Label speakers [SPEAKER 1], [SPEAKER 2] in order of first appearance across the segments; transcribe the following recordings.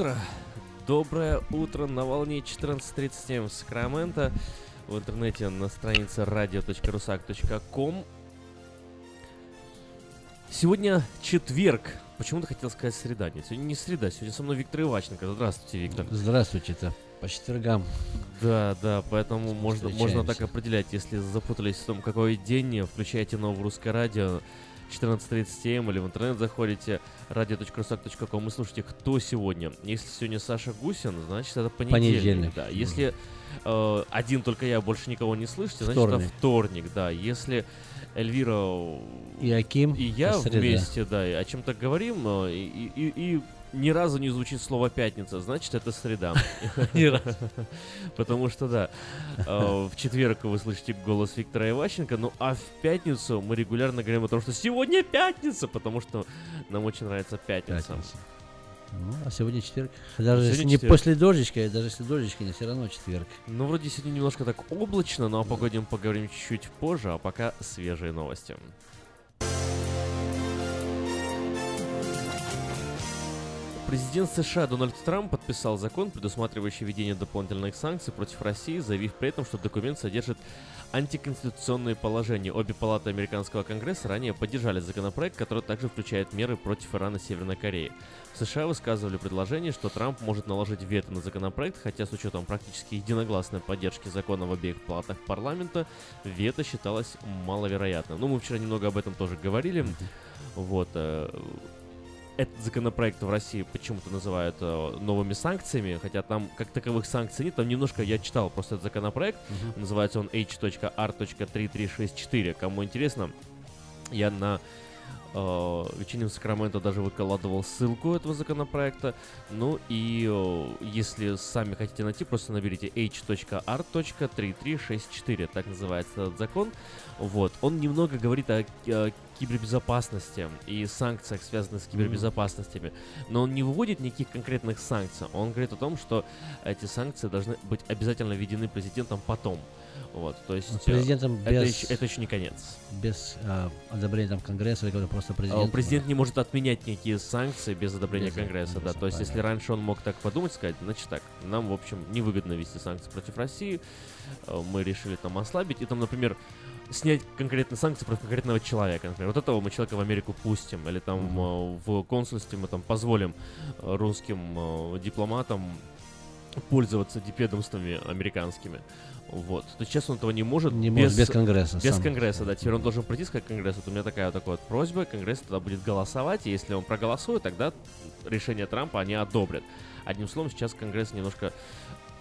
[SPEAKER 1] Утро! Доброе утро на волне 14.37 в Сакраменто. В интернете на странице radio.rusak.com Сегодня четверг. Почему-то хотел сказать среда. Нет, сегодня не среда, сегодня со мной Виктор Иваченко. Здравствуйте, Виктор.
[SPEAKER 2] Здравствуйте-то. По четвергам.
[SPEAKER 1] Да, да, поэтому можно, можно так определять. Если запутались в том, какой день, включайте новое русское радио 14.30 м или в интернет заходите radio.rusak.com и слушайте, кто сегодня. Если сегодня Саша Гусин, значит это понедельник.
[SPEAKER 2] Понедельник.
[SPEAKER 1] Да. Если э, один только я, больше никого не слышите, значит это
[SPEAKER 2] Вторник.
[SPEAKER 1] вторник, да. Если Эльвира
[SPEAKER 2] И Аким.
[SPEAKER 1] и я
[SPEAKER 2] среда.
[SPEAKER 1] вместе, да, и о чем-то говорим, э, и, и- и ни разу не звучит слово пятница, значит это среда. Потому что, да, э, в четверг вы слышите голос Виктора Иващенко, ну а в пятницу мы регулярно говорим о том, что сегодня пятница, потому что нам очень нравится пятница.
[SPEAKER 2] Пятница. Ну, а сегодня четверг. Даже
[SPEAKER 1] Сегодня
[SPEAKER 2] если не
[SPEAKER 1] четверг.
[SPEAKER 2] после дождичка, даже если дождичка, не все равно четверг.
[SPEAKER 1] Ну, вроде сегодня немножко так облачно, но о погоде мы поговорим чуть позже, а пока свежие новости. Президент США Дональд Трамп подписал закон, предусматривающий введение дополнительных санкций против России, заявив при этом, что документ содержит антиконституционные положения. Обе палаты американского конгресса ранее поддержали законопроект, который также включает меры против Ирана и Северной Кореи. В США высказывали предложение, что Трамп может наложить вето на законопроект, хотя с учетом практически единогласной поддержки закона в обеих палатах парламента, вето считалось маловероятным. Ну, мы вчера немного об этом тоже говорили. Вот. Этот законопроект в России почему-то называют э, новыми санкциями, хотя там как таковых санкций нет. Там немножко я читал просто этот законопроект. Называется он H.R.3364. Кому интересно, я на э, вечернем Сакраменто даже выкладывал ссылку этого законопроекта. Ну и э, если сами хотите найти, просто наберите h.r.3364, так называется этот закон. Вот. Он немного говорит о, э, кибербезопасности и санкциях, связанных с кибербезопасностями. Но он не выводит никаких конкретных санкций. Он говорит о том, что эти санкции должны быть обязательно введены президентом потом. Вот, то есть...
[SPEAKER 2] Ну,
[SPEAKER 1] э,
[SPEAKER 2] Президентом
[SPEAKER 1] это,
[SPEAKER 2] без,
[SPEAKER 1] еще, это еще не конец.
[SPEAKER 2] без а, одобрения там Конгресса или просто
[SPEAKER 1] А,
[SPEAKER 2] президент.
[SPEAKER 1] Президент не может отменять никакие санкции без одобрения
[SPEAKER 2] Без
[SPEAKER 1] Конгресса, да.
[SPEAKER 2] Конгресса,
[SPEAKER 1] То есть, если раньше он мог так подумать, сказать, значит так, нам, в общем, невыгодно вести санкции против России, э, мы решили там ослабить, и там, например, снять конкретные санкции против конкретного человека. Например, вот этого мы человека в Америку пустим, или там э, в консульстве мы там позволим э, русским э, дипломатам пользоваться дипедомствами американскими. Вот. То есть сейчас он этого не может
[SPEAKER 2] не может без Конгресса.
[SPEAKER 1] без
[SPEAKER 2] сам.
[SPEAKER 1] Конгресса, да. Теперь он должен прийти сказать Конгрессу. Вот у меня такая вот такая вот просьба. Конгресс тогда будет голосовать. И если он проголосует, тогда решение Трампа они одобрят. Одним словом, сейчас Конгресс немножко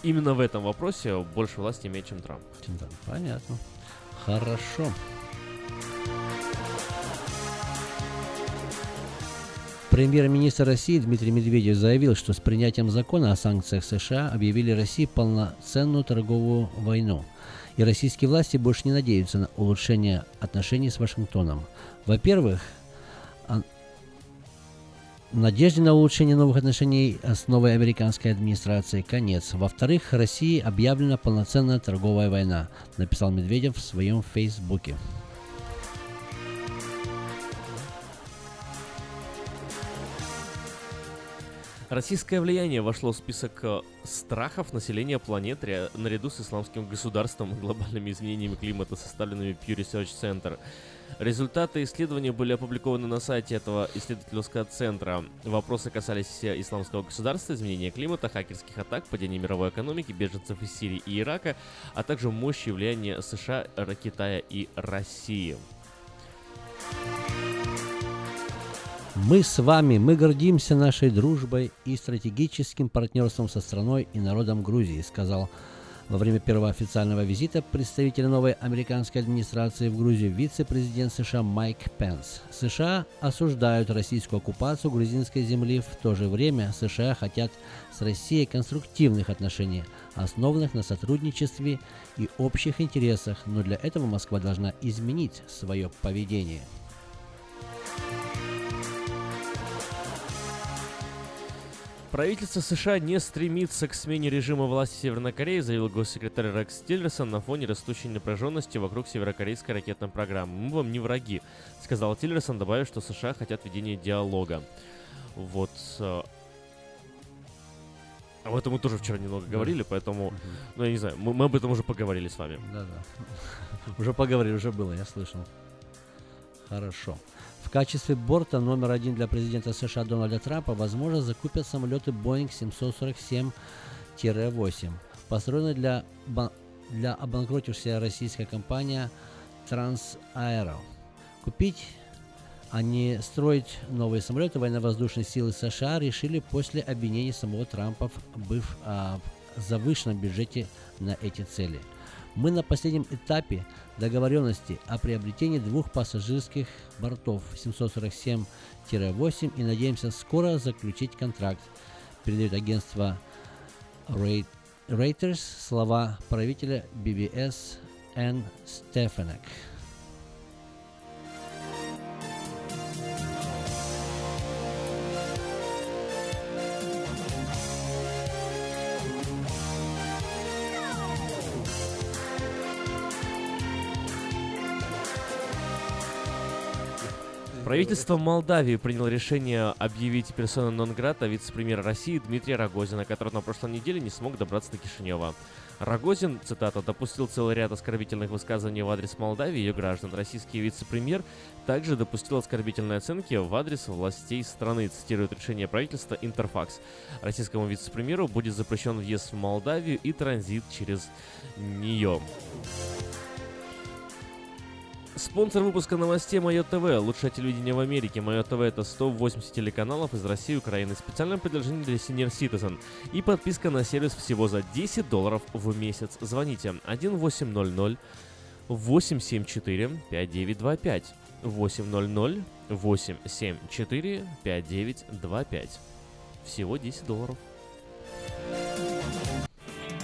[SPEAKER 1] именно в этом вопросе больше власти имеет, чем Трамп.
[SPEAKER 2] Чем там? Понятно. Хорошо. Премьер-министр России Дмитрий Медведев заявил, что с принятием закона о санкциях США объявили России полноценную торговую войну. И российские власти больше не надеются на улучшение отношений с Вашингтоном. Во-первых, а- надежде на улучшение новых отношений с новой американской администрацией конец. Во-вторых, России объявлена полноценная торговая война, написал Медведев в своем фейсбуке.
[SPEAKER 1] Российское влияние вошло в список э, страхов населения планеты ря- наряду с исламским государством и глобальными изменениями климата, составленными Pew Research Center. Результаты исследования были опубликованы на сайте этого исследовательского центра. Вопросы касались исламского государства, изменения климата, хакерских атак, падения мировой экономики, беженцев из Сирии и Ирака, а также мощи влияния США, Китая и России.
[SPEAKER 2] Мы с вами, мы гордимся нашей дружбой и стратегическим партнерством со страной и народом Грузии, сказал во время первого официального визита представителя новой американской администрации в Грузию вице-президент США Майк Пенс. США осуждают российскую оккупацию грузинской земли, в то же время США хотят с Россией конструктивных отношений, основанных на сотрудничестве и общих интересах, но для этого Москва должна изменить свое поведение.
[SPEAKER 1] Правительство США не стремится к смене режима власти Северной Кореи, заявил госсекретарь Рекс Тиллерсон на фоне растущей напряженности вокруг северокорейской ракетной программы. «Мы вам не враги», — сказал Тиллерсон, добавив, что США хотят ведения диалога. Вот. э, Об этом мы тоже вчера немного говорили, поэтому, ну я не знаю, мы, мы об этом уже поговорили с вами.
[SPEAKER 2] Да-да. Уже поговорили, уже было, я слышал. Хорошо. В качестве борта номер один для президента США Дональда Трампа, возможно, закупят самолеты Boeing 747-8, построенные для, для обанкротившейся российская компания Transaero. Купить, а не строить новые самолеты военно-воздушные силы США решили после обвинений самого Трампа быв- а, в завышенном бюджете на эти цели. Мы на последнем этапе договоренности о приобретении двух пассажирских бортов 747-8 и надеемся скоро заключить контракт, передает агентство Reuters слова правителя BBS Н. Стефанек.
[SPEAKER 1] Правительство Молдавии приняло решение объявить персона нон-грата вице-премьера России Дмитрия Рогозина, который на прошлой неделе не смог добраться до Кишинева. Рогозин, цитата, допустил целый ряд оскорбительных высказываний в адрес Молдавии и ее граждан. Российский вице-премьер также допустил оскорбительные оценки в адрес властей страны, цитирует решение правительства Интерфакс. Российскому вице-премьеру будет запрещен въезд в Молдавию и транзит через нее. Спонсор выпуска новостей Мое ТВ. Лучшее телевидение в Америке. Мое ТВ это 180 телеканалов из России и Украины. Специальное предложение для Senior Citizen. И подписка на сервис всего за 10 долларов в месяц. Звоните 1800 874 5925. 800 874 5925. Всего 10 долларов.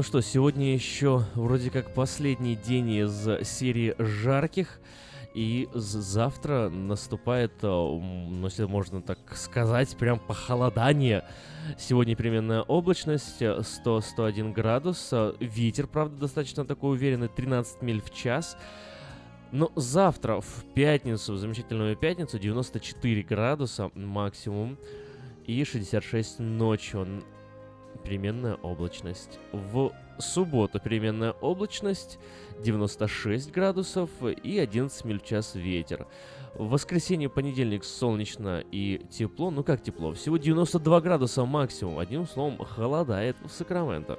[SPEAKER 1] Ну что, сегодня еще вроде как последний день из серии жарких. И завтра наступает, э, ну, если можно так сказать, прям похолодание. Сегодня переменная облачность, э, 100-101 градус. э, Ветер, правда, достаточно такой уверенный, 13 миль в час. Но завтра, в пятницу, в замечательную пятницу, 94 градуса максимум и 66 ночью. Переменная облачность. В субботу переменная облачность, 96 градусов и 11 миль в час ветер. В воскресенье, понедельник солнечно и тепло. Ну как тепло? Всего 92 градуса максимум. Одним словом, холодает в Сакраменто.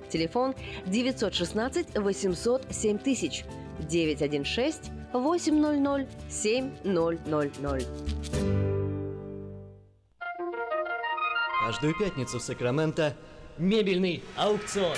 [SPEAKER 3] Телефон 916 800 7000 916 800 7000.
[SPEAKER 4] Каждую пятницу в Сакраменто мебельный аукцион.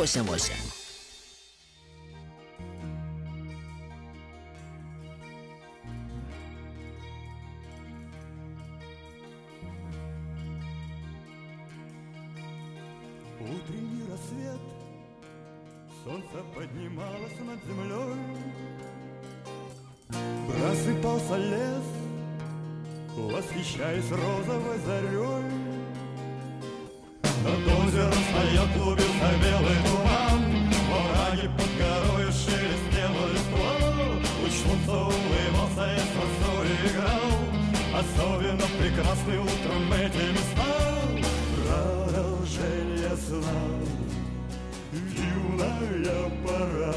[SPEAKER 5] 88.
[SPEAKER 6] Утренний рассвет, солнце поднималось над землей. Просыпался лес, восхищаясь розовой зарей. Над озером стоял клубился белый туман, Враги под горою шелестела листва. Луч солнца улыбался и с росой играл, Особенно прекрасны утром эти места. Продолжение сна, юная пора,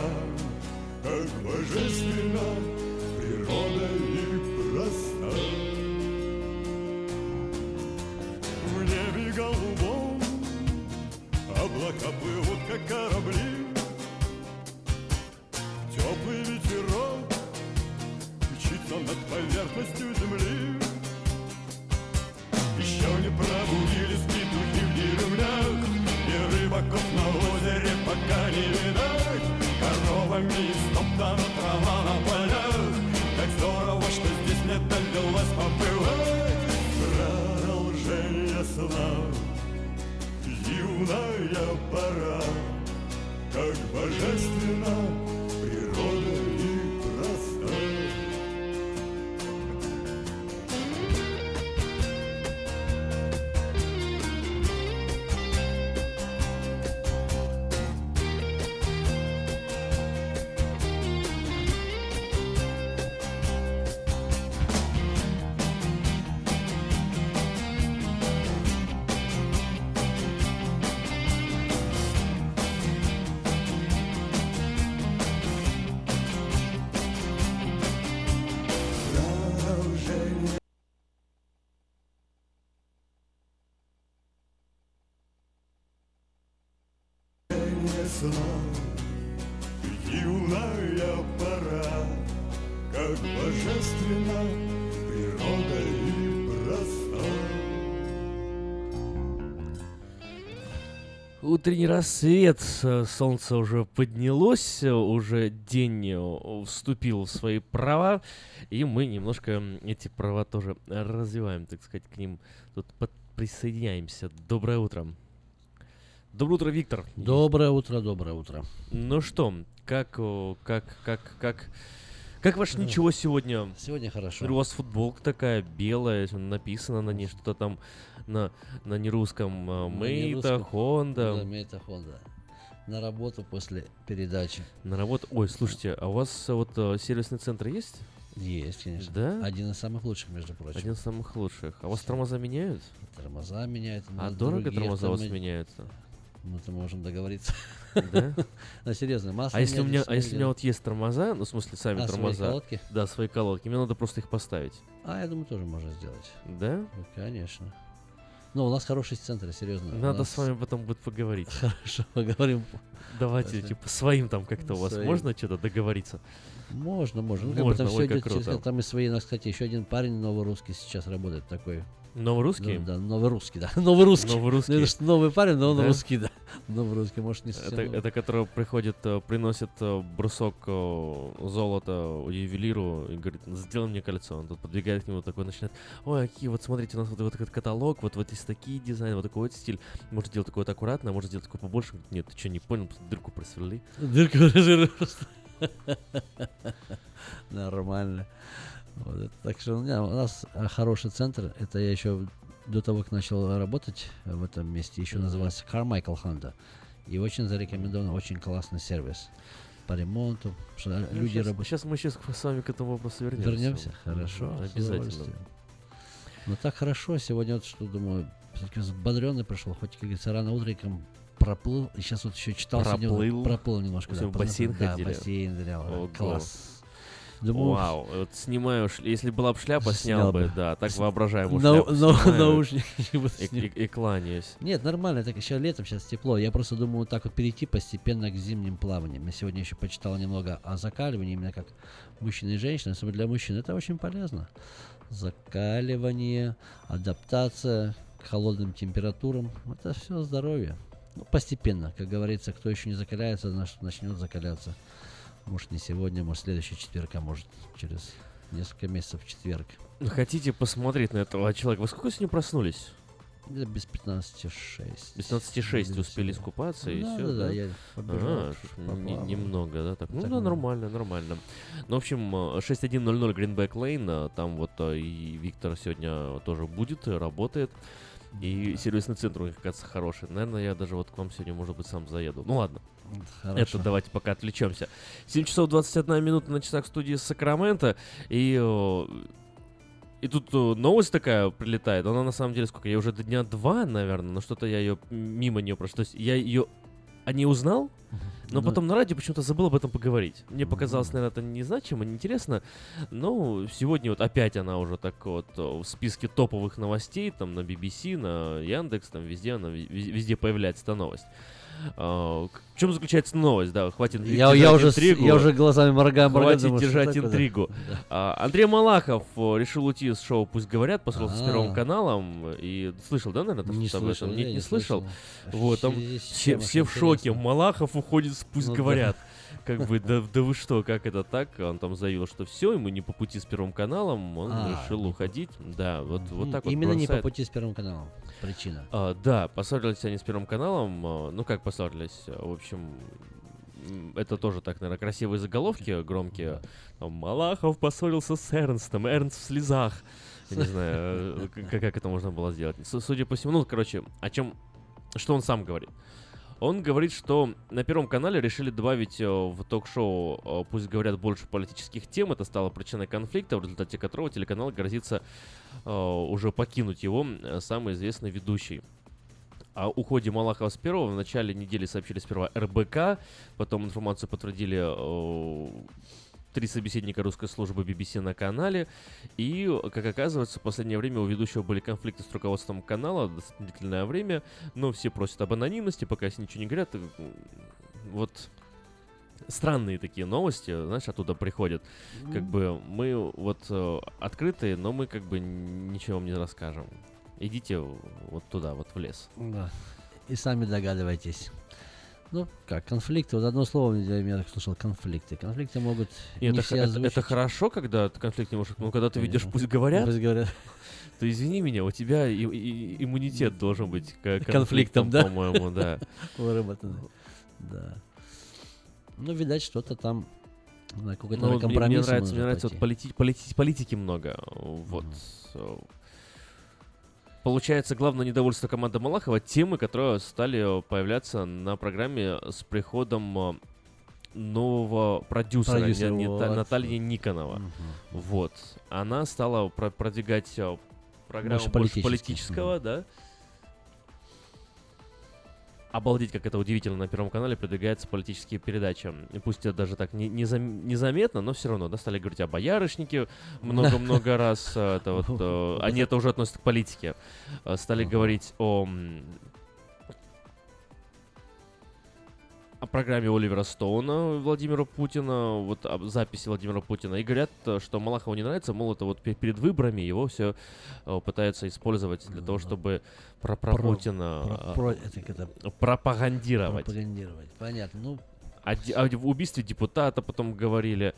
[SPEAKER 6] Как божественно природа и проста. В небе голубом облака плывут, как корабли, Теплый ветерок мчится над поверхностью
[SPEAKER 1] Утренний рассвет, э, солнце уже поднялось, э, уже день э, вступил в свои права, и мы немножко эти права тоже развиваем, так сказать, к ним тут под- присоединяемся. Доброе утро. Доброе утро, Виктор.
[SPEAKER 2] Доброе утро, доброе утро.
[SPEAKER 1] Ну что, как, как, как, как, как ваше ничего сегодня?
[SPEAKER 2] Сегодня хорошо.
[SPEAKER 1] У вас футболка такая белая, написано на ней что-то там на, на нерусском. э, Мейта.
[SPEAKER 2] Да,
[SPEAKER 1] Хонда.
[SPEAKER 2] Мейта Хонда. На работу после передачи.
[SPEAKER 1] На работу. Ой, слушайте, а у вас э, вот э, сервисный центр есть?
[SPEAKER 2] Есть, конечно.
[SPEAKER 1] Да?
[SPEAKER 2] Один из самых лучших, между прочим.
[SPEAKER 1] Один из самых лучших. А у вас тормоза меняют?
[SPEAKER 2] Тормоза меняют.
[SPEAKER 1] А
[SPEAKER 2] на
[SPEAKER 1] дорого тормоза у вас меняются?
[SPEAKER 2] Ну, то можем договориться.
[SPEAKER 1] Да?
[SPEAKER 2] Ну, серьезно, масло
[SPEAKER 1] А если у меня, а если у меня вот есть тормоза, ну в смысле сами
[SPEAKER 2] А, свои
[SPEAKER 1] тормоза,
[SPEAKER 2] колодки?
[SPEAKER 1] да, свои колодки, мне надо просто их поставить,
[SPEAKER 2] А, я думаю, тоже можно сделать.
[SPEAKER 1] да?
[SPEAKER 2] Ну, конечно. Но у нас хороший центр, серьезно.
[SPEAKER 1] Надо
[SPEAKER 2] нас-
[SPEAKER 1] с вами потом будет поговорить.
[SPEAKER 2] Хорошо, поговорим.
[SPEAKER 1] Давайте,
[SPEAKER 2] После.
[SPEAKER 1] типа, своим там как-то у вас
[SPEAKER 2] Своим.
[SPEAKER 1] можно что-то договориться?
[SPEAKER 2] Можно, можно. Ну, как бы
[SPEAKER 1] Можно,
[SPEAKER 2] там все идет,
[SPEAKER 1] круто.
[SPEAKER 2] через- там и свои, у нас, кстати, еще один парень новый русский сейчас работает такой.
[SPEAKER 1] Новорусский?
[SPEAKER 2] Ну, да, новый русский, да. Новый русский.
[SPEAKER 1] Новый русский.
[SPEAKER 2] Ну, это новый парень, но он
[SPEAKER 1] Да?
[SPEAKER 2] русский, да. Новый русский, может, не совсем.
[SPEAKER 1] Это, это который приходит, э, приносит э, брусок э, золота ювелиру и говорит, сделай мне кольцо. Он тут подбегает к нему, такой начинает, ой, какие, вот смотрите, у нас вот, вот этот каталог, вот, вот есть такие дизайны, вот такой вот стиль. Можно сделать такой вот аккуратно, а можно сделать такой побольше. Нет, ты что, не понял, просто дырку просверли.
[SPEAKER 2] Дырка разжирила просто. Нормально. Вот это- Так что у, меня, у нас хороший центр. Это я еще до того, как начал работать в этом месте, еще
[SPEAKER 1] Мгм.
[SPEAKER 2] назывался Carmichael Honda. И очень зарекомендован, очень классный сервис. по ремонту, что
[SPEAKER 1] Ну,
[SPEAKER 2] люди
[SPEAKER 1] щас-
[SPEAKER 2] работают.
[SPEAKER 1] Щас мы сейчас с вами к этому вопросу вернемся.
[SPEAKER 2] Вернемся? Хорошо.
[SPEAKER 1] Обязательно.
[SPEAKER 2] удовольствием. Ну так хорошо, сегодня вот что думаю, все-таки взбодренный прошел, хоть, как говорится, рано утриком проплыл, и сейчас вот еще читал сегодня,
[SPEAKER 1] Проплыл?
[SPEAKER 2] проплыл немножко. Да,
[SPEAKER 1] в бассейн
[SPEAKER 2] да,
[SPEAKER 1] ходили?
[SPEAKER 2] бассейн
[SPEAKER 1] Ого.
[SPEAKER 2] класс. Думаю,
[SPEAKER 1] Вау, вот снимаю, если была бы шляпа, снял,
[SPEAKER 2] Снял
[SPEAKER 1] бы,
[SPEAKER 2] бы.
[SPEAKER 1] да, так воображаемую
[SPEAKER 2] Нау-
[SPEAKER 1] шляпу
[SPEAKER 2] нау-
[SPEAKER 1] снимаю
[SPEAKER 2] наушники буду
[SPEAKER 1] и, и- и кланяюсь.
[SPEAKER 2] Нет, нормально, так еще летом, сейчас тепло. Я просто думаю вот так вот перейти постепенно к зимним плаваниям. Я сегодня еще почитал немного о закаливании, именно как мужчины и женщины, особенно для мужчин. Это очень полезно. Закаливание, адаптация к холодным температурам. Это все здоровье. Ну, постепенно, как говорится, кто еще не закаляется, нач- начнет закаляться. Может не сегодня, может следующий четверг, а может через несколько месяцев в четверг.
[SPEAKER 1] Ну, Хотите посмотреть на этого человека? Вы сколько сегодня проснулись?
[SPEAKER 2] Где без 15,6.
[SPEAKER 1] Без 15,6
[SPEAKER 2] Без
[SPEAKER 1] успели искупаться и
[SPEAKER 2] Да,
[SPEAKER 1] все,
[SPEAKER 2] да, да, я побежал,
[SPEAKER 1] А,
[SPEAKER 2] чуть-чуть
[SPEAKER 1] н-
[SPEAKER 2] поплавал.
[SPEAKER 1] немного, да, так. Ну
[SPEAKER 2] Так
[SPEAKER 1] да, нормально, нормально. Ну, в общем, э, 6100 Greenback Lane, э, там вот э, и Виктор сегодня тоже будет, работает. И сервисный центр у них, кажется, хороший. Наверное, я даже вот к вам сегодня, может быть, сам заеду. Ну ладно.
[SPEAKER 2] Хорошо.
[SPEAKER 1] Это давайте пока отвлечемся. 7 часов 21 минута на часах студии Сакрамента. И, и тут новость такая прилетает. Она на самом деле сколько? Я уже до дня два, наверное, но что-то я ее мимо нее прошел. То есть я ее о ней узнал, но
[SPEAKER 2] Ну,
[SPEAKER 1] потом на радио почему-то забыл об этом поговорить. Мне показалось, наверное, это незначимо, неинтересно. Но сегодня вот опять она уже так вот в списке топовых новостей, там на BBC, на Яндекс, там везде она везде появляется эта новость. А, в чем заключается новость? Да, хватит
[SPEAKER 2] Я, я, уже,
[SPEAKER 1] интригу.
[SPEAKER 2] я уже глазами моргаю, моргаю,
[SPEAKER 1] Хватит
[SPEAKER 2] думаю, что
[SPEAKER 1] держать интригу.
[SPEAKER 2] Да.
[SPEAKER 1] А, Андрей Малахов э, решил уйти с шоу «Пусть говорят», поскольку с
[SPEAKER 2] А.
[SPEAKER 1] Первым каналом. И слышал, да, наверное, ты
[SPEAKER 2] Не
[SPEAKER 1] об этом?
[SPEAKER 2] слышал,
[SPEAKER 1] Нет, не
[SPEAKER 2] не
[SPEAKER 1] слышал.
[SPEAKER 2] слышал.
[SPEAKER 1] Вот, там все, все в шоке. Малахов уходит с «Пусть
[SPEAKER 2] Ну да.
[SPEAKER 1] Говорят». Как бы, да, да вы что, как это так? Он там заявил, что все, ему не по пути с Первым каналом, он
[SPEAKER 2] А,
[SPEAKER 1] решил уходить. Да, вот, вот так вот
[SPEAKER 2] Именно не по пути с Первым каналом. Причина.
[SPEAKER 1] А, да, поссорились они с Первым каналом. а, Ну, как поссорились? В общем, это тоже так, наверное, красивые заголовки громкие. Там, Малахов поссорился с Эрнстом, Эрнст в слезах. Я не знаю, э, как это можно было сделать. Су- Судя по всему, ну, короче, о чем... Что он сам говорит? Он говорит, что на Первом канале решили добавить э, в ток-шоу э, «Пусть говорят больше политических тем». Это стало причиной конфликта, в результате которого телеканал грозится э, уже покинуть его самый известный ведущий. О уходе Малахова с первого в начале недели сообщили сперва РБК, потом информацию подтвердили три собеседника русской службы BBC на канале. И, как оказывается, в последнее время у ведущего были конфликты с руководством канала достаточно длительное время, но все просят об анонимности, пока если ничего не говорят. Вот странные такие новости, знаешь, оттуда приходят. Как бы мы вот э, открытые, но мы как бы ничего вам не расскажем. Идите вот туда, вот в лес.
[SPEAKER 2] Да. И сами догадывайтесь. Ну, как, конфликты. Вот одно слово я, так слышал, конфликты. Конфликты могут
[SPEAKER 1] И
[SPEAKER 2] не
[SPEAKER 1] это,
[SPEAKER 2] все
[SPEAKER 1] это,
[SPEAKER 2] озвучить.
[SPEAKER 1] это хорошо, когда ты конфликт не можешь... Ну, когда ты видишь, пусть говорят,
[SPEAKER 2] Пусть говорят.
[SPEAKER 1] то извини меня, у тебя и- и- иммунитет должен быть к конфликтам,
[SPEAKER 2] да?
[SPEAKER 1] по-моему, да.
[SPEAKER 2] Выработаны. Да. Ну, видать, что-то там на какой-то
[SPEAKER 1] Ну, мне,
[SPEAKER 2] компромисс
[SPEAKER 1] мне нравится, мне нравится вот полити- полити- политики много. Вот. Получается, главное недовольство команды Малахова темы, которые стали появляться на программе с приходом э, нового продюсера,
[SPEAKER 2] Продюсера,
[SPEAKER 1] Не- не-
[SPEAKER 2] вот.
[SPEAKER 1] Натальи Никонова.
[SPEAKER 2] Мгм.
[SPEAKER 1] Вот. Она стала про- продвигать э, программу
[SPEAKER 2] Больше
[SPEAKER 1] больше, политического, да. Обалдеть, как это удивительно, на Первом канале продвигаются политические передачи. И пусть это даже так не, незам- незаметно, но все равно, да, стали говорить о боярышнике много-много раз. Это вот, э, они это уже относят к политике. Э, Стали говорить о о программе Оливера Стоуна Владимира Путина, вот об записи Владимира Путина, и говорят, э, что Малахову не нравится, мол, это вот пе- перед выборами его все пытаются использовать для того, чтобы про, про
[SPEAKER 2] Про-
[SPEAKER 1] Путина
[SPEAKER 2] Про-
[SPEAKER 1] э,
[SPEAKER 2] про- это это
[SPEAKER 1] пропагандировать.
[SPEAKER 2] пропагандировать. Понятно. Ну,
[SPEAKER 1] О, о в убийстве депутата потом говорили.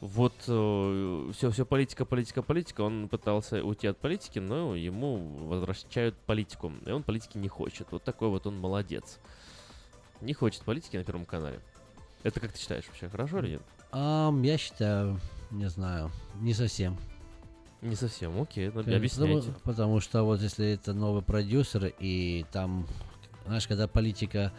[SPEAKER 1] Вот все, все политика, политика, политика. Он пытался уйти от политики, но ему возвращают политику. И он политики не хочет. Вот такой вот он молодец. Не хочет политики на Первом канале. Это как ты считаешь вообще, хорошо или нет?
[SPEAKER 2] ам, я считаю, не знаю, не совсем.
[SPEAKER 1] Не совсем, окей, ну, объясняйте.
[SPEAKER 2] потому, потому что вот если это новый продюсер, и там, знаешь, когда политика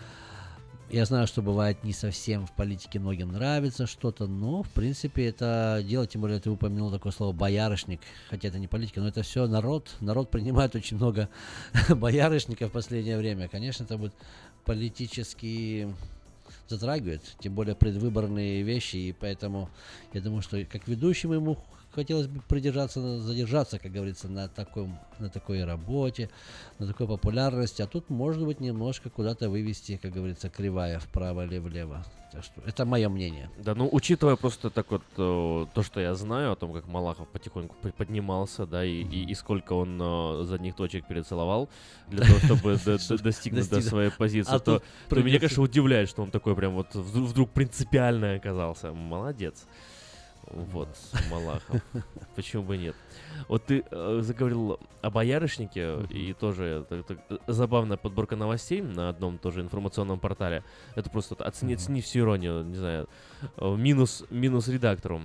[SPEAKER 2] Я знаю, что бывает не совсем в политике многим нравится что-то, но в принципе это дело, тем более ты упомянул такое слово боярышник, хотя это не политика, но это все народ. Народ принимает очень много боярышника в последнее время. Конечно, это будет политически затрагивает, тем более предвыборные вещи, и поэтому я думаю, что как ведущему ему хотелось бы придержаться, задержаться, как говорится, на, таком, на такой работе, на такой популярности, а тут, может быть, немножко куда-то вывести, как говорится, кривая вправо или влево. Так что это мое мнение.
[SPEAKER 1] Да, ну, учитывая просто так вот э, то, что я знаю о том, как Малахов потихоньку поднимался, да, и, и, и сколько он э, задних точек перецеловал для того, чтобы до- до- достигнуть до своей позиции,
[SPEAKER 2] А
[SPEAKER 1] то, меня, конечно, удивляет, что он такой прям вот вдруг, вдруг принципиальный оказался. Молодец. Вот, Малахов. Почему бы нет? Вот ты э, заговорил о боярышнике, и тоже это, это забавная подборка новостей на одном тоже информационном портале. Это просто вот оцени, оцени всю иронию, не знаю, э, минус, минус редактору.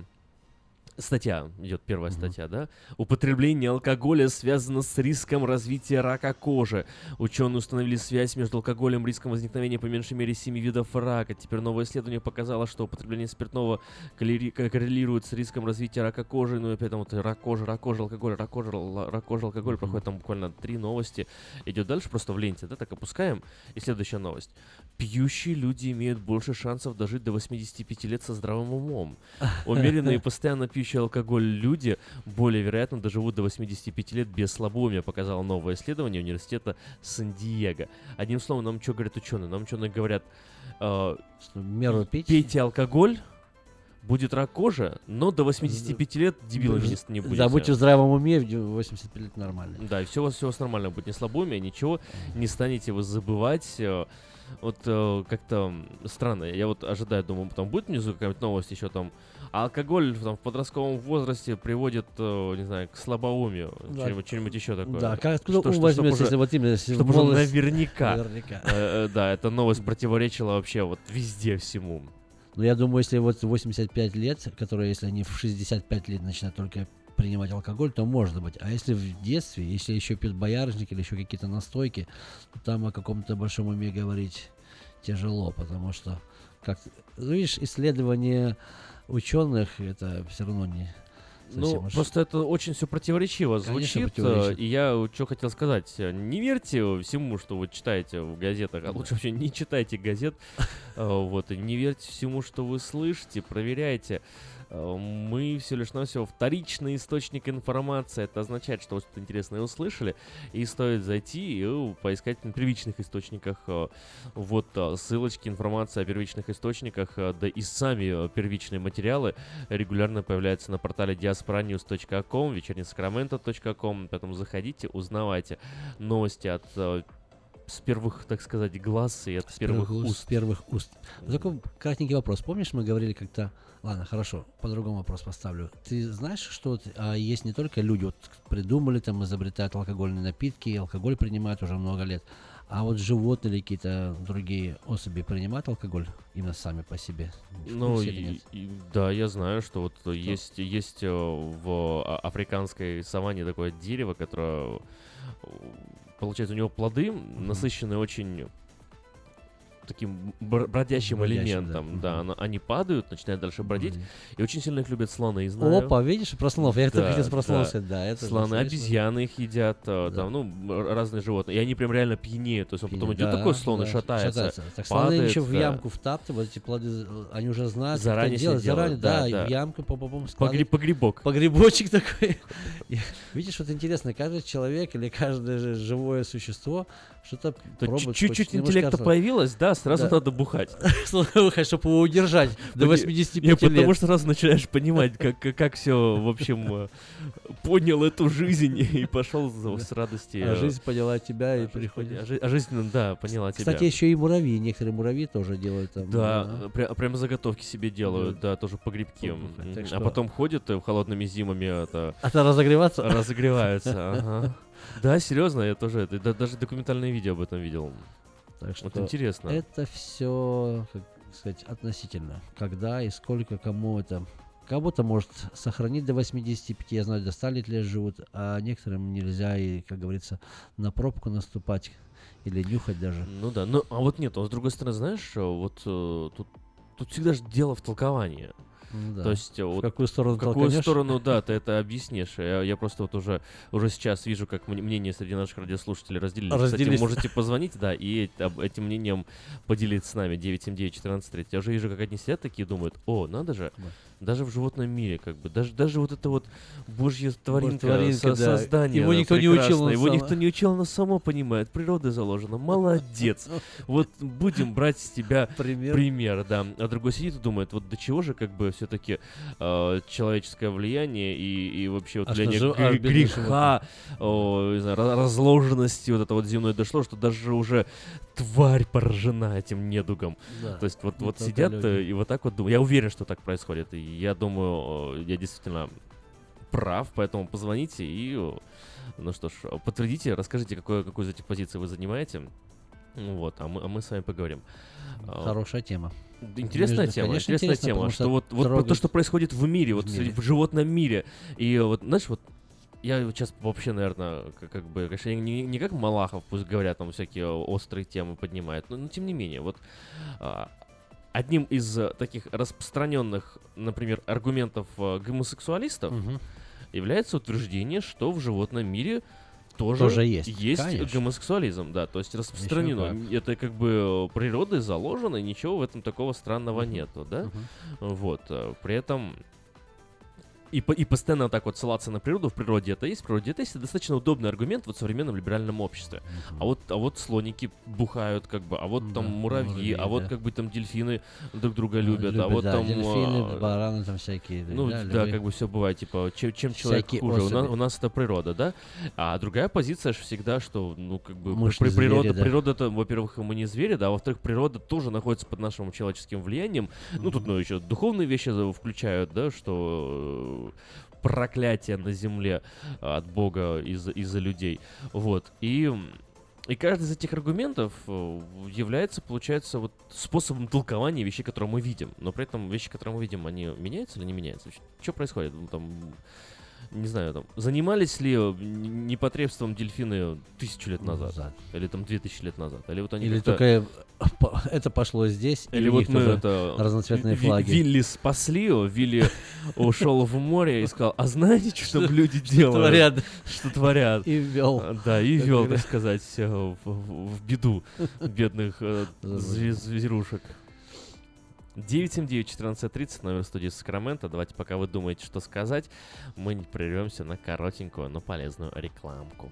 [SPEAKER 1] Статья, идет первая статья, да? Употребление алкоголя связано с риском развития рака кожи. Ученые установили связь между алкоголем и риском возникновения по меньшей мере 7 видов рака. Теперь новое исследование показало, что употребление спиртного коллери- ко- коррелирует с риском развития рака кожи. Ну и опять там вот рак кожи, рак кожи, алкоголь, рак кожи, рак кожи, алкоголь. Проходит там буквально три новости. Идет дальше просто в ленте, да, так опускаем. И следующая новость. Пьющие люди имеют больше шансов дожить до 85 лет со здравым умом. Умеренные и постоянно пьющие алкоголь люди более вероятно доживут до 85 лет без слабоумия, показало новое исследование университета Сан-Диего. Одним словом, нам что говорят ученые? Нам ученые говорят, э,
[SPEAKER 2] меру пить.
[SPEAKER 1] пейте алкоголь, будет рак кожи, но до 85 лет дебилами не, не будете.
[SPEAKER 2] Да, будьте в здравом уме, в 85 лет нормально.
[SPEAKER 1] Да, и все у вас, все у вас нормально будет, не слабоумие, ничего, не станете вы забывать. Вот э, как-то странно, я вот ожидаю, думаю, там будет внизу какая-нибудь новость еще там, а алкоголь там, в подростковом возрасте приводит, э, не знаю, к слабоумию,
[SPEAKER 2] Да.
[SPEAKER 1] что-нибудь, что-нибудь еще такое.
[SPEAKER 2] Да, как- откуда
[SPEAKER 1] Что-
[SPEAKER 2] ум
[SPEAKER 1] что-
[SPEAKER 2] возьмется,
[SPEAKER 1] уже-
[SPEAKER 2] если вот именно если
[SPEAKER 1] чтоб
[SPEAKER 2] в
[SPEAKER 1] уже наверняка,
[SPEAKER 2] Наверняка.
[SPEAKER 1] э, э, да, эта новость противоречила вообще вот везде всему.
[SPEAKER 2] Но я думаю, если вот 85 лет, которые, если они в 65 лет начинают только принимать алкоголь, то может быть. А если в детстве, если еще пьют боярышник или еще какие-то настойки, то там о каком-то большом уме говорить тяжело, потому что, как ну, видишь, исследования ученых это все равно не совсем
[SPEAKER 1] Ну,
[SPEAKER 2] уж-
[SPEAKER 1] просто это очень все противоречиво
[SPEAKER 2] Конечно,
[SPEAKER 1] звучит. э,
[SPEAKER 2] противоречит.
[SPEAKER 1] И я что хотел сказать. Не верьте всему, что вы читаете в газетах, а лучше вообще не читайте газет. э, Вот, не верьте всему, что вы слышите, проверяйте. Э, Мы все лишь навсего вторичный источник информации. Это означает, что вы что-то интересное услышали, и стоит зайти и э, поискать на первичных источниках. э, Вот ссылочки, информация о первичных источниках, да и сами первичные материалы регулярно появляются на портале diasporanews.com, вечернесакраменто.ком, поэтому заходите, узнавайте новости от с первых, так сказать, глаз и от
[SPEAKER 2] С
[SPEAKER 1] первых
[SPEAKER 2] уст,
[SPEAKER 1] уст.
[SPEAKER 2] С первых уст. Такой кратенький вопрос. Помнишь, мы говорили как-то... Ладно, хорошо, по-другому вопрос поставлю. Ты знаешь, что а, есть не только люди, вот придумали, там, изобретают алкогольные напитки, и алкоголь принимают уже много лет, а вот животные или какие-то другие особи принимают алкоголь именно сами по себе?
[SPEAKER 1] Ну, и- и- да, я знаю, что вот э, есть, есть э, в а- африканской саванне такое дерево, которое, э, получается, у него плоды насыщенные очень таким бр- бродящим
[SPEAKER 2] Бродящим,
[SPEAKER 1] элементом,
[SPEAKER 2] да.
[SPEAKER 1] да, они падают, начинают дальше бродить, и очень сильно их любят слоны, знаю.
[SPEAKER 2] Опа, видишь, про слонов. Я
[SPEAKER 1] Да,
[SPEAKER 2] хотел про слонов
[SPEAKER 1] да.
[SPEAKER 2] сказать, да, это
[SPEAKER 1] Слоны, обезьяны их едят, э,
[SPEAKER 2] Да.
[SPEAKER 1] там, ну, разные животные. И они прям реально пьянеют. То есть он потом идет
[SPEAKER 2] Да,
[SPEAKER 1] такой слон и
[SPEAKER 2] да,
[SPEAKER 1] шатается.
[SPEAKER 2] Так слоны
[SPEAKER 1] падает,
[SPEAKER 2] еще в
[SPEAKER 1] да.
[SPEAKER 2] ямку втаптывают, эти плоды, они уже знают,
[SPEAKER 1] Заранее
[SPEAKER 2] делать, заранее, да,
[SPEAKER 1] да,
[SPEAKER 2] и
[SPEAKER 1] да.
[SPEAKER 2] в ямку по по
[SPEAKER 1] Погреб- погребок.
[SPEAKER 2] Погребочек такой. И Видишь, вот интересно, каждый человек или каждое живое существо что-то
[SPEAKER 1] То
[SPEAKER 2] пробует.
[SPEAKER 1] чуть-чуть интеллекта появилось, да, сразу
[SPEAKER 2] Да.
[SPEAKER 1] надо бухать.
[SPEAKER 2] чтобы его удержать до
[SPEAKER 1] Не,
[SPEAKER 2] 85
[SPEAKER 1] не,
[SPEAKER 2] лет.
[SPEAKER 1] потому что сразу начинаешь понимать, как, как, все, в общем, э, понял эту жизнь и пошел с радости.
[SPEAKER 2] А
[SPEAKER 1] э,
[SPEAKER 2] жизнь поняла тебя и
[SPEAKER 1] жизнь
[SPEAKER 2] приходит.
[SPEAKER 1] а жи- а жизнь, ну, да, поняла тебя.
[SPEAKER 2] Кстати, еще и муравьи. Некоторые муравьи тоже делают там.
[SPEAKER 1] Да,
[SPEAKER 2] э,
[SPEAKER 1] пря- прям заготовки себе делают, да, тоже М,
[SPEAKER 2] так
[SPEAKER 1] А потом ходят холодными зимами, это...
[SPEAKER 2] А то разогреваться?
[SPEAKER 1] Разогреваются, ага. Да, серьезно, я тоже это, да- даже документальное видео об этом видел.
[SPEAKER 2] Так что
[SPEAKER 1] Вот интересно.
[SPEAKER 2] Это все, как сказать, относительно. Когда и сколько кому это Кого-то может сохранить до 85, я знаю, до 100 лет лет живут, а некоторым нельзя и, как говорится, на пробку наступать или нюхать даже.
[SPEAKER 1] Ну да, ну а вот нет, а с другой стороны, знаешь, вот э, тут, тут всегда же дело в толковании.
[SPEAKER 2] Ну да.
[SPEAKER 1] То есть э,
[SPEAKER 2] В
[SPEAKER 1] вот
[SPEAKER 2] какую сторону
[SPEAKER 1] в какую
[SPEAKER 2] толканешь?
[SPEAKER 1] сторону, да, ты это объяснишь. Я, я просто вот уже уже сейчас вижу, как м- мнения среди наших радиослушателей разделились.
[SPEAKER 2] Разделились.
[SPEAKER 1] Кстати, можете позвонить, да, и об- этим мнением поделиться с нами 979-1430. Я уже вижу, как одни сидят такие думают, о, надо же,
[SPEAKER 2] Да.
[SPEAKER 1] Даже в животном мире, как бы, даже, даже вот это вот божья творинка,
[SPEAKER 2] творинка,
[SPEAKER 1] со-
[SPEAKER 2] да.
[SPEAKER 1] создание,
[SPEAKER 2] Его никто не учил,
[SPEAKER 1] его
[SPEAKER 2] сам-
[SPEAKER 1] никто не учил, оно само понимает, природой заложено, молодец. Вот будем брать с тебя
[SPEAKER 2] Пример.
[SPEAKER 1] пример, да. А другой сидит и думает, вот до чего же как бы все-таки человеческое влияние и, и вообще вот
[SPEAKER 2] А
[SPEAKER 1] влияние
[SPEAKER 2] же- а,
[SPEAKER 1] греха, о, знаю, разложенности вот это вот земной дошло, что даже уже тварь поражена этим недугом.
[SPEAKER 2] Да.
[SPEAKER 1] То есть вот,
[SPEAKER 2] только
[SPEAKER 1] сидят
[SPEAKER 2] люди.
[SPEAKER 1] э, и вот так вот думают. Я уверен, что так происходит. И я думаю, э, я действительно прав, поэтому позвоните и, э, ну что ж, подтвердите, расскажите, какой, какую из этих позиций вы занимаете. Вот, а мы, а мы с вами поговорим. А,
[SPEAKER 2] Хорошая тема.
[SPEAKER 1] Интересная
[SPEAKER 2] Между-
[SPEAKER 1] тема,
[SPEAKER 2] конечно,
[SPEAKER 1] интересная
[SPEAKER 2] интересно,
[SPEAKER 1] тема, что
[SPEAKER 2] что
[SPEAKER 1] вот, вот то, что происходит в мире, вот
[SPEAKER 2] в
[SPEAKER 1] в,
[SPEAKER 2] мире.
[SPEAKER 1] в животном мире. И вот, знаешь, вот я вот сейчас вообще, наверное, как, как бы, конечно, не, не как Малахов, пусть говорят, там всякие острые темы поднимает, но, но тем не менее, вот а, одним из э, таких распространенных, например, аргументов э, гомосексуалистов
[SPEAKER 2] Мгм.
[SPEAKER 1] является утверждение, что в животном мире тоже,
[SPEAKER 2] Тоже есть, конечно.
[SPEAKER 1] гомосексуализм, да, то есть распространено. Это как бы э, природой заложено, и ничего в этом такого странного нету, да?
[SPEAKER 2] Мгм.
[SPEAKER 1] Вот, при этом и, по- и постоянно так вот ссылаться на природу, в природе это есть, в природе это есть, это достаточно удобный аргумент вот в современном либеральном обществе. А вот, а вот слоники бухают, как бы, а вот там
[SPEAKER 2] Да,
[SPEAKER 1] муравьи,
[SPEAKER 2] муравьи,
[SPEAKER 1] а вот
[SPEAKER 2] да.
[SPEAKER 1] как бы там дельфины друг друга любят, а вот
[SPEAKER 2] да,
[SPEAKER 1] там...
[SPEAKER 2] дельфины,
[SPEAKER 1] а,
[SPEAKER 2] бараны там всякие.
[SPEAKER 1] ну,
[SPEAKER 2] да,
[SPEAKER 1] да, как бы все бывает, типа, чем, чем человек
[SPEAKER 2] Всякие
[SPEAKER 1] хуже, у нас, у нас это природа, да? А другая позиция же всегда, что, ну, как бы,
[SPEAKER 2] Мы
[SPEAKER 1] при- природа,
[SPEAKER 2] звери, да.
[SPEAKER 1] природа это, во-первых, мы не звери, да, а во-вторых, природа тоже находится под нашим человеческим влиянием. Ну, тут, ну, еще духовные вещи за- включают, да, что э, проклятие на земле от Бога из- из-за людей. Вот. И и каждый из этих аргументов э, является, получается, вот способом толкования вещей, которые мы видим. Но при этом вещи, которые мы видим, они меняются или не меняются? Что происходит? Ну, там, не знаю, там, занимались ли э, непотребством дельфины тысячу лет назад?
[SPEAKER 2] Назад.
[SPEAKER 1] Или там две тысячи лет назад? Или вот они
[SPEAKER 2] Или только э, это пошло здесь,
[SPEAKER 1] Или
[SPEAKER 2] у
[SPEAKER 1] вот мы это...
[SPEAKER 2] разноцветные
[SPEAKER 1] Ви-
[SPEAKER 2] флаги.
[SPEAKER 1] Вилли спасли, его, Вилли ушел в море и сказал, а знаете, что там люди делают?
[SPEAKER 2] творят.
[SPEAKER 1] Что творят?
[SPEAKER 2] И ввел.
[SPEAKER 1] А, Да, и вел, так сказать, э, в, беду бедных э, зве- зверушек. 979-1430, номер студии Сакрамента. Давайте, пока вы думаете, что сказать, мы не прервемся на коротенькую, но полезную рекламку.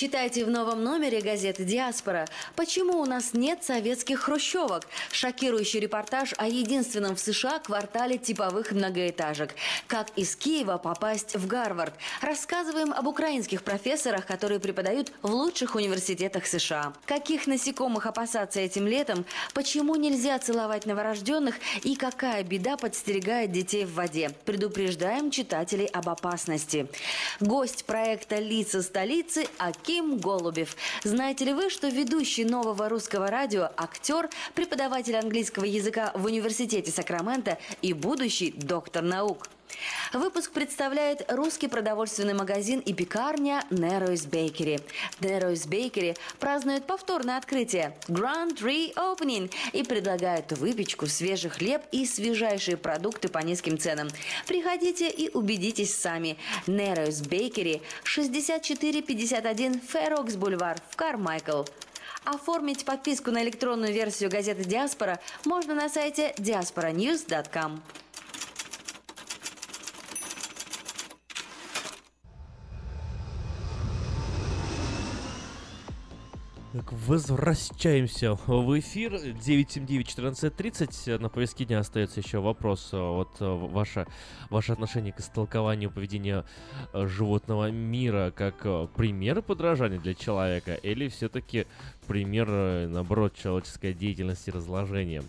[SPEAKER 3] Читайте в новом номере газеты «Диаспора». Почему у нас нет советских хрущевок? Шокирующий репортаж о единственном в США квартале типовых многоэтажек. Как из Киева попасть в Гарвард? Рассказываем об украинских профессорах, которые преподают в лучших университетах США. Каких насекомых опасаться этим летом? Почему нельзя целовать новорожденных? И какая беда подстерегает детей в воде? Предупреждаем читателей об опасности. Гость проекта «Лица столицы» Аким Голубев. Знаете ли вы, что ведущий нового русского радио, актер, преподаватель английского языка в университете Сакрамента и будущий доктор наук? Выпуск представляет русский продовольственный магазин и пекарня Narrows Bakery. Narrows Bakery празднует повторное открытие Grand Reopening и предлагает выпечку, свежий хлеб и свежайшие продукты по низким ценам. Приходите и убедитесь сами. Narrows Bakery 6451 Ферокс Бульвар в Кармайкл. Оформить подписку на электронную версию газеты «Диаспора» можно на сайте diasporanews.com.
[SPEAKER 1] Так, возвращаемся в эфир. 979-1430. На повестке дня остается еще вопрос. э, Вот э, ваше, ваше отношение к истолкованию поведения э, животного мира как пример подражания для человека или все-таки пример, наоборот, человеческой деятельности разложения?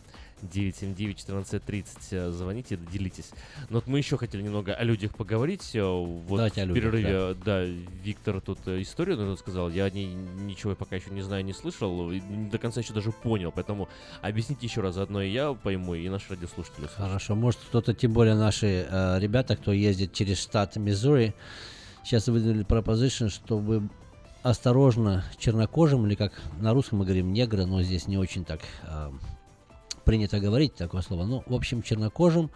[SPEAKER 1] 979-1430. э, Звоните, делитесь. Но вот мы еще хотели немного о людях поговорить. э, Вот
[SPEAKER 2] Давайте о
[SPEAKER 1] в
[SPEAKER 2] людях,
[SPEAKER 1] перерыве, да. Виктор тут э, историю наверное, сказал. Я о ней ничего пока еще не знаю, не слышал. не До конца еще даже понял. Поэтому объясните еще раз. Заодно и я пойму, и наши радиослушатели. услышат.
[SPEAKER 2] Хорошо, может кто-то, тем более наши э, ребята, кто ездит через штат Миссури, сейчас выдвинули пропозицию, чтобы осторожно чернокожим, или как на русском мы говорим негры, но здесь не очень так э, принято говорить такое слово. Ну, в общем, чернокожим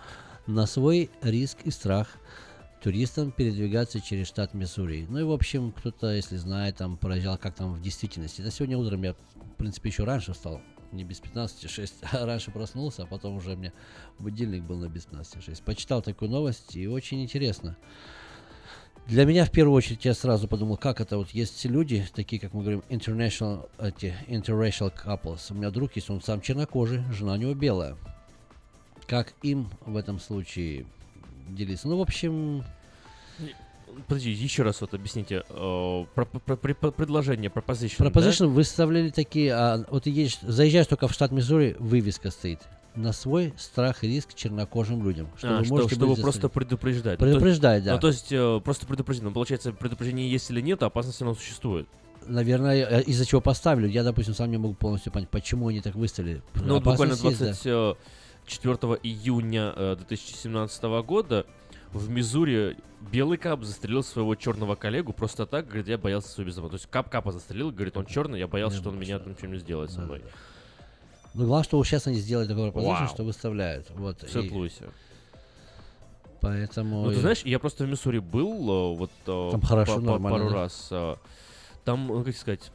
[SPEAKER 2] на свой риск и страх туристам передвигаться через штат Миссури. Ну и, в общем, кто-то, если знает, там проезжал, как там в действительности. Это сегодня утром я, в принципе, еще раньше встал. Не без 15-6, а раньше проснулся, а потом уже у меня будильник был на без 15-6. Почитал такую новость, и очень интересно. Для меня, в первую очередь, я сразу подумал, как это вот есть люди, такие, как мы говорим, international, эти, interracial couples. У меня друг есть, он сам чернокожий, жена у него белая. Как им в этом случае делиться? Ну, в общем,
[SPEAKER 1] Подожди, еще раз вот объясните. э, про, про- про- предложение, proposition,
[SPEAKER 2] Proposition выставляли такие, а, вот едешь, заезжаешь только в штат Миссури, вывеска стоит. На свой страх и риск чернокожим людям.
[SPEAKER 1] А,
[SPEAKER 2] вы
[SPEAKER 1] что- чтобы просто предупреждать. Ну, то-
[SPEAKER 2] Предупреждать, да.
[SPEAKER 1] Ну, то есть, э, просто предупредить. Ну, получается, предупреждение есть или нет, а опасность все равно существует.
[SPEAKER 2] Наверное, э, из-за чего поставили. Я, допустим, сам не могу полностью понять, почему они так выставили.
[SPEAKER 1] Ну, буквально
[SPEAKER 2] Опасность есть, да.
[SPEAKER 1] 24 июня э, 2017 года в Мизури белый кап застрелил своего черного коллегу просто так, говорит, я боялся своей безопасности. То есть кап капа застрелил, говорит, он черный, я боялся,
[SPEAKER 2] Я
[SPEAKER 1] что он меня там что-нибудь сделает со мной.
[SPEAKER 2] Ну, главное, что сейчас они сделали такое пропозицию, что выставляют. Вот.
[SPEAKER 1] В
[SPEAKER 2] и. Поэтому...
[SPEAKER 1] Ну, ты знаешь, я просто в Миссури был, э, вот э,
[SPEAKER 2] Там хорошо, нормально,
[SPEAKER 1] пару
[SPEAKER 2] да?
[SPEAKER 1] раз. э, Там, как сказать,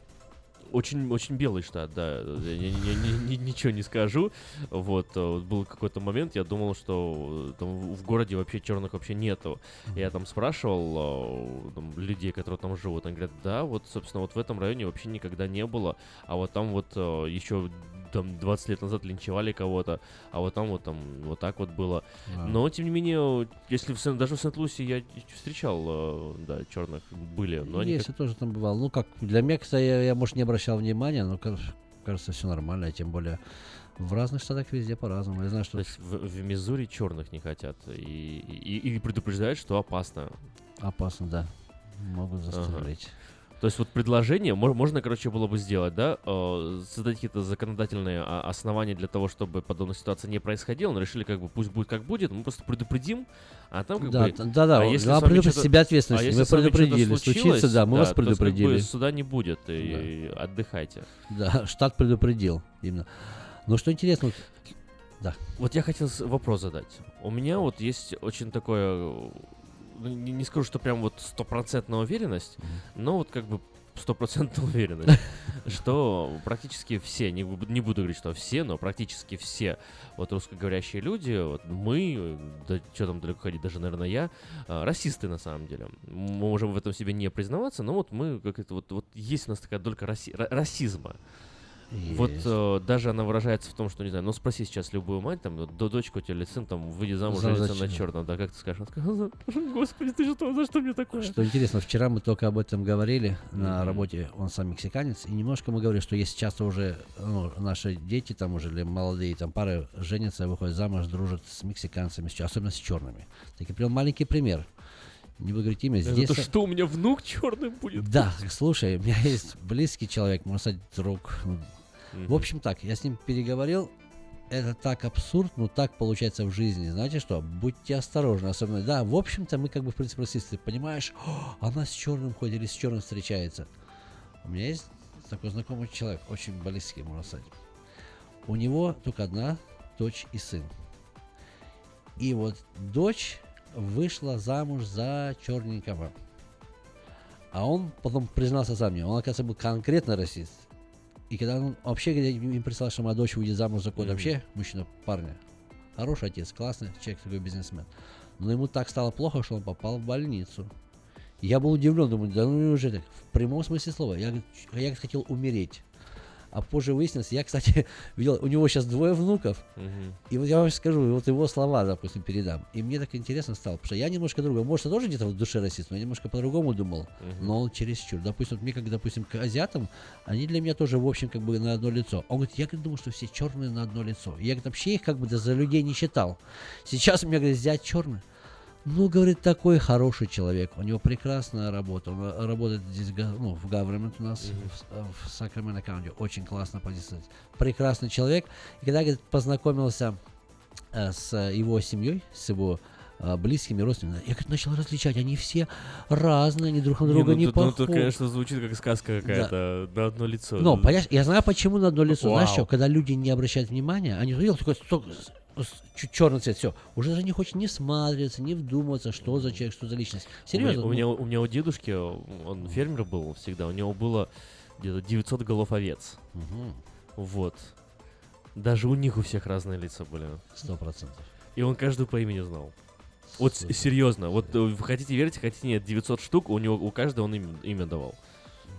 [SPEAKER 1] очень, очень белый штат, да. Я ни- ни- ни- ничего не скажу. Вот, был какой-то момент, я думал, что там в городе вообще черных вообще нету. Я там спрашивал там, людей, которые там живут, они говорят, да, вот, собственно, вот в этом районе вообще никогда не было. А вот там вот еще там 20 лет назад линчевали кого-то, а вот там вот там вот так вот было.
[SPEAKER 2] Да.
[SPEAKER 1] Но тем не менее, если в Сен- даже в Сент-Луисе я встречал, э, да, черных были, но они
[SPEAKER 2] Есть,
[SPEAKER 1] как-
[SPEAKER 2] тоже там бывал. Ну, как, для меня, кстати, я, я, может, не обращал внимания, но, каж- кажется, все нормально, тем более в разных штатах везде по-разному. Я знаю, что
[SPEAKER 1] То есть в, в Миссури черных не хотят и, и, и предупреждают, что опасно.
[SPEAKER 2] опасно, да. Могут
[SPEAKER 1] Ага. То есть вот предложение мо- можно, короче, было бы сделать, да, э, создать какие-то законодательные а, основания для того, чтобы подобная ситуация не происходила, но решили как бы пусть будет как будет, мы просто предупредим, а там как
[SPEAKER 2] Да,
[SPEAKER 1] бы...
[SPEAKER 2] т- да-да,
[SPEAKER 1] а если вами
[SPEAKER 2] предупредить себя ответственностью.
[SPEAKER 1] а
[SPEAKER 2] Мы
[SPEAKER 1] если что-то
[SPEAKER 2] предупредили, случится, да, мы вас
[SPEAKER 1] то есть как бы
[SPEAKER 2] предупредили.
[SPEAKER 1] суда не будет, и, и отдыхайте.
[SPEAKER 2] Да, штат предупредил именно. Ну, что интересно, да.
[SPEAKER 1] Вот я хотел вопрос задать. У меня вот есть очень такое, не, не скажу, что прям вот стопроцентная уверенность, но вот как бы стопроцентная уверенность, что практически все, не, не буду говорить, что все, но практически все вот русскоговорящие люди, вот мы, да что там далеко ходить, даже, наверное, я, а, расисты на самом деле. Мы можем в этом себе не признаваться, но вот мы, как это, вот, вот есть у нас такая долька раси- ра- расизма. Вот
[SPEAKER 2] Есть.
[SPEAKER 1] э, даже она выражается в том, что, не знаю, ну спроси сейчас любую мать, там, до дочку у тебя или сын, там, выйди замуж,
[SPEAKER 2] За-
[SPEAKER 1] женится на черном, да, как ты скажешь? Она скажет, Господи, ты что, за что мне такое?
[SPEAKER 2] Что интересно, вчера мы только об этом говорили на
[SPEAKER 1] Мгм.
[SPEAKER 2] работе, он сам мексиканец, и немножко мы говорили, что есть часто уже ну, наши дети там уже, или молодые там пары женятся, выходят замуж, дружат с мексиканцами, особенно с черными. Так и прям маленький пример. Не буду говорить имя,
[SPEAKER 1] Это
[SPEAKER 2] здесь...
[SPEAKER 1] что, у меня внук черным будет?
[SPEAKER 2] Да, слушай, у меня есть близкий человек, можно сказать, друг. В общем так, я с ним переговорил, это так абсурд, но так получается в жизни. Знаете что? Будьте осторожны, особенно. Да, в общем-то, мы как бы в принципе расисты. Понимаешь, «О, она с черным ходит или с черным встречается. У меня есть такой знакомый человек, очень близкий, можно сказать. У него только одна дочь и сын. И вот дочь вышла замуж за черненького. А он потом признался сам мне, он, оказывается, был конкретно расист. И когда он вообще, когда им прислал, что моя дочь выйдет замуж за какого-то
[SPEAKER 1] Мгм.
[SPEAKER 2] вообще мужчина, парня, хороший отец, классный человек, такой бизнесмен. Но ему так стало плохо, что он попал в больницу. Я был удивлен, думаю, да ну неужели так? В прямом смысле слова. Я, я хотел умереть. А позже выяснилось, я, кстати, видел, у него сейчас двое внуков.
[SPEAKER 1] Мгм.
[SPEAKER 2] И вот я вам скажу, вот его слова, допустим, передам. И мне так интересно стало, потому что я немножко другой. Может, я тоже где-то в душе расист, но я немножко по-другому думал.
[SPEAKER 1] Мгм.
[SPEAKER 2] Но он чересчур. Допустим, вот мне, как, допустим, к азиатам, они для меня тоже, в общем, как бы на одно лицо. Он говорит, я говорит, думал, что все черные на одно лицо. Я, говорит, вообще их как бы за людей не считал. Сейчас меня, говорит, взять черный. Ну, говорит, такой хороший человек. У него прекрасная работа. Он э, работает здесь ну, в government у нас,
[SPEAKER 1] Мгм.
[SPEAKER 2] в, э, в Сакраменто County. Очень классно позиция. Прекрасный человек. И когда, говорит, познакомился э, с его семьей, с его э, близкими родственниками, я, говорит, начал различать. Они все разные, они друг на
[SPEAKER 1] Не,
[SPEAKER 2] друга
[SPEAKER 1] ну,
[SPEAKER 2] не
[SPEAKER 1] тут- ну,
[SPEAKER 2] похожи.
[SPEAKER 1] тут, конечно, звучит как сказка какая-то на одно лицо.
[SPEAKER 2] Ну, понимаешь, я знаю, почему на одно лицо. Знаешь
[SPEAKER 1] Вау.
[SPEAKER 2] что, когда люди не обращают внимания, они видел такой сток- с- с- чуть черный цвет, все, уже даже не хочет ни смотреться, ни вдумываться, что за человек, что за личность. Серьезно.
[SPEAKER 1] У меня,
[SPEAKER 2] ну,
[SPEAKER 1] у меня, у меня у дедушки, он фермер был всегда, у него было где-то 900 голов овец.
[SPEAKER 2] Мгм.
[SPEAKER 1] Вот. Даже у них у всех разные лица были.
[SPEAKER 2] Сто процентов.
[SPEAKER 1] И он каждую по имени знал. Вот
[SPEAKER 2] Супер.
[SPEAKER 1] серьезно, вот э, вы хотите верить, хотите нет, 900 штук, у него у каждого он им- имя давал.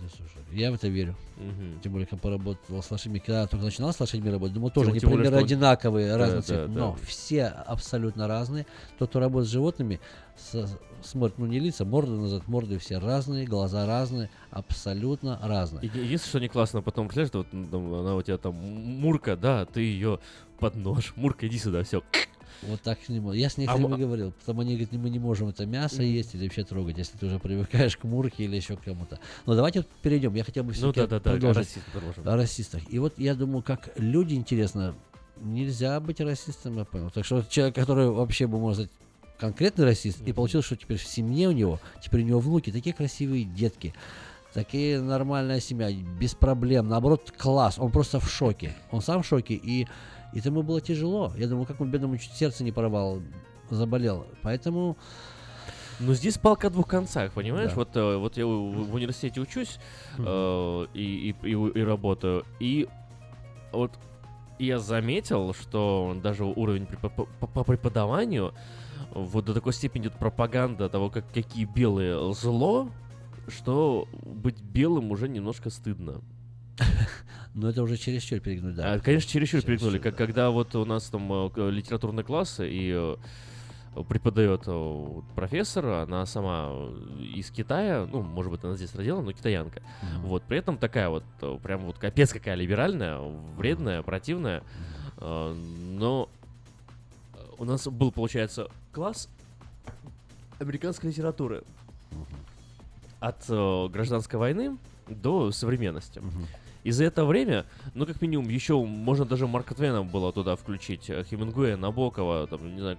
[SPEAKER 2] Да, слушай, Я в это верю.
[SPEAKER 1] Мгм.
[SPEAKER 2] Тем более, когда поработал с лошадьми, когда я только начинал с лошадьми работать, думал, тоже
[SPEAKER 1] Тем-
[SPEAKER 2] они
[SPEAKER 1] тем более, что он-
[SPEAKER 2] одинаковые,
[SPEAKER 1] Да,
[SPEAKER 2] разные
[SPEAKER 1] да, да.
[SPEAKER 2] Но все абсолютно разные. Тот, кто работает с животными, с- смотрит, ну не лица, морды назад, морды все разные, глаза разные, абсолютно разные.
[SPEAKER 1] Единственное, что не классно, потом, представляешь, вот она у тебя там Мурка, да, ты ее под нож. Мурка, иди сюда, все.
[SPEAKER 2] Вот так не могу. Я с
[SPEAKER 1] А
[SPEAKER 2] некоторыми
[SPEAKER 1] м-
[SPEAKER 2] говорил, потому они говорят, мы не можем это мясо есть или вообще трогать, если ты уже привыкаешь к мурке или еще к кому-то. Но давайте вот перейдем. Я хотел бы
[SPEAKER 1] Ну
[SPEAKER 2] все-таки
[SPEAKER 1] да, да, да, о
[SPEAKER 2] продолжить
[SPEAKER 1] продолжим.
[SPEAKER 2] о расистах. И вот я думаю, как люди, интересно, нельзя быть расистом, я понял. Так что человек, который вообще бы, можно сказать, конкретный расист, и получилось, что теперь в семье у него, теперь у него внуки, такие красивые детки, такие нормальная семья, без проблем, наоборот, класс, он просто в шоке, он сам в шоке, и и ему было тяжело. Я думаю, как он бедному чуть сердце не порвал, заболел. Поэтому
[SPEAKER 1] Ну здесь палка о двух концах, понимаешь?
[SPEAKER 2] Да.
[SPEAKER 1] Вот, э, вот я в университете учусь э, и, и, и, и работаю, и вот я заметил, что даже уровень препо- по, по- по преподаванию вот до такой степени идет пропаганда того, как, какие белые зло, что быть белым уже немножко стыдно.
[SPEAKER 2] ну, это уже чересчур перегнуть, да.
[SPEAKER 1] А, конечно, чересчур
[SPEAKER 2] Чересчур,
[SPEAKER 1] перегнули. Как, когда вот у нас там э, литературный класс и э, преподает э, профессор, она сама э, из Китая, ну, может быть, она здесь родила, но китаянка.
[SPEAKER 2] Мгм.
[SPEAKER 1] Вот, при этом такая вот, э, прям вот капец какая либеральная, вредная, противная. Э, Но у нас был, получается, класс американской литературы. От э, гражданской войны до современности.
[SPEAKER 2] Мгм.
[SPEAKER 1] И за это время, ну, как минимум, еще можно даже Марка Твена было туда включить, э, Хемингуэя, Набокова, там, не знаю,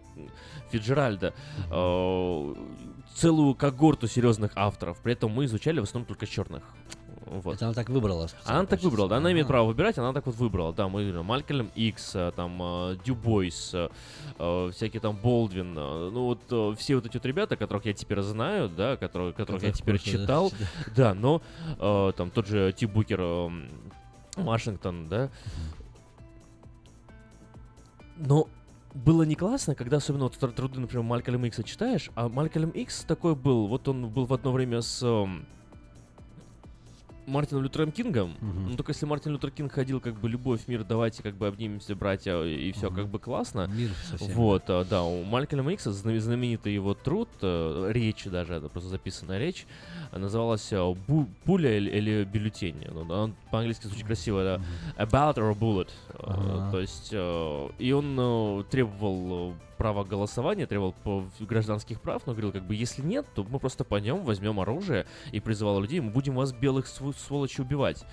[SPEAKER 1] Фиджеральда, э, целую когорту серьезных авторов. При этом мы изучали в основном только черных. Вот.
[SPEAKER 2] Это она так выбрала.
[SPEAKER 1] Она так выбрала, да, она имеет право выбирать, она так вот выбрала. Да, мы видим Малькольм Икс, э, там э, Дюбойс, э, всякие там Болдвин, ну вот все вот эти вот ребята, которых я теперь знаю, да, которые, которых я
[SPEAKER 2] Которых
[SPEAKER 1] теперь читал,
[SPEAKER 2] да.
[SPEAKER 1] но там тот же Ти Букер, Вашингтон, да. Но было не классно, когда особенно вот тр- труды, например, Малькольма Икса читаешь, а Малькольм Икс такой был, вот он был в одно время с эм, Мартином Лютером Кингом,
[SPEAKER 2] Мгм.
[SPEAKER 1] ну только если Мартин Лютер Кинг ходил как бы любовь, мир, давайте как бы обнимемся, братья, и все
[SPEAKER 2] Мгм.
[SPEAKER 1] как бы классно.
[SPEAKER 2] Мир совсем.
[SPEAKER 1] Вот, а, да, у Малькольма Икса зна- знаменитый его труд, э, речь даже, это просто записанная речь, называлась э, «Бу- «Пуля» или, «Бюллетень». Ну, он по-английски звучит красиво, это «About or a bullet». Э,
[SPEAKER 2] Ага.
[SPEAKER 1] То есть, и он требовал права голосования, требовал по- гражданских прав, но говорил, как бы, если нет, то мы просто пойдем, возьмем оружие и призывал людей, мы будем вас, белых св- сволочей, убивать.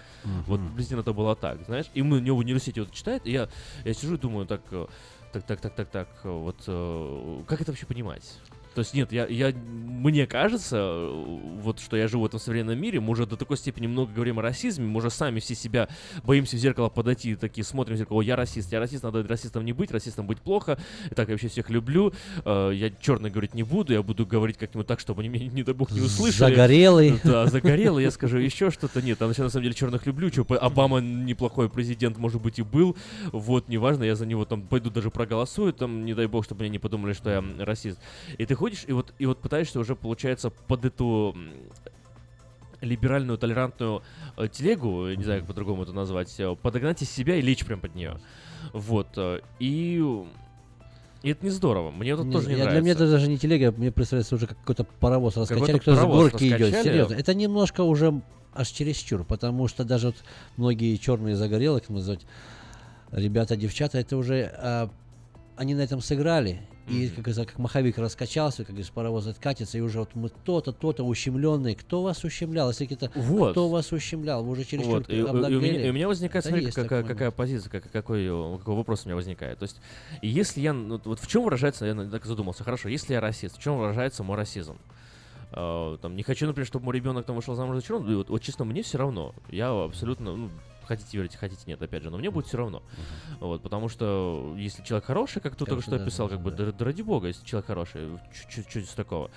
[SPEAKER 1] Вот
[SPEAKER 2] Мгм.
[SPEAKER 1] приблизительно это было так, знаешь. И мы него в университете вот читает, и я, я сижу и думаю, так, э, так, так, так, так, так, э, вот э, как это вообще понимать? То есть нет, я, я, мне кажется, э, вот что я живу в этом современном мире, мы уже до такой степени много говорим о расизме, мы уже сами все себя боимся в зеркало подойти, и такие смотрим в зеркало, я расист, я расист, надо расистом не быть, расистом быть плохо, и так я вообще всех люблю, э, я черный говорить не буду, я буду говорить как-нибудь так, чтобы они меня, не дай бог, не услышали.
[SPEAKER 2] Загорелый.
[SPEAKER 1] Да, загорелый, я скажу еще что-то. Нет, а вообще, на самом деле черных люблю. Что, Обама неплохой президент, может быть, и был. Вот, неважно, я за него там пойду даже проголосую, там, не дай бог, чтобы мне не подумали, что я расист. И ты ходишь, и вот, и вот пытаешься уже, получается, под эту либеральную, толерантную э, телегу, не знаю, как по-другому это назвать, э, подогнать из себя и лечь прям под нее. Вот. э, И... И это не здорово. Мне это
[SPEAKER 2] Не,
[SPEAKER 1] тоже не
[SPEAKER 2] я-
[SPEAKER 1] нравится.
[SPEAKER 2] Для меня это даже не телега, мне представляется уже как какой-то паровоз раскачали,
[SPEAKER 1] Какой-то
[SPEAKER 2] кто с горки идет. Серьезно. Это немножко уже аж чересчур, потому что даже вот многие черные загорелые, как называть, ребята, девчата, это уже а, они на этом сыграли. И как, говорится, как маховик раскачался, как говорится, паровоз откатится, и уже вот мы то-то, то-то ущемленные. Кто вас ущемлял? Если какие-то
[SPEAKER 1] Вот.
[SPEAKER 2] кто вас ущемлял? Вы уже чересчур
[SPEAKER 1] Вот, и, и- и у меня, и у меня возникает,
[SPEAKER 2] Это
[SPEAKER 1] смотри,
[SPEAKER 2] есть
[SPEAKER 1] какая, позиция, как, какой, какой вопрос у меня возникает. То есть, если я, ну, вот в чем выражается, я так задумался, хорошо, если я расист, в чем выражается мой расизм? Э, там, не хочу, например, чтобы мой ребенок там вышел замуж за черного, вот, вот честно, мне все равно. Я абсолютно, ну, хотите верить, хотите нет, опять же, но мне будет все равно. Вот, потому что если человек хороший, как ты только что
[SPEAKER 2] да,
[SPEAKER 1] описал,
[SPEAKER 2] да,
[SPEAKER 1] как бы,
[SPEAKER 2] да.
[SPEAKER 1] ради бога, если человек хороший, чуть-чуть здесь такого.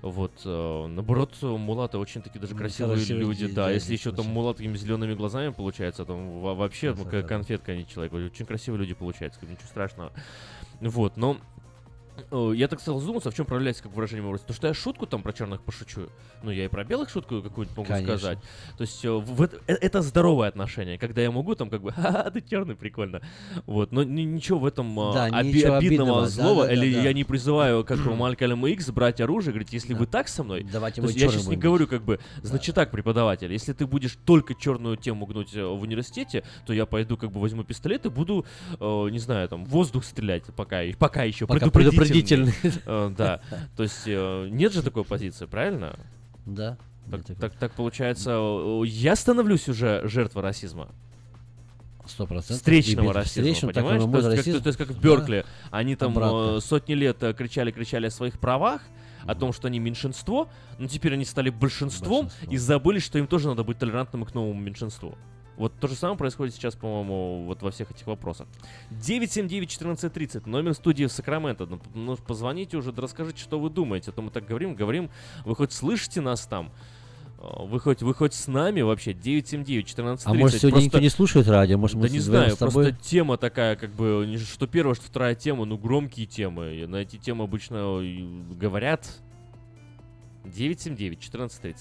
[SPEAKER 1] Вот, э, наоборот, мулаты очень такие даже красивые
[SPEAKER 2] красивые
[SPEAKER 1] люди, да, если еще там мулат такими зелеными глазами получается, там во- вообще
[SPEAKER 2] да.
[SPEAKER 1] конфетка, а не человек, очень красивые люди получаются, ничего страшного. Вот, но э, я так стал задуматься, в чем проявляется как выражение моего. То, что я шутку там про черных пошучу, ну, я и про белых шутку какую-нибудь могу
[SPEAKER 2] Конечно.
[SPEAKER 1] сказать. То есть э, в это, э, это здоровое отношение, когда я могу там как бы, ха-ха, ты черный, прикольно. Вот, но ни- ничего в этом э,
[SPEAKER 2] Да,
[SPEAKER 1] оби-
[SPEAKER 2] ничего
[SPEAKER 1] обидного,
[SPEAKER 2] обидного,
[SPEAKER 1] злого,
[SPEAKER 2] да-да-да-да.
[SPEAKER 1] или я не призываю, как у Малькольма Икс, брать оружие, говорить, если вы так со мной,
[SPEAKER 2] Давайте
[SPEAKER 1] то есть я сейчас не говорю, как бы, значит так, преподаватель, если ты будешь только черную тему гнуть э, в университете, то я пойду, как бы, возьму пистолет и буду, э, не знаю, там, воздух стрелять, пока, пока еще
[SPEAKER 2] Пока
[SPEAKER 1] предупредительный.
[SPEAKER 2] Предупредительный.
[SPEAKER 1] Э, Да, то есть э, нет же такой позиции, правильно?
[SPEAKER 2] Да.
[SPEAKER 1] Так, так, так получается, э, я становлюсь уже жертвой расизма.
[SPEAKER 2] Сто процентов.
[SPEAKER 1] Встречного расизма,
[SPEAKER 2] встречного, так
[SPEAKER 1] понимаешь? То есть,
[SPEAKER 2] может
[SPEAKER 1] как,
[SPEAKER 2] расизм.
[SPEAKER 1] то есть как в
[SPEAKER 2] Да.
[SPEAKER 1] Беркли, они там
[SPEAKER 2] Обратно.
[SPEAKER 1] сотни лет кричали-кричали о своих правах, о том, что они меньшинство, но теперь они стали большинством и забыли, что им тоже надо быть толерантным к новому меньшинству. Вот то же самое происходит сейчас, по-моему, вот во всех этих вопросах. 979-1430, номер студии в Сакраменто. Ну, ну, позвоните уже, да расскажите, что вы думаете. А то мы так говорим, говорим. Вы хоть слышите нас там? А, Вы хоть, вы хоть с нами вообще? 979-1430.
[SPEAKER 2] А может, сегодня никто не слушает радио? Может, мы
[SPEAKER 1] да не знаю,
[SPEAKER 2] с тобой?
[SPEAKER 1] просто тема такая, как бы, что первая, что вторая тема, ну, громкие темы. На эти темы обычно говорят. 979-1430.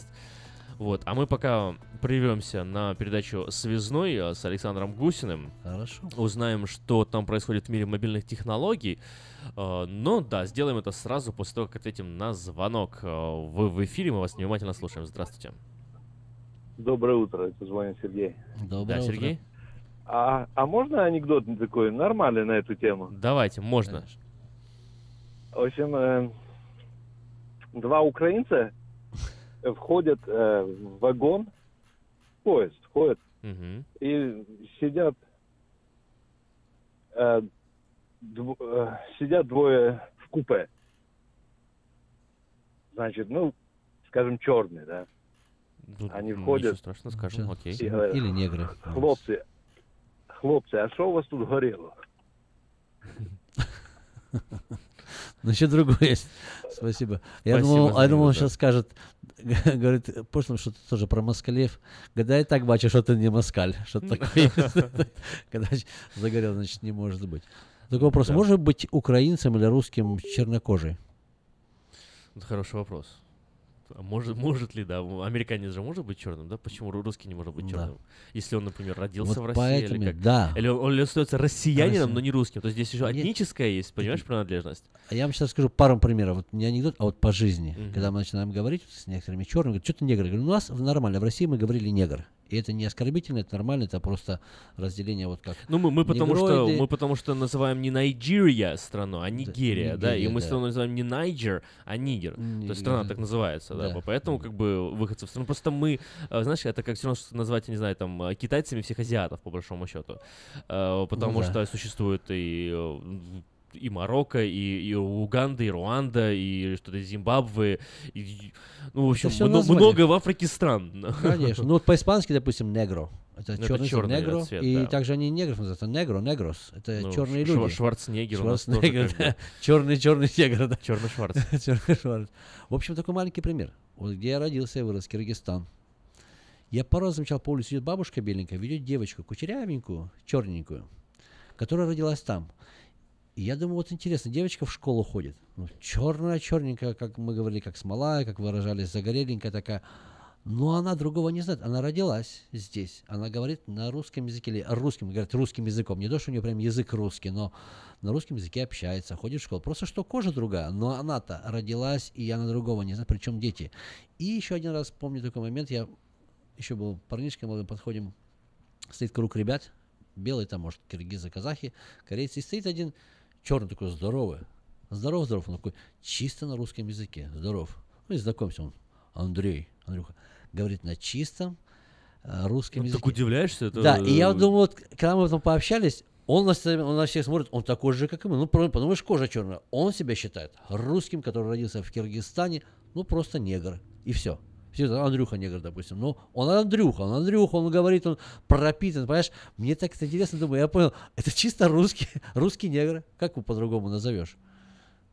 [SPEAKER 1] Вот, а мы пока прервемся на передачу «Связной» э, с Александром Гусиным.
[SPEAKER 2] Хорошо.
[SPEAKER 1] Узнаем, что там происходит в мире мобильных технологий. Э, Но да, сделаем это сразу после того, как ответим на звонок. Э, Вы в эфире, мы вас внимательно слушаем. Здравствуйте.
[SPEAKER 7] Доброе утро, это звонит Сергей.
[SPEAKER 2] Доброе
[SPEAKER 1] да, Сергей?
[SPEAKER 7] А, а можно анекдот такой нормальный на эту тему?
[SPEAKER 1] Давайте, можно.
[SPEAKER 7] В общем, э, два украинца входят э, в вагон, в поезд входят
[SPEAKER 1] Мгм.
[SPEAKER 7] и сидят, э, дв- э, сидят двое в купе. Значит, ну, скажем, черный, да.
[SPEAKER 1] Ну,
[SPEAKER 7] Они
[SPEAKER 1] ну,
[SPEAKER 7] входят.
[SPEAKER 1] Ничего страшного, скажем, окей.
[SPEAKER 7] і говорять,
[SPEAKER 2] Или негры.
[SPEAKER 7] Хлопці, хлопці, а що у вас тут горіло?
[SPEAKER 2] Ну, еще другое есть. Спасибо. Я
[SPEAKER 1] Спасибо
[SPEAKER 2] думал, я думал, он сейчас скажет, говорит, в прошлом что-то тоже про москалев. Когда я так бачу, что ты не москаль. Что-то такое. Когда загорел, значит, не может быть. Такой вопрос.
[SPEAKER 1] Да.
[SPEAKER 2] Может быть украинцем или русским чернокожий?
[SPEAKER 1] Это хороший вопрос. А может, может ли, да? Американец же может быть черным, да? Почему ру- русский не может быть
[SPEAKER 2] Да.
[SPEAKER 1] черным? Если он, например, родился
[SPEAKER 2] Вот
[SPEAKER 1] в России,
[SPEAKER 2] поэтому,
[SPEAKER 1] или как?
[SPEAKER 2] да.
[SPEAKER 1] Или он, он остается россиянином,
[SPEAKER 2] Россиян.
[SPEAKER 1] но не русским. То есть здесь еще
[SPEAKER 2] Нет.
[SPEAKER 1] этническая есть, понимаешь, принадлежность?
[SPEAKER 2] А я вам сейчас скажу пару примеров. Вот не анекдот, а вот по жизни.
[SPEAKER 1] Мгм.
[SPEAKER 2] Когда мы начинаем говорить с некоторыми черными, говорят, что ты негр? Я говорю, ну, у нас нормально. В России мы говорили негр. И это не оскорбительно, это нормально, это просто разделение вот как
[SPEAKER 1] Ну, мы, мы, потому что, мы потому что называем не Найджирия страну, а Нигерия, да, и
[SPEAKER 2] Нигерия,
[SPEAKER 1] мы
[SPEAKER 2] да.
[SPEAKER 1] страну называем не Найджер, а Нигер. То есть страна
[SPEAKER 2] Нигер.
[SPEAKER 1] так называется, да.
[SPEAKER 2] Да.
[SPEAKER 1] Поэтому как бы выходцы в страну. Просто мы, э, знаешь, это как все равно, что назвать, я не знаю, там, китайцами всех азиатов, по большому счету. Э, Потому
[SPEAKER 2] Ну да.
[SPEAKER 1] что существует и э, и Марокко, и, и Уганда, и Руанда, и что-то Зимбабве, и, ну, в общем, мно- много в Африке стран.
[SPEAKER 2] Конечно. Ну вот по-испански, допустим, негро. Это
[SPEAKER 1] Это
[SPEAKER 2] черный, негро.
[SPEAKER 1] цвет,
[SPEAKER 2] и
[SPEAKER 1] да.
[SPEAKER 2] также они негров. Это негро, негрос. Это
[SPEAKER 1] Ну,
[SPEAKER 2] черные
[SPEAKER 1] Шва-
[SPEAKER 2] люди.
[SPEAKER 1] Шварценеггер у нас тоже
[SPEAKER 2] Шварценеггер, да. Черный, черный негр, да.
[SPEAKER 1] Черный Шварц.
[SPEAKER 2] Черный Шварц. В общем, такой маленький пример. Вот где я родился и вырос, Киргизстан. Я пару раз замечал, по улице идет бабушка беленькая, ведет девочку, кучерявенькую, черненькую, которая родилась там. Я думаю, вот интересно, девочка в школу ходит. Ну, черная, черненькая, как мы говорили, как смола, как выражались, загореленькая такая. Но она другого не знает. Она родилась здесь. Она говорит на русском языке, или русским, говорит русским языком. Не то, что у нее прям язык русский, но на русском языке общается, ходит в школу. Просто что кожа другая, но она-то родилась, и она другого не знает, причем дети. И еще один раз помню такой момент, я еще был парнишкой молодым, подходим, стоит круг ребят, белый там, может, киргизы, казахи, корейцы, и стоит один черный такой здоровый, здоров, здоров, он такой чисто на русском языке, здоров. Ну и знакомься, он, Андрей, Андрюха, говорит на чистом э, русском
[SPEAKER 1] Ну,
[SPEAKER 2] языке.
[SPEAKER 1] так удивляешься, это,
[SPEAKER 2] Да, и я
[SPEAKER 1] э,
[SPEAKER 2] думаю, вот, когда мы потом пообщались, он на, себя- он на всех смотрит, он такой же, как и мы. Ну, что кожа черная. Он себя считает русским, который родился в Киргизстане, ну, просто негр. И все. Все, это Андрюха негр, допустим. Ну, он Андрюха, он Андрюха, он говорит, он пропитан, понимаешь? Мне так это интересно, думаю, я понял, это чисто русский, русский негр. Как его по-другому назовешь?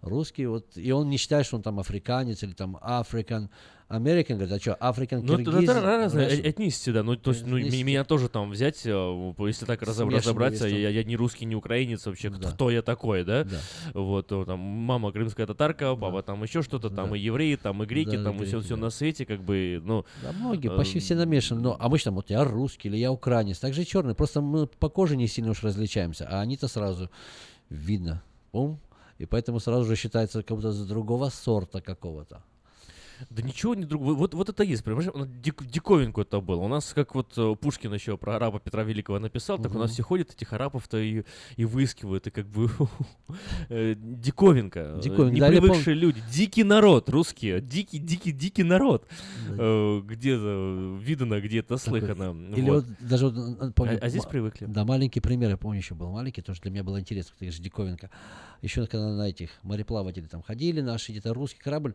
[SPEAKER 2] Русский, вот, и он не считает, что он там африканец или там африкан, американ, говорит, а что, африкан,
[SPEAKER 1] Ну, это, это разные э- этнисити, да. Ну, то есть, ну, меня тоже там взять, э, если так
[SPEAKER 2] Смешанный
[SPEAKER 1] разобраться, я, я не русский, не украинец вообще, кто,
[SPEAKER 2] Да.
[SPEAKER 1] кто я такой, да?
[SPEAKER 2] Да.
[SPEAKER 1] Вот, э, там, мама крымская татарка, папа там еще что-то, там
[SPEAKER 2] Да.
[SPEAKER 1] и евреи, там и греки,
[SPEAKER 2] Да,
[SPEAKER 1] там и все,
[SPEAKER 2] греки,
[SPEAKER 1] все
[SPEAKER 2] да.
[SPEAKER 1] на свете, как бы, ну...
[SPEAKER 2] Да, многие,
[SPEAKER 1] э,
[SPEAKER 2] почти все намешаны. Но обычно вот я русский или я украинец. Также черный. Просто мы по коже не сильно уж различаемся. А они-то сразу видно. Пум. И поэтому сразу же считается как будто с другого сорта какого-то.
[SPEAKER 1] Да ничего не другого. Вот, вот это есть, понимаешь? Ну, дик- диковинку это было. У нас, как вот э, Пушкин еще про араба Петра Великого написал, так у нас все ходят, этих арабов-то и, и выискивают, и как бы э, диковинка.
[SPEAKER 2] Диковинка,
[SPEAKER 1] Не
[SPEAKER 2] да,
[SPEAKER 1] привыкшие люди. Дикий народ, русские. Дикий, дикий, дикий народ. Э, Где-то видано, где-то слыхано.
[SPEAKER 2] Или
[SPEAKER 1] Вот.
[SPEAKER 2] вот даже вот, помню,
[SPEAKER 1] А- а здесь привыкли.
[SPEAKER 2] Да, маленький пример, я помню, еще был маленький, тоже для меня было интересно, ты же диковинка. Еще когда на этих мореплаватели там ходили, наши где-то русский корабль,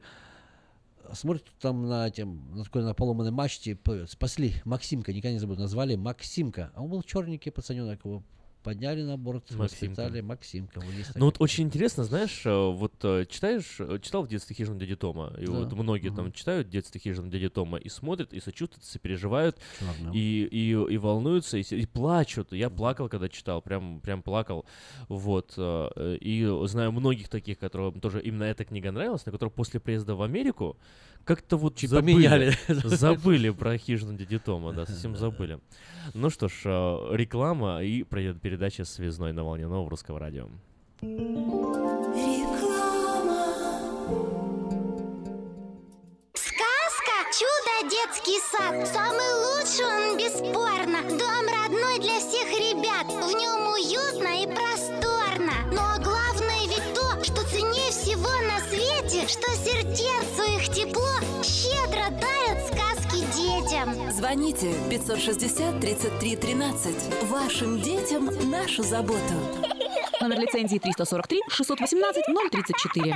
[SPEAKER 2] смотрят там на этим, на такой на поломанной мачте, спасли Максимка, никогда не забуду, назвали Максимка, а он был черненький пацаненок, его подняли на борт,
[SPEAKER 1] Максимка.
[SPEAKER 2] воспитали Максимка.
[SPEAKER 1] Ну вот очень интересно, знаешь, э, вот э, читаешь, э, читал в детстве хижину дяди Тома, и
[SPEAKER 2] Да.
[SPEAKER 1] вот многие там
[SPEAKER 2] Мгм.
[SPEAKER 1] читают в детстве хижину дяди Тома и смотрят, и сочувствуют, и переживают, и, и, и волнуются, и, и плачут. Я плакал, когда читал, прям, прям плакал. Вот. И знаю многих таких, которым тоже именно эта книга нравилась, на которых после приезда в Америку как-то вот
[SPEAKER 2] Чуть
[SPEAKER 1] забыли,
[SPEAKER 2] поменяли.
[SPEAKER 1] забыли про хижину дяди Тома, да, совсем забыли. Ну что ж, э, реклама и пройдет передача «Связной» на волне нового русского радио.
[SPEAKER 8] Сказка «Чудо детский сад». Самый лучший он, бесспорно. Дом родной для всех ребят. В нем уютно и просторно. Но главное ведь то, что ценнее всего на свете, что сердцу
[SPEAKER 9] Звоните 560 33 13. Вашим детям нашу заботу.
[SPEAKER 10] Номер лицензии 343 618 034.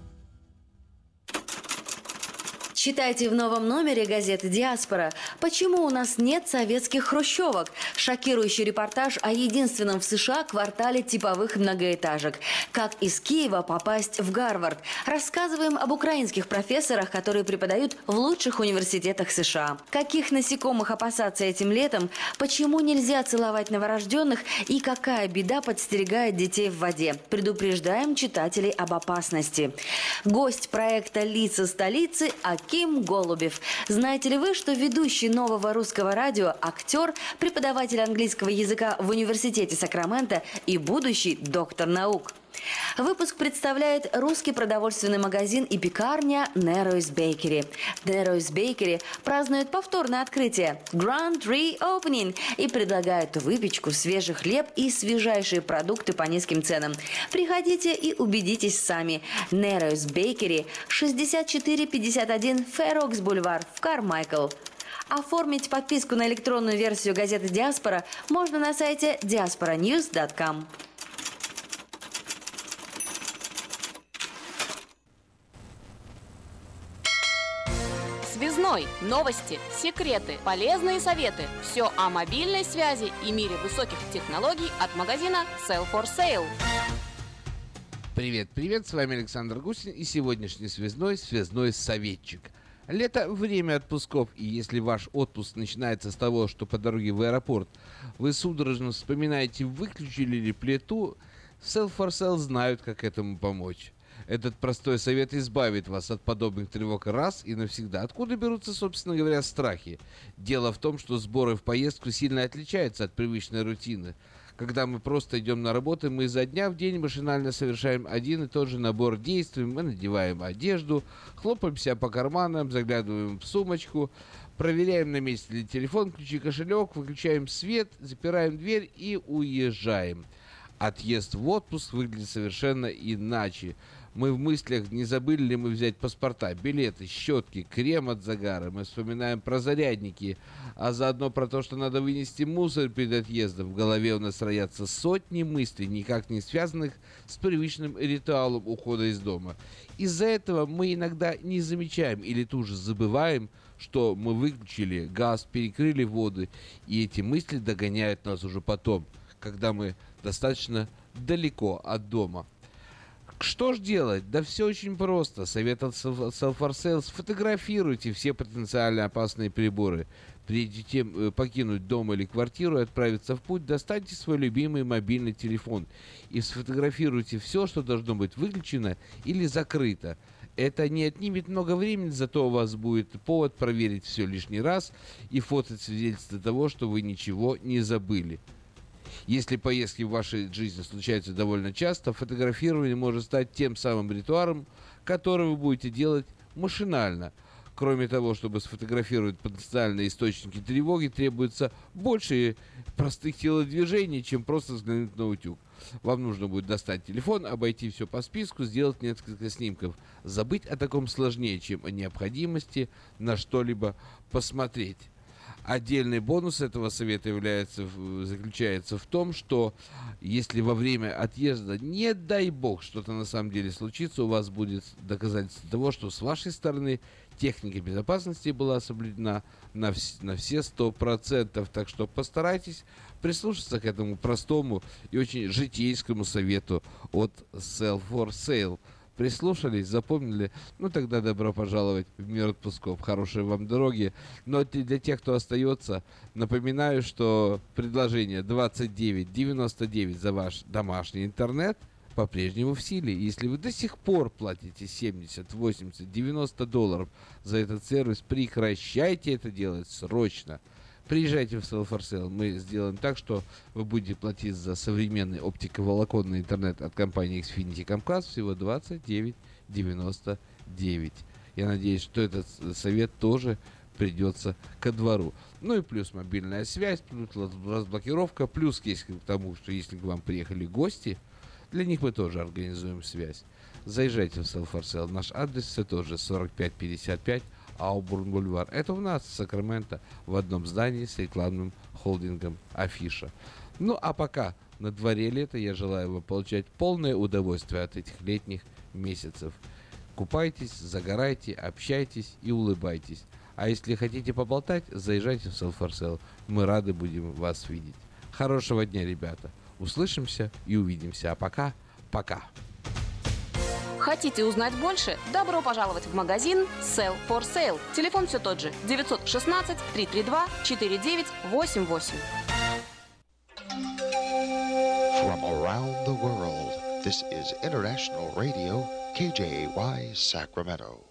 [SPEAKER 3] Читайте в новом номере газеты «Диаспора». Почему у нас нет советских хрущевок? Шокирующий репортаж о единственном в США квартале типовых многоэтажек. Как из Киева попасть в Гарвард? Рассказываем об украинских профессорах, которые преподают в лучших университетах США. Каких насекомых опасаться этим летом? Почему нельзя целовать новорожденных? И какая беда подстерегает детей в воде? Предупреждаем читателей об опасности. Гость проекта «Лица столицы» Аким Голубев. Знаете ли вы, что ведущий нового русского радио, актер, преподаватель английского языка в университете Сакрамента и будущий доктор наук? Выпуск представляет русский продовольственный магазин и пекарня Narrows Bakery. Narrows Bakery празднует повторное открытие Grand Reopening и предлагают выпечку, свежий хлеб и свежайшие продукты по низким ценам. Приходите и убедитесь сами. Narrows Bakery 6451 Ферокс Бульвар в Кармайкл. Оформить подписку на электронную версию газеты «Диаспора» можно на сайте diasporanews.com.
[SPEAKER 10] Связной. Новости, секреты, полезные советы. Все о мобильной связи и мире высоких технологий от магазина Sell for Sale.
[SPEAKER 11] Привет, привет, с вами Александр Гусин и сегодняшний связной, связной советчик. Лето – время отпусков, и если ваш отпуск начинается с того, что по дороге в аэропорт вы судорожно вспоминаете, выключили ли плиту, Sell for Sale знают, как этому помочь. Этот простой совет избавит вас от подобных тревог раз и навсегда. Откуда берутся, собственно говоря, страхи? Дело в том, что сборы в поездку сильно отличаются от привычной рутины. Когда мы просто идем на работу, мы изо дня в день машинально совершаем один и тот же набор действий. Мы надеваем одежду, хлопаем себя по карманам, заглядываем в сумочку, проверяем на месте ли телефон, ключи, кошелек, выключаем свет, запираем дверь и уезжаем. Отъезд в отпуск выглядит совершенно иначе. Мы в мыслях, не забыли ли мы взять паспорта, билеты, щетки, крем от загара. Мы вспоминаем про зарядники, а заодно про то, что надо вынести мусор перед отъездом. В голове у нас роятся сотни мыслей, никак не связанных с привычным ритуалом ухода из дома. Из-за этого мы иногда не замечаем или тоже забываем, что мы выключили газ, перекрыли воды, и эти мысли догоняют нас уже потом, когда мы достаточно далеко от дома. Что ж делать? Да все очень просто. Совет от Self Sale. Сфотографируйте все потенциально опасные приборы. Прежде чем э, покинуть дом или квартиру и отправиться в путь, достаньте свой любимый мобильный телефон и сфотографируйте все, что должно быть выключено или закрыто. Это не отнимет много времени, зато у вас будет повод проверить все лишний раз и фото свидетельство того, что вы ничего не забыли. Если поездки в вашей жизни случаются довольно часто, фотографирование может стать тем самым ритуалом, который вы будете делать машинально. Кроме того, чтобы сфотографировать потенциальные источники тревоги, требуется больше простых телодвижений, чем просто взглянуть на утюг. Вам нужно будет достать телефон, обойти все по списку, сделать несколько снимков. Забыть о таком сложнее, чем о необходимости на что-либо посмотреть. Отдельный бонус этого совета является, заключается в том, что если во время отъезда, не дай бог, что-то на самом деле случится, у вас будет доказательство того, что с вашей стороны техника безопасности была соблюдена на, вс- на все сто процентов. Так что постарайтесь прислушаться к этому простому и очень житейскому совету от Sell for Sale. Прислушались, запомнили, ну тогда добро пожаловать в мир отпусков. Хорошей вам дороги. Но для тех, кто остается, напоминаю, что предложение 29.99 за ваш домашний интернет по-прежнему в силе. Если вы до сих пор платите 70, 80, 90 долларов за этот сервис, прекращайте это делать срочно. Приезжайте в Sale. Мы сделаем так, что вы будете платить за современный оптиковолоконный интернет от компании Xfinity Comcast всего 29,99. Я надеюсь, что этот совет тоже придется ко двору. Ну и плюс мобильная связь, плюс разблокировка, плюс есть к тому, что если к вам приехали гости, для них мы тоже организуем связь. Заезжайте в Sale. Наш адрес все тоже 4555 Аубурн Бульвар. Это у нас в Сакраменто в одном здании с рекламным холдингом Афиша. Ну а пока на дворе лето, я желаю вам получать полное удовольствие от этих летних месяцев. Купайтесь, загорайте, общайтесь и улыбайтесь. А если хотите поболтать, заезжайте в Sell for Sale. Мы рады будем вас видеть. Хорошего дня, ребята. Услышимся и увидимся. А пока, пока.
[SPEAKER 10] Хотите узнать больше? Добро пожаловать в магазин Sell for Sale. Телефон все тот же 916 332 4988.
[SPEAKER 12] From around the world, this is International Radio, KJY Sacramento.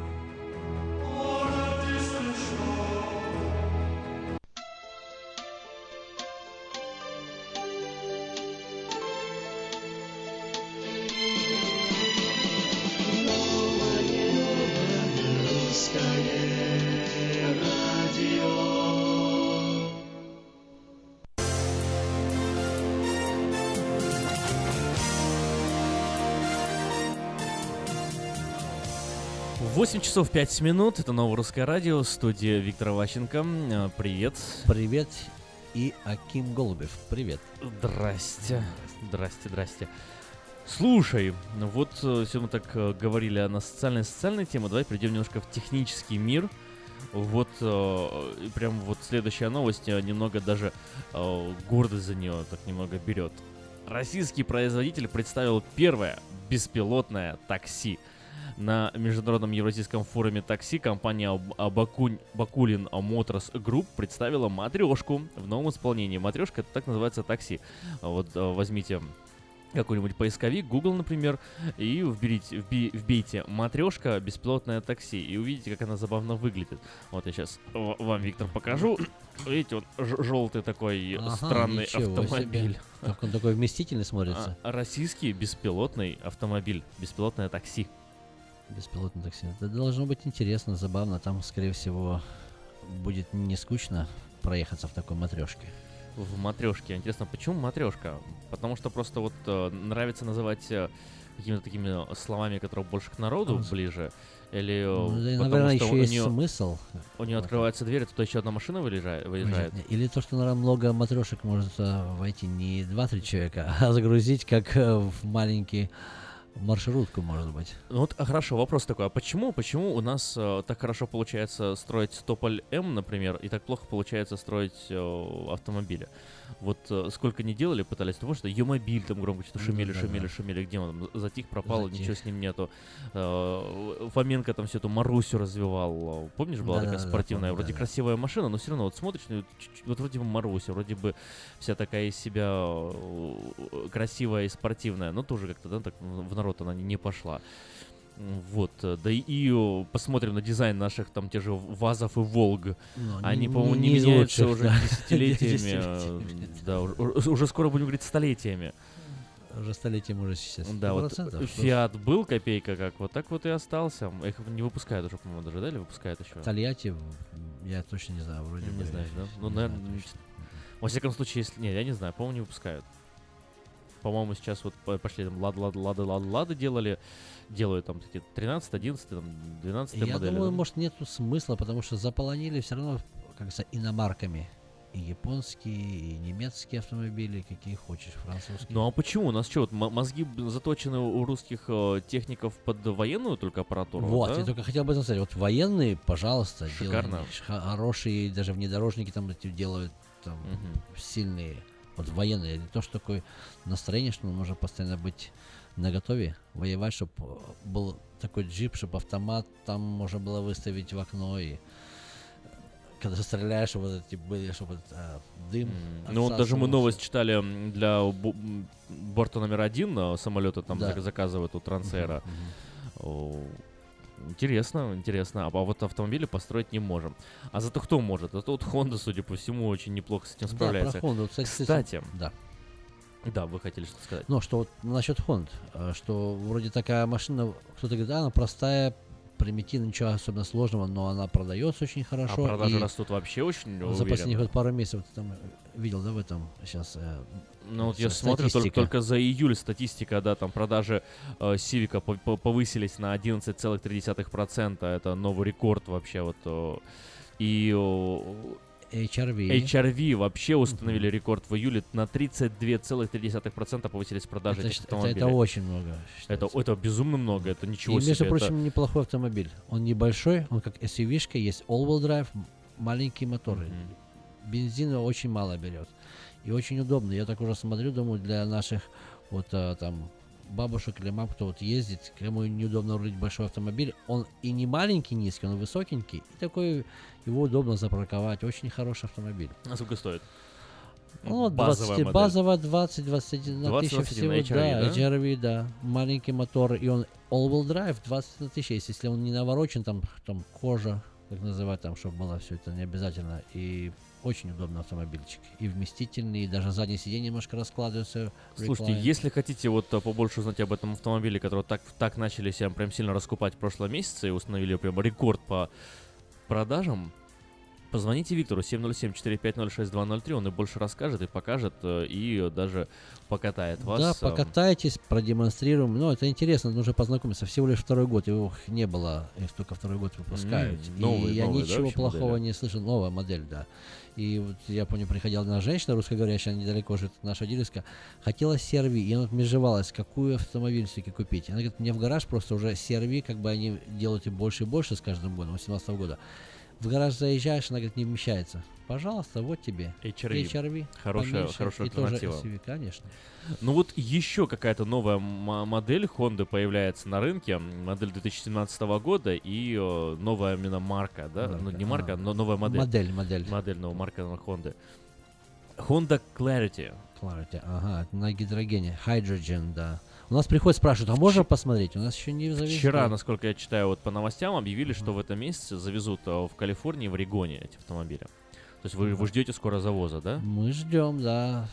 [SPEAKER 1] Восемь часов пять минут, это Новое Русское Радио, студия Виктора Ващенко. Э, Привет.
[SPEAKER 2] Привет и Аким Голубев. Привет.
[SPEAKER 1] Здрасте. Здрасте, здрасте. Слушай, ну вот э, сегодня мы так э, говорили о на социальной социальной теме, давай перейдем немножко в технический мир. Вот э, прям вот следующая новость немного даже э, гордость за нее так немного берет. Российский производитель представил первое беспилотное такси. На Международном Евразийском форуме такси компания Абакунь- Бакулин Motors Group представила матрешку в новом исполнении. Матрешка это так называется такси. Вот э, возьмите какой-нибудь поисковик, Google, например, и вберите, вби- вбейте матрешка беспилотное такси и увидите, как она забавно выглядит. Вот я сейчас вам, Виктор, покажу. Видите, вот желтый такой
[SPEAKER 2] Ага,
[SPEAKER 1] странный автомобиль.
[SPEAKER 2] себе. Как он такой вместительный смотрится.
[SPEAKER 1] А, российский беспилотный автомобиль, беспилотное такси.
[SPEAKER 2] Беспилотное такси. Это должно быть интересно, забавно. Там, скорее всего, будет не скучно проехаться в такой матрешке.
[SPEAKER 1] в матрешке. Интересно, почему матрешка? Потому что просто вот э, нравится называть э, какими-то такими словами, которые больше к народу
[SPEAKER 2] с-
[SPEAKER 1] ближе, или э,
[SPEAKER 2] Ну,
[SPEAKER 1] потому
[SPEAKER 2] наверное,
[SPEAKER 1] что
[SPEAKER 2] еще
[SPEAKER 1] у
[SPEAKER 2] есть
[SPEAKER 1] неё-
[SPEAKER 2] смысл.
[SPEAKER 1] У нее открывается дверь, туда еще одна машина выезжает. выезжает.
[SPEAKER 2] Или то, что, наверное, много матрешек может э, войти не 2-3 человека, а загрузить как э, в маленький маршрутку, может быть.
[SPEAKER 1] Ну вот а хорошо, вопрос такой, а почему, почему у нас э, так хорошо получается строить Тополь М, например, и так плохо получается строить э, автомобили? Вот э, сколько не делали, пытались, потому что Юмобиль там громко что-то шумели,
[SPEAKER 2] да,
[SPEAKER 1] шумели,
[SPEAKER 2] да.
[SPEAKER 1] шумели, где он там затих, пропал,
[SPEAKER 2] Затих.
[SPEAKER 1] ничего с ним нету. Э, Фоменко там всю эту Марусю развивал, помнишь, была такая
[SPEAKER 2] Да-да-да,
[SPEAKER 1] спортивная,
[SPEAKER 2] помню,
[SPEAKER 1] вроде красивая машина, но все равно вот смотришь, ну, вот вроде бы Маруся, вроде бы вся такая из себя э, красивая и спортивная, но тоже как-то, да, так в народ она не пошла. Вот, э, да и, посмотрим на дизайн наших там те же ВАЗов и Волг.
[SPEAKER 2] Ну,
[SPEAKER 1] Они,
[SPEAKER 2] не-
[SPEAKER 1] по-моему,
[SPEAKER 2] не-
[SPEAKER 1] не,
[SPEAKER 2] не
[SPEAKER 1] меняются
[SPEAKER 2] лучших,
[SPEAKER 1] уже
[SPEAKER 2] да.
[SPEAKER 1] десятилетиями.
[SPEAKER 2] Десятилетиями,
[SPEAKER 1] э, Да, уже, скоро будем говорить столетиями.
[SPEAKER 2] Уже столетием уже сейчас.
[SPEAKER 1] Да, вот
[SPEAKER 2] 100%.
[SPEAKER 1] Фиат был копейка как, вот так вот и остался. Их не выпускают уже, по-моему, даже, да, или выпускают еще?
[SPEAKER 2] Тольятти, я точно не знаю, вроде
[SPEAKER 1] Не
[SPEAKER 2] бы.
[SPEAKER 1] знаешь, да? Ну,
[SPEAKER 2] не
[SPEAKER 1] наверное, не- во всяком случае, если... Не, я не знаю, по-моему, не выпускают. По-моему, сейчас вот по- пошли там лады, лады, лады, лады, лады делали, делают там такие 13, 11, там 12
[SPEAKER 2] Я
[SPEAKER 1] модели.
[SPEAKER 2] думаю,
[SPEAKER 1] да?
[SPEAKER 2] может, нету смысла, потому что заполонили все равно, как говорится, иномарками. И японские, и немецкие автомобили, какие хочешь, французские.
[SPEAKER 1] Ну а почему? У нас что, вот мо- мозги заточены у русских э, техников под военную только аппаратуру?
[SPEAKER 2] Вот,
[SPEAKER 1] да?
[SPEAKER 2] я только хотел об этом сказать. Вот военные, пожалуйста,
[SPEAKER 1] Шикарно.
[SPEAKER 2] ш- хорошие, даже внедорожники там делают там сильные. Вот военные, не то, что такое настроение, что нужно постоянно быть наготове, воевать, чтобы был такой джип, чтобы автомат там можно было выставить в окно и когда ты стреляешь, вот эти были, чтобы а, дым.
[SPEAKER 1] Ну, вот даже мы новость читали для борта номер один э, самолета там
[SPEAKER 2] Да.
[SPEAKER 1] зак- заказывают у Трансэра. О, Интересно, интересно. А по- вот автомобили построить не можем. А зато кто может? Зато вот Honda, судя по всему, очень неплохо с этим
[SPEAKER 2] Да,
[SPEAKER 1] справляется.
[SPEAKER 2] про Honda, кстати,
[SPEAKER 1] Кстати,
[SPEAKER 2] да.
[SPEAKER 1] Да, вы хотели что-то сказать.
[SPEAKER 2] Ну, что вот насчет Хонд, э, что вроде такая машина, кто-то говорит, да, она простая, примитивная, ничего особенно сложного, но она продается очень хорошо.
[SPEAKER 1] а продажи растут вообще очень
[SPEAKER 2] За
[SPEAKER 1] уверенно.
[SPEAKER 2] последних вот пару месяцев ты там видел, да, в этом сейчас э,
[SPEAKER 1] Ну вот я смотрю, только, только за июль статистика, да, там продажи э, Сивика по- по- повысились на 11,3%. Это новый рекорд вообще вот. э, и
[SPEAKER 2] HRV.
[SPEAKER 1] HRV вообще установили рекорд в июле на 32,3% повысились продажи
[SPEAKER 2] Это,
[SPEAKER 1] этих
[SPEAKER 2] ш- это,
[SPEAKER 1] автомобилей.
[SPEAKER 2] это очень много.
[SPEAKER 1] Это, это безумно много, это ничего
[SPEAKER 2] и, между
[SPEAKER 1] себе. это-
[SPEAKER 2] прочим, неплохой автомобиль. Он небольшой, он как SUV-шка, есть all-wheel drive, маленькие моторы. Бензина очень мало берет. И очень удобно. Я так уже смотрю, думаю, для наших вот а, там бабушек или мам, кто вот ездит, кому неудобно рулить большой автомобиль, он и не маленький, низкий, он высокенький, и такой его удобно запарковать. Очень хороший автомобиль.
[SPEAKER 1] А сколько стоит?
[SPEAKER 2] Ну,
[SPEAKER 1] Базовая
[SPEAKER 2] 20,
[SPEAKER 1] модель.
[SPEAKER 2] базовая 20-21 на
[SPEAKER 1] 20,
[SPEAKER 2] тысячу
[SPEAKER 1] 21
[SPEAKER 2] всего,
[SPEAKER 1] HRV,
[SPEAKER 2] да,
[SPEAKER 1] да?
[SPEAKER 2] HRV, да, маленький мотор, и он all-wheel drive 20 на тысячу, есть. если он не наворочен, там, там кожа, как называть, там, чтобы было все это не обязательно, и очень удобный автомобильчик, и вместительный, и даже заднее сиденье немножко раскладывается.
[SPEAKER 1] Слушайте,
[SPEAKER 2] recline.
[SPEAKER 1] если хотите вот э, побольше узнать об этом автомобиле, который так, так начали себя прям сильно раскупать в прошлом месяце и установили прям рекорд по продажам, позвоните Виктору 707-450-6203, он и больше расскажет, и покажет, э, и даже покатает вас.
[SPEAKER 2] Да,
[SPEAKER 1] э,
[SPEAKER 2] покатайтесь, продемонстрируем. Ну, это интересно, нужно познакомиться. Всего лишь второй год, его не было, их только второй год выпускают.
[SPEAKER 1] М, новый,
[SPEAKER 2] и я
[SPEAKER 1] новый, да,
[SPEAKER 2] ничего
[SPEAKER 1] вообще
[SPEAKER 2] плохого
[SPEAKER 1] модель?
[SPEAKER 2] не слышал. Новая модель, да. И вот я помню, приходила одна женщина, русскоговорящая, недалеко живет наша дилерска, хотела серви, и она межевалась, какую автомобиль все-таки купить. Она говорит, мне в гараж просто уже серви, как бы они делают и больше и больше с каждым годом, 18 года. В гараж заезжаешь, она говорит, не вмещается. Пожалуйста, вот тебе.
[SPEAKER 1] HRV.
[SPEAKER 2] HRV
[SPEAKER 1] Хорошая,
[SPEAKER 2] поменьше,
[SPEAKER 1] хорошая
[SPEAKER 2] и тоже
[SPEAKER 1] альтернатива.
[SPEAKER 2] SUV, конечно.
[SPEAKER 1] Ну вот еще какая-то новая модель Honda появляется на рынке, модель 2017 года и э, новая именно марка, да?
[SPEAKER 2] Марка,
[SPEAKER 1] Ну не марка,
[SPEAKER 2] а.
[SPEAKER 1] но новая модель.
[SPEAKER 2] Модель, модель.
[SPEAKER 1] Модель новая марка Honda. Honda Clarity.
[SPEAKER 2] Clarity, ага, на гидрогене. Hydrogen, да. У нас приходят, спрашивают, а можно посмотреть? У нас еще не завезли.
[SPEAKER 1] Вчера, насколько я читаю вот по новостям, объявили, что в этом месяце завезут э, в Калифорнии, в Орегоне эти автомобили. То есть вы, вы ждете скоро завоза, да?
[SPEAKER 2] Мы ждем, да.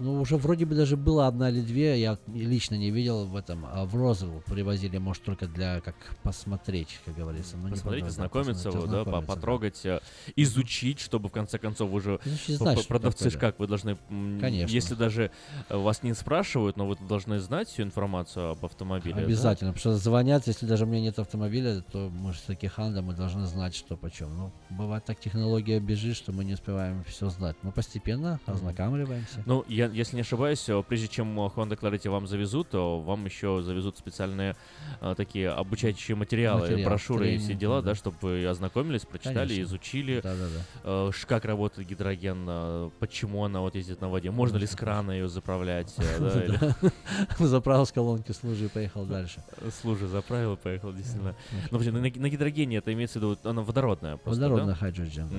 [SPEAKER 2] Ну, уже вроде бы даже было одна или две, я лично не видел в этом. А в Розову привозили, может, только для, как посмотреть, как говорится. Ну,
[SPEAKER 1] Посмотреть,
[SPEAKER 2] да,
[SPEAKER 1] ознакомиться, да,
[SPEAKER 2] ознакомиться, да.
[SPEAKER 1] потрогать, э, изучить, чтобы в конце концов вы же
[SPEAKER 2] Изучить,
[SPEAKER 1] п-
[SPEAKER 2] знать,
[SPEAKER 1] п-
[SPEAKER 2] что
[SPEAKER 1] продавцы
[SPEAKER 2] да.
[SPEAKER 1] как вы должны,
[SPEAKER 2] Конечно.
[SPEAKER 1] если даже э, вас не спрашивают, но вы должны знать всю информацию об автомобиле. да?
[SPEAKER 2] Обязательно, потому что звонят, если даже у меня нет автомобиля, то мы же таких ханда, мы должны знать, что почем. Ну, бывает так технология бежит, что мы не успеваем все знать. Но постепенно ознакомливаемся.
[SPEAKER 1] Ну, я, если не ошибаюсь, э, прежде чем э, Honda Clarity вам завезут, то вам еще завезут специальные э, такие обучающие материалы,
[SPEAKER 2] Материал,
[SPEAKER 1] брошюры и все
[SPEAKER 2] тренинг,
[SPEAKER 1] дела,
[SPEAKER 2] да.
[SPEAKER 1] да, чтобы вы ознакомились, прочитали,
[SPEAKER 2] Конечно.
[SPEAKER 1] изучили,
[SPEAKER 2] Да-да-да.
[SPEAKER 1] э, ш- как работает гидроген, э, почему она вот ездит на воде, можно ли с крана ее заправлять, э, да,
[SPEAKER 2] Да. Заправил с колонки с лужи и поехал дальше.
[SPEAKER 1] Служи, заправил и поехал, действительно. Вообще, на, гидрогене это имеется в виду, она водородная просто, да?
[SPEAKER 2] Водородная hydrogen, да.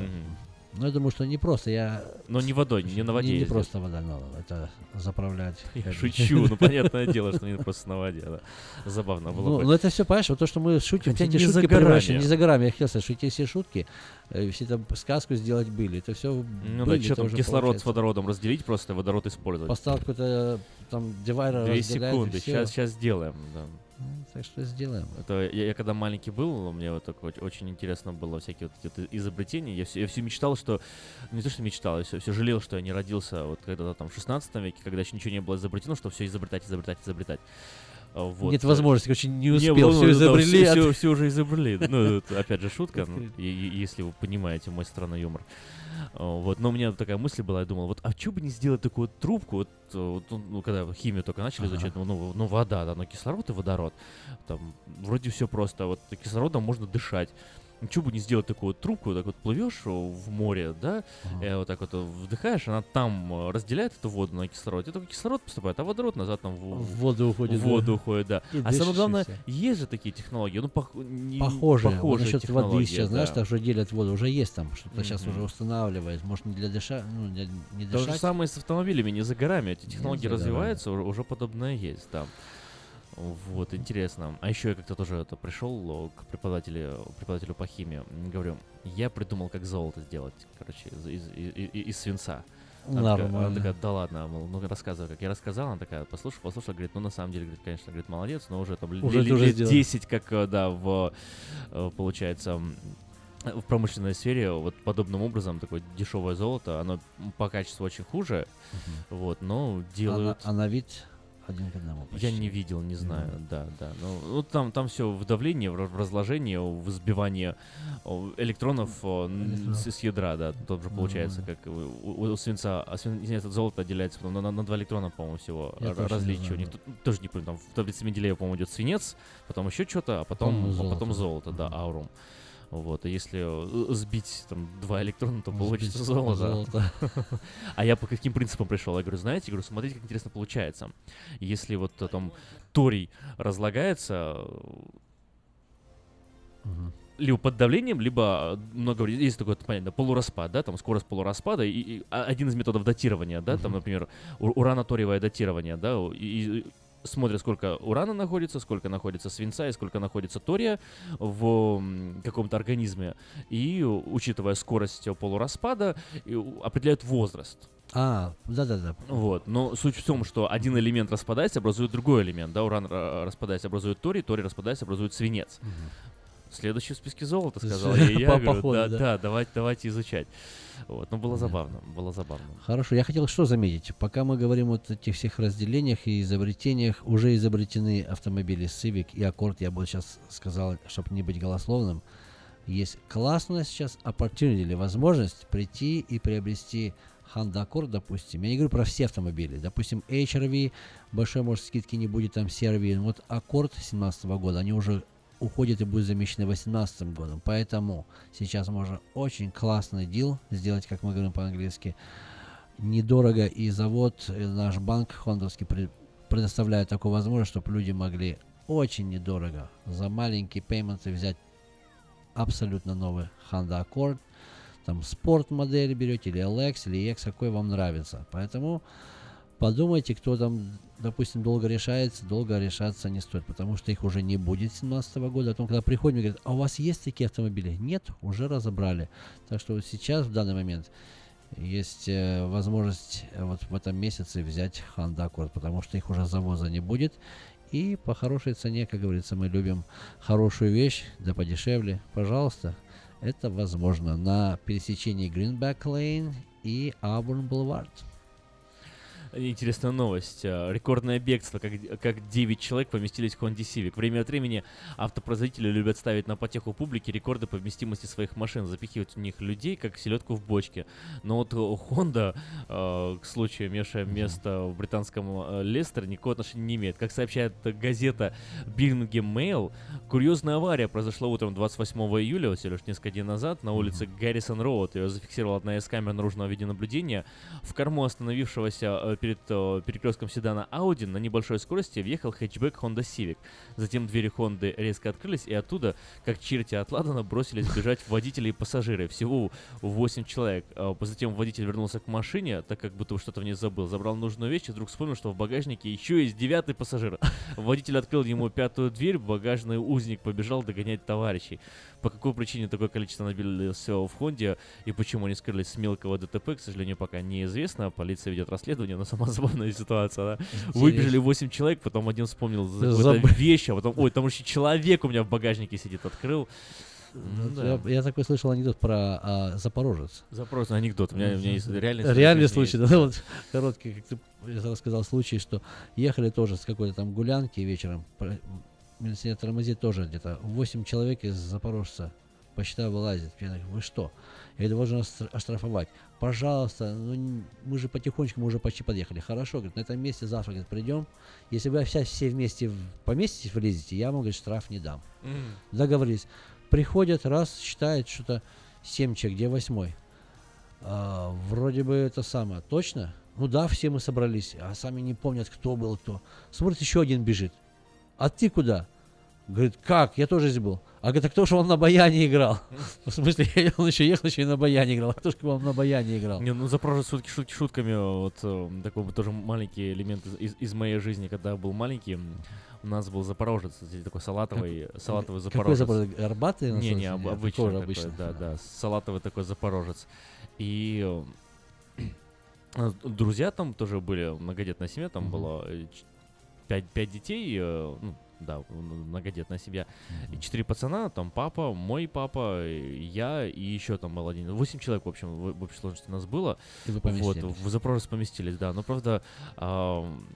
[SPEAKER 2] Ну, я думаю, что не просто, я...
[SPEAKER 1] Но не водой, не на воде
[SPEAKER 2] Не, не
[SPEAKER 1] ездит.
[SPEAKER 2] просто вода, но это заправлять.
[SPEAKER 1] Я шучу, ну понятное дело, что не просто на воде, да. Забавно было
[SPEAKER 2] Ну,
[SPEAKER 1] бы.
[SPEAKER 2] ну, это все, понимаешь, вот то, что мы шутим,
[SPEAKER 1] Хотя
[SPEAKER 2] все эти
[SPEAKER 1] не
[SPEAKER 2] шутки превращены- не за горами, я хотел сказать, что эти все шутки, э, все там сказку сделать были, это все
[SPEAKER 1] Ну да, что там, кислород с водородом разделить просто, водород использовать.
[SPEAKER 2] Поставил какой-то там дивайер,
[SPEAKER 1] Две секунды, сейчас, сейчас сделаем, да.
[SPEAKER 2] Ну, Так что сделаем.
[SPEAKER 1] Это я, я когда маленький был, мне вот так вот очень интересно было всякие вот эти вот изобретения. Я все, я все мечтал, что не то, что мечтал, я все, все жалел, что я не родился вот когда-то там в 16 веке, когда еще ничего не было изобретено, что все изобретать, изобретать, изобретать. А, Вот.
[SPEAKER 2] Нет возможности, короче, не успел,
[SPEAKER 1] было,
[SPEAKER 2] всё
[SPEAKER 1] да,
[SPEAKER 2] изобрели,
[SPEAKER 1] Все,
[SPEAKER 2] а-
[SPEAKER 1] все, уже изобрели. Ну, опять же, шутка, ну, если вы понимаете мой странный юмор. Вот, но у меня такая мысль была, я думал, вот, а что бы не сделать такую вот трубку, вот, э, вот, ну, ну, когда химию только начали
[SPEAKER 2] Ага.
[SPEAKER 1] изучать, ну, ну, ну, вода, да, но кислород и водород, там, вроде все просто, вот, кислородом можно дышать. Чего бы не сделать такую вот трубку, так вот плывешь в море, да,
[SPEAKER 2] Ага.
[SPEAKER 1] э, вот так вот вдыхаешь, она там э, разделяет эту воду на кислород, и только кислород поступает, а водород назад там в,
[SPEAKER 2] В воду уходит,
[SPEAKER 1] В
[SPEAKER 2] да.
[SPEAKER 1] воду уходит, да.
[SPEAKER 2] И
[SPEAKER 1] а самое главное, есть же такие технологии, ну, пох... не-
[SPEAKER 2] Похожие. Вот
[SPEAKER 1] похожие
[SPEAKER 2] насчет воды сейчас, знаешь,
[SPEAKER 1] да.
[SPEAKER 2] так что делят воду, уже есть там, что-то сейчас
[SPEAKER 1] Мгм.
[SPEAKER 2] уже устанавливает, может не для дыша, ну, для- не
[SPEAKER 1] То же
[SPEAKER 2] дышать.
[SPEAKER 1] самое с автомобилями, не за горами. Эти
[SPEAKER 2] Не
[SPEAKER 1] технологии развиваются, уже, уже подобное есть, да. Вот, интересно. А еще я как-то тоже это пришел о, к преподавателю, преподавателю по химии. Говорю, я придумал, как золото сделать, короче, из, из- и- и- из свинца. Она такая, она такая, да ладно, мол, ну рассказывай, как я рассказала, она такая, послушай, послушай, говорит, ну на самом деле, говорит, конечно, говорит, молодец, но уже там
[SPEAKER 2] Уже
[SPEAKER 1] лет-
[SPEAKER 2] уже
[SPEAKER 1] лет
[SPEAKER 2] сделал.
[SPEAKER 1] 10, как, э, да, в, э, получается, в промышленной сфере вот подобным образом такое дешевое золото, оно по качеству очень хуже, вот, но делают...
[SPEAKER 2] а на вид один к одному.
[SPEAKER 1] Я
[SPEAKER 2] почти.
[SPEAKER 1] не видел, не знаю,
[SPEAKER 2] Мгм.
[SPEAKER 1] да, да. Ну, ну, там, там все в давлении, в раз- в разложении, в сбивании о, электронов с, с ядра, да. Тут же получается,
[SPEAKER 2] Мгм.
[SPEAKER 1] как у, у- свинца, а свин, извиняюсь, от золота отделяется потом на, на- на два электрона, по-моему, всего
[SPEAKER 2] Я не
[SPEAKER 1] различия.
[SPEAKER 2] знаю,
[SPEAKER 1] У них
[SPEAKER 2] да.
[SPEAKER 1] тут тоже не помню, там в таблице Менделеева, по-моему, идет свинец, потом еще что-то, а потом,
[SPEAKER 2] По-моему,
[SPEAKER 1] а потом
[SPEAKER 2] золото.
[SPEAKER 1] золото, да, аурум. Вот, и если э, сбить там два электрона, то получится золото.
[SPEAKER 2] золото.
[SPEAKER 1] А я по каким принципам пришел? Я говорю, знаете, говорю, смотрите, как интересно получается. Если вот э, там торий разлагается,
[SPEAKER 2] Мгм.
[SPEAKER 1] либо под давлением, либо э, много есть такое понятие, полураспад, да, там скорость полураспада, и, и а- один из методов датирования, да, там, например, урано-ториевое датирование, да, и, и смотрят, сколько урана находится, сколько находится свинца и сколько находится тория в каком-то организме, и учитывая скорость э, полураспада, определяют возраст.
[SPEAKER 2] А, да-да-да.
[SPEAKER 1] Вот. Но суть в том, что один элемент распадается, образует другой элемент. Да, уран э, распадается, образует торий, торий распадается, образует свинец. Следующий в списке золота, сказал я. Говорю, да.
[SPEAKER 2] да,
[SPEAKER 1] давайте, давайте изучать. Вот. Ну, было забавно, было забавно.
[SPEAKER 2] Хорошо, я хотел что заметить. Пока мы говорим вот о этих всех разделениях и изобретениях, уже изобретены автомобили Civic и Accord. Я бы сейчас сказал, чтобы не быть голословным. Есть классная сейчас opportunity или возможность прийти и приобрести Honda Accord, допустим. Я не говорю про все автомобили. Допустим, HRV, большой, может, скидки не будет, там CRV. Но Вот Accord 2017 года, они уже уходят и будут замещены 2018 годом. Поэтому сейчас можно очень классный дел сделать, как мы говорим по-английски. Недорого и завод, и наш банк хондовский пред- предоставляет такую возможность, чтобы люди могли очень недорого за маленькие пейменты взять абсолютно новый Honda Accord. Там спорт модель берете, или LX, или EX, какой вам нравится. Поэтому подумайте, кто там, допустим, долго решается, долго решаться не стоит, потому что их уже не будет 17 года. А потом, когда приходим говорят, а у вас есть такие автомобили? Нет, уже разобрали. Так что вот сейчас, в данный момент, есть э, возможность э, вот в этом месяце взять Honda Accord, потому что их уже завоза не будет. И по хорошей цене, как говорится, мы любим хорошую вещь, да подешевле. Пожалуйста, это возможно на пересечении Greenback Lane и Auburn Boulevard.
[SPEAKER 1] Интересная новость. Э, Рекордное бегство, как, как 9 человек поместились в Honda Civic. Время от времени автопроизводители любят ставить на потеху публики рекорды по вместимости своих машин, запихивать в них людей, как селедку в бочке. Но вот э, Honda, э, к случаю, имевшая место в британском э, Лестере, никакого отношения не имеет. Как сообщает газета Birmingham Mail, курьезная авария произошла утром 28 июля, всего лишь несколько дней назад, на улице Гаррисон Роуд. Ее зафиксировала одна из камер наружного видеонаблюдения. В корму остановившегося перед э, перекрестком седана Audi на небольшой скорости въехал хэтчбэк Honda Civic. Затем двери Honda резко открылись, и оттуда, как черти от Ладана, бросились бежать водители и пассажиры. Всего 8 человек. А Затем водитель вернулся к машине, так как будто что-то в ней забыл. Забрал нужную вещь и вдруг вспомнил, что в багажнике еще есть девятый пассажир. Водитель открыл ему пятую дверь, багажный узник побежал догонять товарищей. По какой причине такое количество набилось в Хонде и почему они скрылись с мелкого ДТП, к сожалению, пока неизвестно. Полиция ведет расследование, но сама забавная ситуация. Да? Выбежали 8 человек, потом один вспомнил какую-то вещь, а потом, ой, там еще человек у меня в багажнике сидит, открыл. Ну да.
[SPEAKER 2] я, я такой слышал анекдот про а, Запорожец.
[SPEAKER 1] Запрос на анекдот. У меня, у меня есть реальный случай.
[SPEAKER 2] Реальный случай, да, вот короткий, как ты рассказал случай, что ехали тоже с какой-то там гулянки вечером, милиционер тормозит тоже где-то 8 человек из Запорожца по счетам вылазит. Я говорю, вы что? Я говорю, должен оштрафовать. Пожалуйста, ну мы же потихонечку, мы уже почти подъехали. Хорошо, говорит, на этом месте завтра говорит, придем. Если вы вся, все вместе поместитесь, влезете, я вам, говорит, штраф не дам.
[SPEAKER 1] Мгм.
[SPEAKER 2] Договорились. Приходят, раз, считает что-то 7 человек, где восьмой? А, вроде бы это самое. Точно? Ну да, все мы собрались, а сами не помнят, кто был кто. Смотрит, еще один бежит. А ты куда? Говорит, как? Я тоже здесь был. А говорит, а кто же он на баяне играл? В смысле, он еще ехал, еще и на баяне играл. А кто же вам на баяне играл?
[SPEAKER 1] Не, ну Запорожец шутки, шутки шутками, вот э, такой вот тоже маленький элемент из, из- моей жизни, когда я был маленький, у нас был Запорожец, такой салатовый, салатовый
[SPEAKER 2] какой
[SPEAKER 1] Запорожец.
[SPEAKER 2] Запорожец? Горбатый
[SPEAKER 1] Не, не, об- обычный
[SPEAKER 2] такой обычный.
[SPEAKER 1] да, да, салатовый такой Запорожец. И э, Друзья там тоже были, многодетная семья, там было э, ч- пять, пять детей, э, ну, да, многодетная семья, и четыре пацана, там папа, мой папа, я и еще там был один, восемь человек, в общем, в, в общей сложности нас было.
[SPEAKER 2] И вы
[SPEAKER 1] Вот, в Запорожец поместились, да, но правда ам,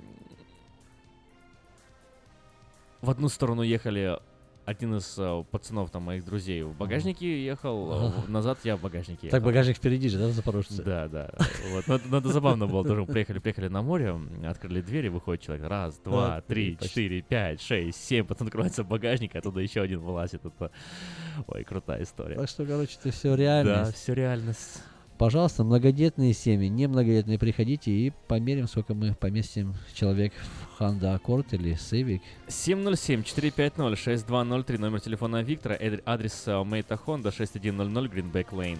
[SPEAKER 1] в одну сторону ехали один из э, пацанов там моих друзей в багажнике ехал, в- назад я в багажнике
[SPEAKER 2] Так
[SPEAKER 1] ехал.
[SPEAKER 2] багажник впереди же, да, в Запорожце?
[SPEAKER 1] Да, да. Вот. Но, это- но это забавно было тоже. Приехали, приехали на море, открыли двери, выходит человек. Раз, два, три, четыре, пять, шесть, семь. Потом открывается багажник, оттуда еще один вылазит. Это... Ой, крутая история.
[SPEAKER 2] Так что, короче, это все реальность.
[SPEAKER 1] Да, все реальность.
[SPEAKER 2] Пожалуйста, многодетные семьи, не многодетные, приходите и померим, сколько мы поместим человек в Honda Accord или Civic.
[SPEAKER 1] 707-450-6203, номер телефона Виктора, адрес Мейта Хонда 6100 Greenback Lane.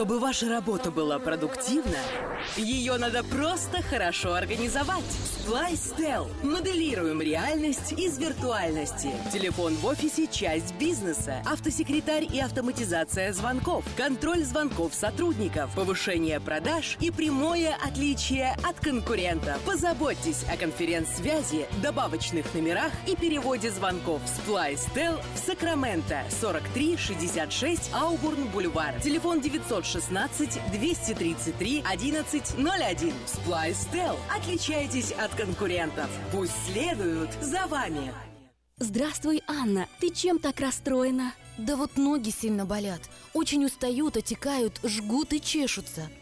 [SPEAKER 13] Чтобы ваша работа была продуктивна, ее надо просто хорошо организовать. Splice Tel. Моделируем реальность из виртуальности. Телефон в офисе – часть бизнеса. Автосекретарь и автоматизация звонков. Контроль звонков сотрудников. Повышение продаж и прямое отличие от конкурентов. Позаботьтесь о конференц-связи, добавочных номерах и переводе звонков. Splice Tel в Сакраменто. 4366 Аубурн Бульвар. Телефон 916 233 1101. Splice Tel. Отличайтесь от конкурентов. Пусть следуют за вами.
[SPEAKER 14] Здравствуй, Анна. Ты чем так расстроена? Да вот ноги сильно болят. Очень устают, отекают, жгут и чешутся.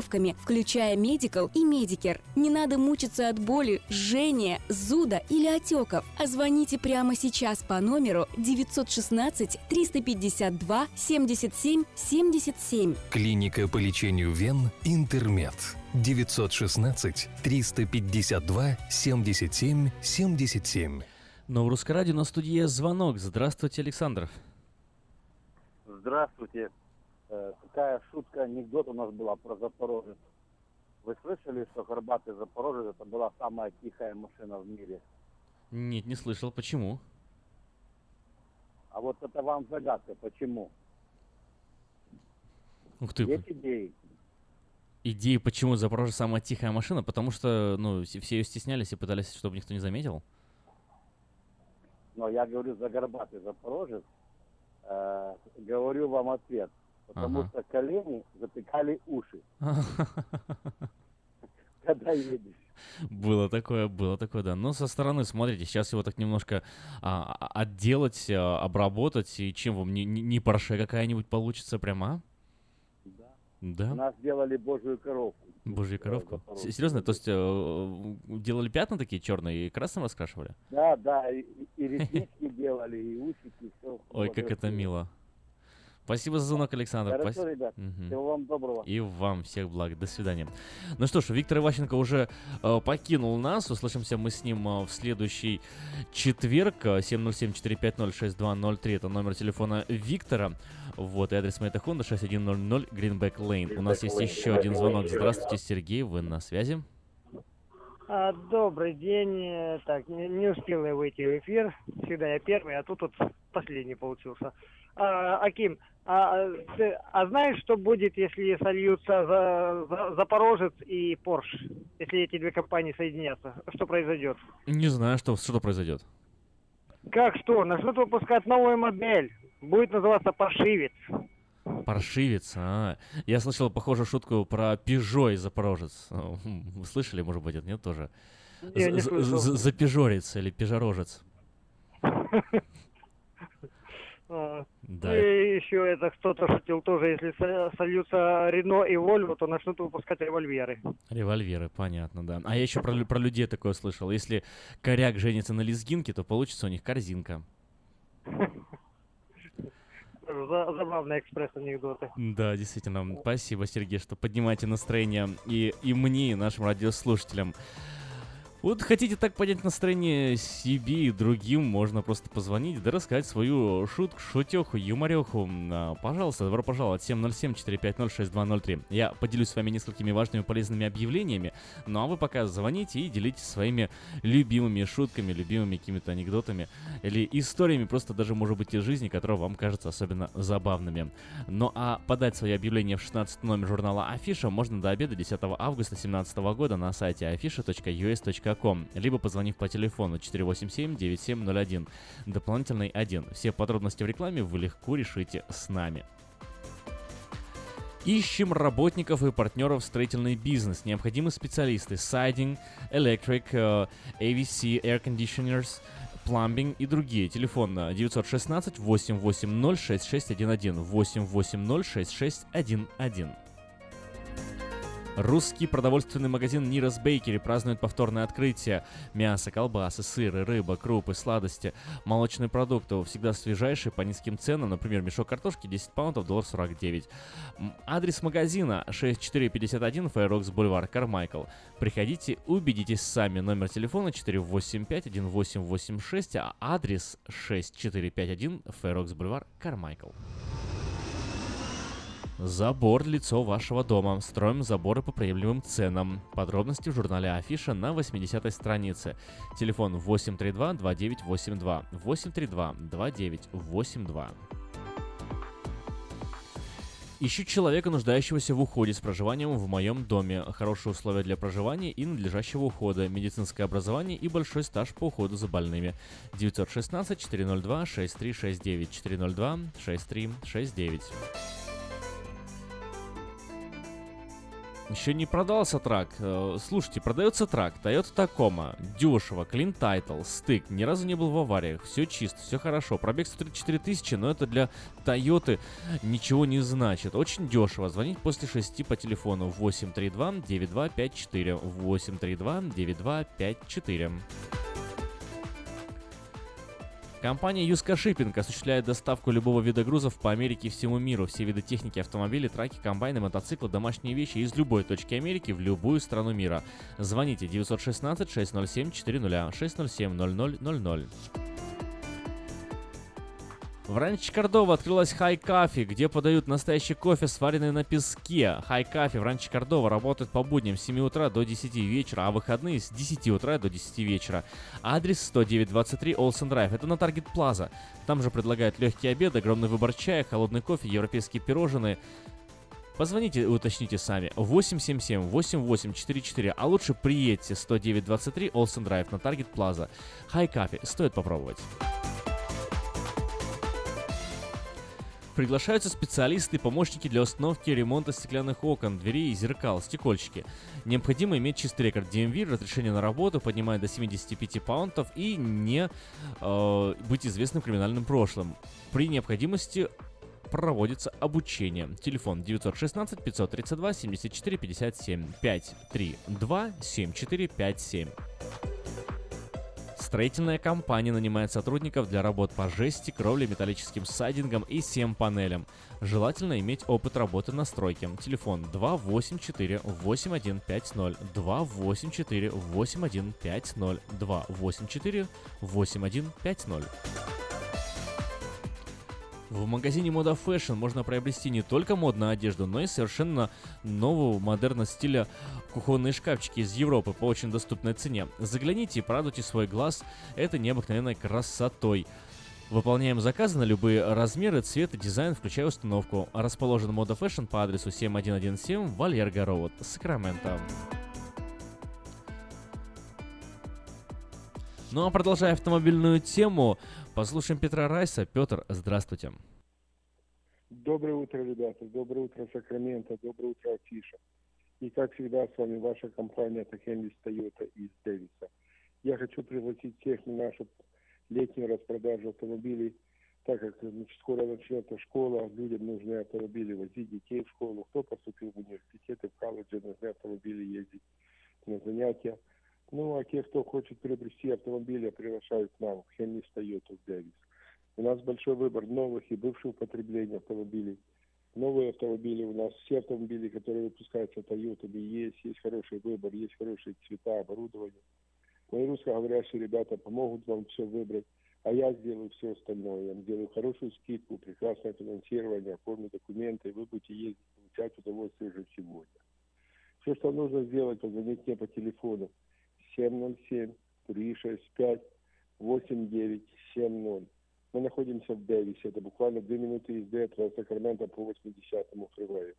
[SPEAKER 14] страховками, включая Medical и Medicare. Не надо мучиться от боли, жжения, зуда или отеков. А звоните прямо сейчас по номеру 916 352 77 77.
[SPEAKER 15] Клиника по лечению вен «Интермед». 916 352 77 77.
[SPEAKER 1] Но в Русское радио на студии звонок. Здравствуйте, Александр.
[SPEAKER 16] Здравствуйте. Э, Такая шутка, анекдот у нас была про Запорожец. Вы слышали, что горбатый Запорожец это была самая тихая машина в мире?
[SPEAKER 1] Нет, не слышал. Почему?
[SPEAKER 16] А вот это вам загадка, почему?
[SPEAKER 1] Ух ты.
[SPEAKER 16] Есть идеи?
[SPEAKER 1] Идеи, почему Запорожье самая тихая машина? Потому что, ну, все все ее стеснялись и пытались, чтобы никто не заметил.
[SPEAKER 16] Но я говорю за горбатый Запорожец, э, говорю вам ответ. Потому
[SPEAKER 1] Ага.
[SPEAKER 16] что колени затыкали уши, когда едешь.
[SPEAKER 1] Было такое, было такое, да. Но со стороны, смотрите, сейчас его так немножко а, а- отделать, а, обработать, и чем вам, не, не, Порше какая-нибудь получится прямо,
[SPEAKER 16] Да.
[SPEAKER 1] Да?
[SPEAKER 16] У нас делали божью коровку.
[SPEAKER 1] Божью коровку? Серьезно? То есть э, делали пятна такие черные и красным раскрашивали?
[SPEAKER 16] Да, да, и, и реснички делали, и усики, все.
[SPEAKER 1] Ой, как это мило. Спасибо за звонок, Александр.
[SPEAKER 16] Хорошо,
[SPEAKER 1] Спас-
[SPEAKER 16] ребят.
[SPEAKER 1] Мгм.
[SPEAKER 16] Всего вам доброго.
[SPEAKER 1] И вам всех благ. До свидания. Ну что ж, Виктор Иващенко уже э, покинул нас. Услышимся мы с ним э, в следующий четверг. э, 707-450-6203. Это номер телефона Виктора. Вот, и адрес моей Honda 6100 Greenback Lane. У нас есть еще один звонок. Здравствуйте, Сергей, вы на связи.
[SPEAKER 17] А, добрый день. Э, Так, не, не успел я выйти в эфир. Всегда я первый, а тут вот последний получился. А, Аким, а, ты- а знаешь, что будет, если сольются за, за- Запорожец и Порш? Если эти две компании соединятся? Что произойдет?
[SPEAKER 1] Не знаю, что, что произойдет.
[SPEAKER 17] Как что? Начнут выпускать новую модель. Будет называться Паршивец.
[SPEAKER 1] Паршивец, а. Я слышал похожую шутку про Пежо и Запорожец. Э, Вы слышали, может быть, это нет тоже? Запежорец или Пежорожец.
[SPEAKER 17] А,
[SPEAKER 1] Да.
[SPEAKER 17] И еще это кто-то шутил тоже, если со- сольются Рено и Вольво, то начнут выпускать револьверы.
[SPEAKER 1] Револьверы, понятно, да. А я еще про, про людей такое слышал. Если коряк женится на лезгинке, то получится у них корзинка.
[SPEAKER 17] За- Забавные экспресс-анекдоты.
[SPEAKER 1] Да, действительно. Спасибо, Сергей, что поднимаете настроение и, и мне, и нашим радиослушателям. Вот хотите так поднять настроение себе и другим, можно просто позвонить, да рассказать свою шутку, шутеху, юмореху. А, Пожалуйста, добро пожаловать. 707-450-6203. Я поделюсь с вами несколькими важными полезными объявлениями, ну а вы пока звоните и делитесь своими любимыми шутками, любимыми какими-то анекдотами или историями, просто даже, может быть, из жизни, которые вам кажутся особенно забавными. Ну а подать свои объявления в 16 номер журнала Афиша можно до обеда 10 августа 2017 года на сайте afisha.us.com, либо позвонив по телефону 487-9701, дополнительный 1. Все подробности в рекламе вы легко решите с нами. Ищем работников и партнеров в строительный бизнес. Необходимы специалисты Siding, Electric, э, AVC, Air Conditioners, Plumbing и другие. Телефон э, 916 880 6611 880 6611. Русский продовольственный магазин Нирос Бейкери празднует повторное открытие. Мясо, колбасы, сыры, рыба, крупы, сладости, молочные продукты всегда свежайшие по низким ценам. Например, мешок картошки 10 паунтов, доллар 49. М, Адрес магазина 6451 Фейрокс Бульвар, Кармайкл. Приходите, убедитесь сами. Номер телефона 485-1886, а адрес 6451 Фейрокс Бульвар, Кармайкл. Забор лицо вашего дома. Строим заборы по приемлемым ценам. Подробности в журнале Афиша на 80 странице. Телефон 832-2982. 832-2982. Ищу человека, нуждающегося в уходе с проживанием в моем доме. Хорошие условия для проживания и надлежащего ухода, медицинское образование и большой стаж по уходу за больными. 916-402-6369. 402-6369. Еще не продался трак. Э, Слушайте, продается трак. Toyota Tacoma. Дешево. Clean Title. Стык. Ни разу не был в авариях. Все чисто, все хорошо. Пробег 134 тысячи, но это для Toyota ничего не значит. Очень дешево. Звонить после 6 по телефону 832-9254. 832-9254. Компания Юска Шиппинг осуществляет доставку любого вида грузов по Америке и всему миру. Все виды техники, автомобили, траки, комбайны, мотоциклы, домашние вещи из любой точки Америки в любую страну мира. Звоните 916-607-400, 607-0000. В Ранче Кордова открылась Хай Кафе, где подают настоящий кофе, сваренный на песке. Хай Кафе в Ранче Кордова работает по будням с 7 утра до 10 вечера, а выходные с 10 утра до 10 вечера. Адрес 10923 Олсен Драйв. Это на Таргет Плаза. Там же предлагают легкий обед, огромный выбор чая, холодный кофе, европейские пирожные. Позвоните и уточните сами. 877-8844, а лучше приедьте 10923 Олсен Драйв на Таргет Плаза. Хай Кафе, стоит попробовать. Приглашаются специалисты и помощники для установки и ремонта стеклянных окон, дверей и зеркал, стекольщики. Необходимо иметь чистый рекорд DMV, разрешение на работу, поднимая до 75 паунтов и не э, быть известным криминальным прошлым. При необходимости проводится обучение. Телефон 916 532 74 57 532 74 57. Строительная компания нанимает сотрудников для работ по жести, кровле, металлическим сайдингам и SEM-панелям. Желательно иметь опыт работы на стройке. Телефон 284-8150, 284-8150, 284-8150. В магазине Мода Fashion можно приобрести не только модную одежду, но и совершенно нового модерна стиля кухонные шкафчики из Европы по очень доступной цене. Загляните и порадуйте свой глаз этой необыкновенной красотой. Выполняем заказы на любые размеры, цвет и дизайн, включая установку. Расположен Мода Fashion по адресу 7117 Вальерго Роуд, Сакраменто. Ну а продолжая автомобильную тему, послушаем Петра Райса. Петр, здравствуйте.
[SPEAKER 18] Доброе утро, ребята. Доброе утро, Сакраменто. Доброе утро, Афиша. И как всегда, с вами ваша компания Тахенвис Тойота из Дэвиса. Я хочу пригласить всех на нашу летнюю распродажу автомобилей, так как значит, скоро начнется школа, людям нужны автомобили возить детей в школу. Кто поступил в университеты, в колледжи, нужны автомобили ездить на занятия. Ну, а те, кто хочет приобрести автомобили, я приглашаю к нам, в Хеннис Тойоту в Дэвис. У нас большой выбор новых и бывшего употребления автомобилей. Новые автомобили у нас, все автомобили, которые выпускаются Тойотами, есть, есть хороший выбор, есть хорошие цвета, оборудование. Мои русскоговорящие ребята помогут вам все выбрать, а я сделаю все остальное. Я сделаю хорошую скидку, прекрасное финансирование, оформлю документы, вы будете ездить, получать удовольствие уже сегодня. Все, что нужно сделать, позвонить мне по телефону 707-365-8970. Мы находимся в Дэвисе. Это буквально две минуты езды от Сакрамента по 80-му фривею.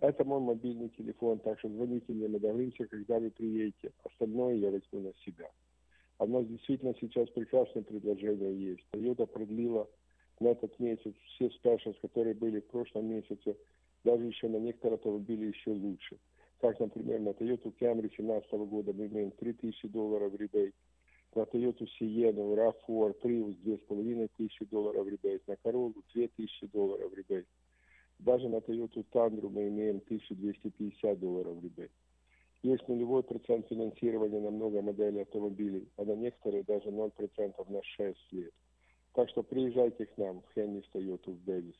[SPEAKER 18] Это мой мобильный телефон, так что звоните мне, мы договоримся, когда вы приедете. Остальное я возьму на себя. У нас действительно сейчас прекрасное предложение есть. Toyota продлила на этот месяц все спешл, которые были в прошлом месяце, даже еще на некоторые автомобили еще лучше. Как, например, на Toyota Camry 2017 года мы имеем 3000 долларов ребейт, на Toyota Sienna, RAV4, Prius 2500 долларов ребейт, на Corolla 2000 долларов ребейт. Даже на Toyota Tundra мы имеем 1250 долларов ребейт. Есть нулевой процент финансирования на много моделей автомобилей, а на некоторые даже 0% на 6 лет. Так что приезжайте к нам в Хеннис Toyota в Дэвис.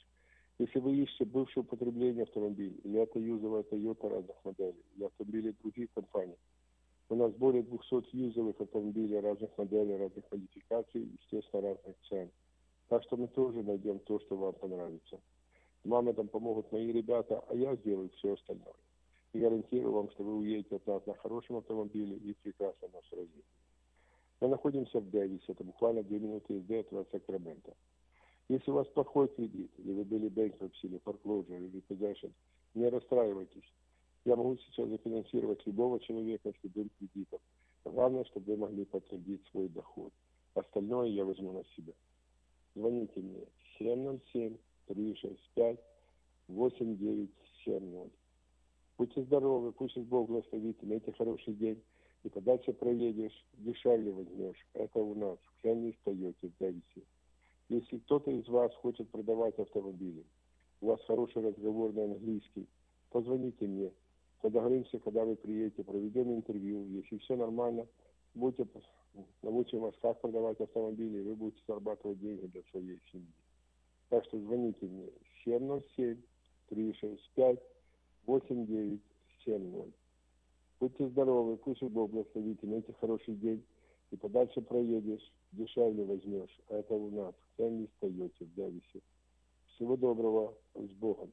[SPEAKER 18] Если вы ищете бывшее употребление автомобилей, или это юзовая Toyota разных моделей, или автомобили других компаний, у нас более 200 юзовых автомобилей разных моделей, разных модификаций, естественно, разных цен. Так что мы тоже найдем то, что вам понравится. Вам этом помогут мои ребята, а я сделаю все остальное. И гарантирую вам, что вы уедете от нас на хорошем автомобиле и прекрасно нас развитии. Мы находимся в Дэвисе, это буквально две минуты езды от Сакрамента. Если у вас плохой кредит, или вы были bankruptcy, или foreclosure, или possession, не расстраивайтесь. Я могу сейчас зафинансировать любого человека с любым кредитом. Главное, чтобы вы могли подтвердить свой доход. Остальное я возьму на себя. Звоните мне 707 365 8970. Будьте здоровы, пусть Бог благословит, имейте хороший день. И подальше проедешь, дешевле возьмешь. Это у нас в Хенни Тойоте в Дэвисе. Если кто-то из вас хочет продавать автомобили, у вас хороший разговор на английский, позвоните мне. Договоримся, когда вы приедете, проведем интервью. Если все нормально, будете, научим вас, как продавать автомобили, и вы будете зарабатывать деньги для своей семьи. Так что звоните мне 707 365 8970. Будьте здоровы, пусть Бог благословит, имейте хороший день. И подальше проедешь, дешевле возьмешь. А это у нас в Хенни Тойоте в Дэвисе. Всего доброго, с Богом.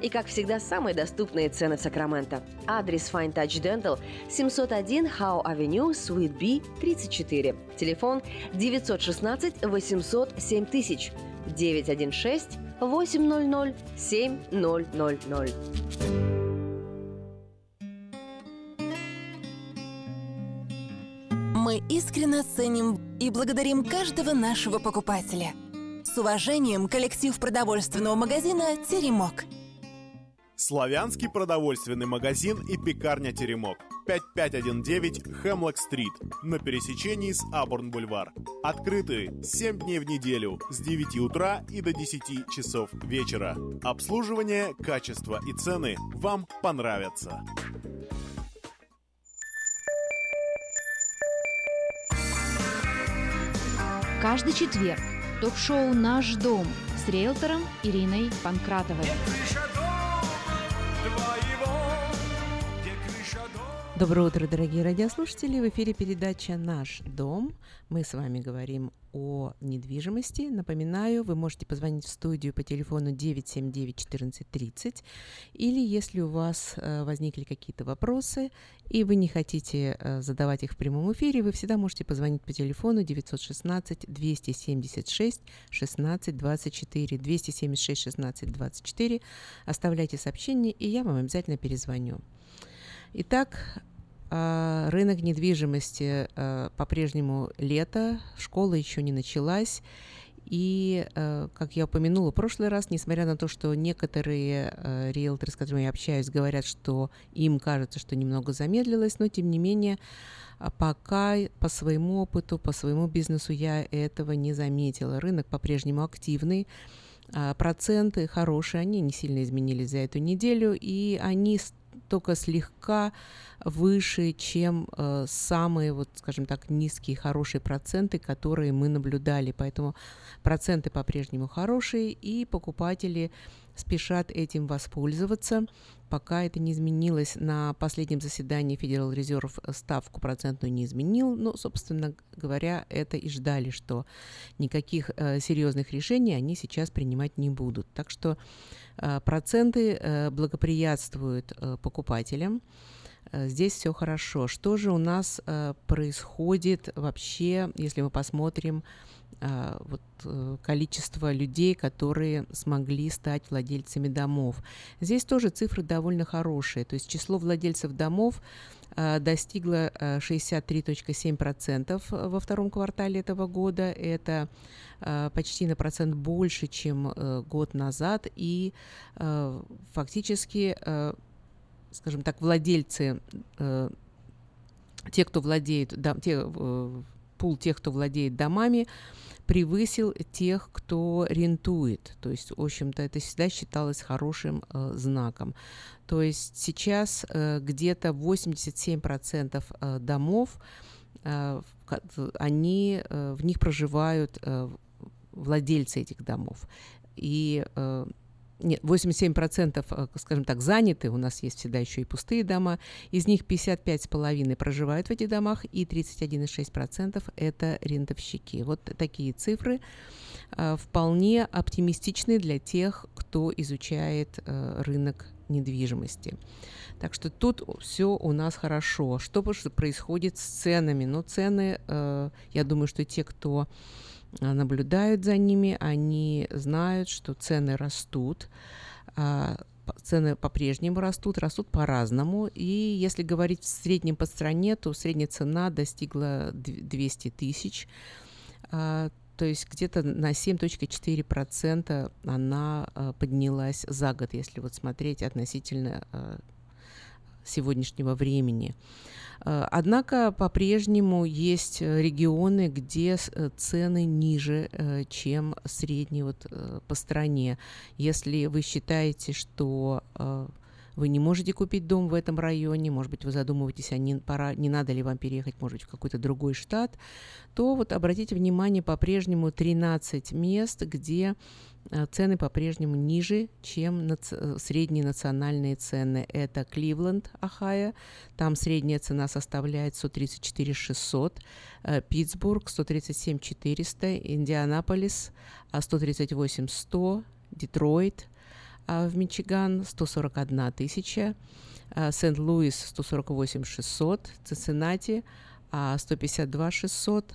[SPEAKER 3] И, как всегда, самые доступные цены в Сакраменто. Адрес Fine Touch Dental 701 Howe Avenue, Suite B, 34. Телефон 916 800 7000 916 800 7000.
[SPEAKER 9] Мы искренне ценим и благодарим каждого нашего покупателя. С уважением, коллектив продовольственного магазина «Теремок».
[SPEAKER 19] Славянский продовольственный магазин и пекарня «Теремок». 5519 Хемлок-стрит на пересечении с Абурн-бульвар. Открыты 7 дней в неделю с 9 утра и до 10 часов вечера. Обслуживание, качество и цены вам понравятся.
[SPEAKER 20] Каждый четверг ток-шоу «Наш дом» с риэлтором Ириной Панкратовой.
[SPEAKER 21] after Доброе утро, дорогие радиослушатели! В эфире передача «Наш дом». Мы с вами говорим о недвижимости. Напоминаю, вы можете позвонить в студию по телефону 979-1430 или если у вас э, возникли какие-то вопросы и вы не хотите э, задавать их в прямом эфире, вы всегда можете позвонить по телефону 916-276-1624, 276-1624, оставляйте сообщение, и я вам обязательно перезвоню. Итак, рынок недвижимости а, по-прежнему лето, школа еще не началась. И, а, как я упомянула в прошлый раз, несмотря на то, что некоторые риэлторы, с которыми я общаюсь, говорят, что им кажется, что немного замедлилось, но тем не менее, пока по своему опыту, по своему бизнесу я этого не заметила. Рынок по-прежнему активный. Проценты хорошие, они не сильно изменились за эту неделю, и они только слегка выше, чем э, самые, вот, скажем так, низкие хорошие проценты, которые мы наблюдали. Поэтому проценты по-прежнему хорошие, и покупатели спешат этим воспользоваться. Пока это не изменилось, на последнем заседании Федерал Резерв ставку процентную не изменил, но, собственно говоря, это и ждали, что никаких э, серьезных решений они сейчас принимать не будут. Так что э, проценты э, благоприятствуют э, покупателям. Э, здесь все хорошо. Что же у нас э, происходит вообще, если мы посмотрим э, вот, э, количество людей, которые смогли стать владельцами домов? Здесь тоже цифры довольно хорошие. То есть число владельцев домов э, достигло э, 63.7% во втором квартале этого года. Это почти на процент больше, чем э, год назад. И фактически скажем так, владельцы, э, те, кто владеет, да, те, пул тех, кто владеет домами, превысил тех, кто рентует. То есть, в общем-то, это всегда считалось хорошим э, знаком. То есть сейчас э, где-то 87% э, домов, э, они, э, в них проживают э, владельцы этих домов. И э, нет, 87%, э, скажем так, заняты, у нас есть всегда еще и пустые дома, из них 55,5% проживают в этих домах, и 31,6% это рентовщики. Вот такие цифры э, вполне оптимистичны для тех, кто изучает э, рынок недвижимости. Так что тут все у нас хорошо. Что происходит с ценами? Ну, цены, я думаю, что те, кто наблюдают за ними, они знают, что цены растут. А, Цены по-прежнему растут, растут по-разному. И если говорить в среднем по стране, то средняя цена достигла дв- 200 тысяч. А, то есть где-то на 7.4% она а, поднялась за год, если вот смотреть относительно а, сегодняшнего времени. А, Однако по-прежнему есть э, регионы, где э, цены ниже, э, чем средние вот э, по стране. Если вы считаете, что э, вы не можете купить дом в этом районе, может быть, вы задумываетесь, а не, пора, не надо ли вам переехать, может быть, в какой-то другой штат, то вот обратите внимание, по-прежнему 13 мест, где э, цены по-прежнему ниже, чем нац- э, средние национальные цены. Это Кливленд, Ohio, там средняя цена составляет 134 600, э, Питтсбург 137 400, Индианаполис а, 138 100, Детройт а, в Мичиган 141 тысяча, а, Сент-Луис 148 600, Цинциннати а, 152 600,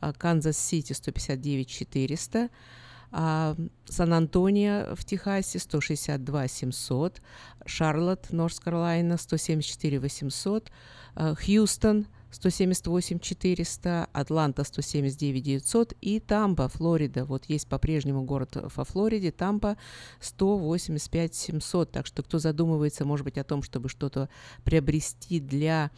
[SPEAKER 21] а, Канзас-Сити 159 400, а, Сан-Антонио в Техасе 162 700, Шарлотт, Норс-Каролайна 174 800, а, Хьюстон 178 400, Атланта 179 900 и Тампа, Флорида. Вот есть по-прежнему город во Флориде, Тампа 185 700. Так что кто задумывается, может быть, о том, чтобы что-то приобрести для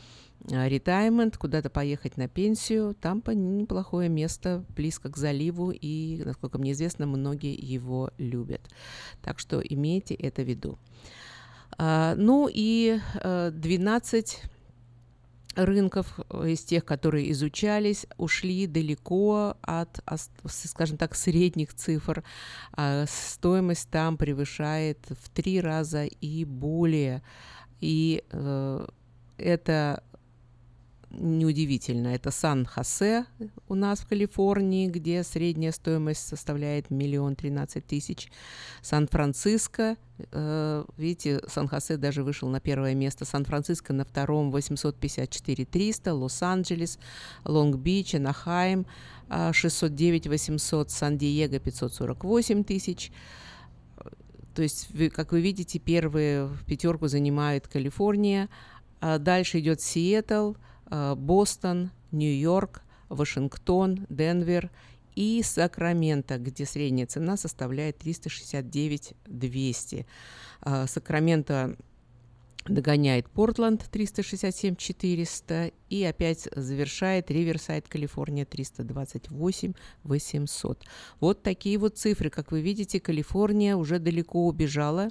[SPEAKER 21] ретаймент, куда-то поехать на пенсию, Тампа неплохое место, близко к заливу, и, насколько мне известно, многие его любят. Так что имейте это в виду. А, ну и э, 12 рынков э, из тех, которые изучались, ушли далеко от, скажем так, средних цифр. А Стоимость там превышает в три раза и более. И э, это неудивительно. Это Сан-Хосе у нас в Калифорнии, где средняя стоимость составляет миллион тринадцать тысяч. Сан-Франциско, э, видите, Сан-Хосе даже вышел на первое место. Сан-Франциско на втором 854 300, Лос-Анджелес, Лонг-Бич, Анахайм э, 609 800, Сан-Диего 548 тысяч. То есть, как вы видите, первые в пятерку занимает Калифорния, а дальше идет Сиэтл, Бостон, Нью-Йорк, Вашингтон, Денвер и Сакраменто, где средняя цена составляет 369 200. А, Сакраменто догоняет Портленд 367 400 и опять завершает Риверсайд, Калифорния 328 800. Вот такие вот цифры. Как вы видите, Калифорния уже далеко убежала.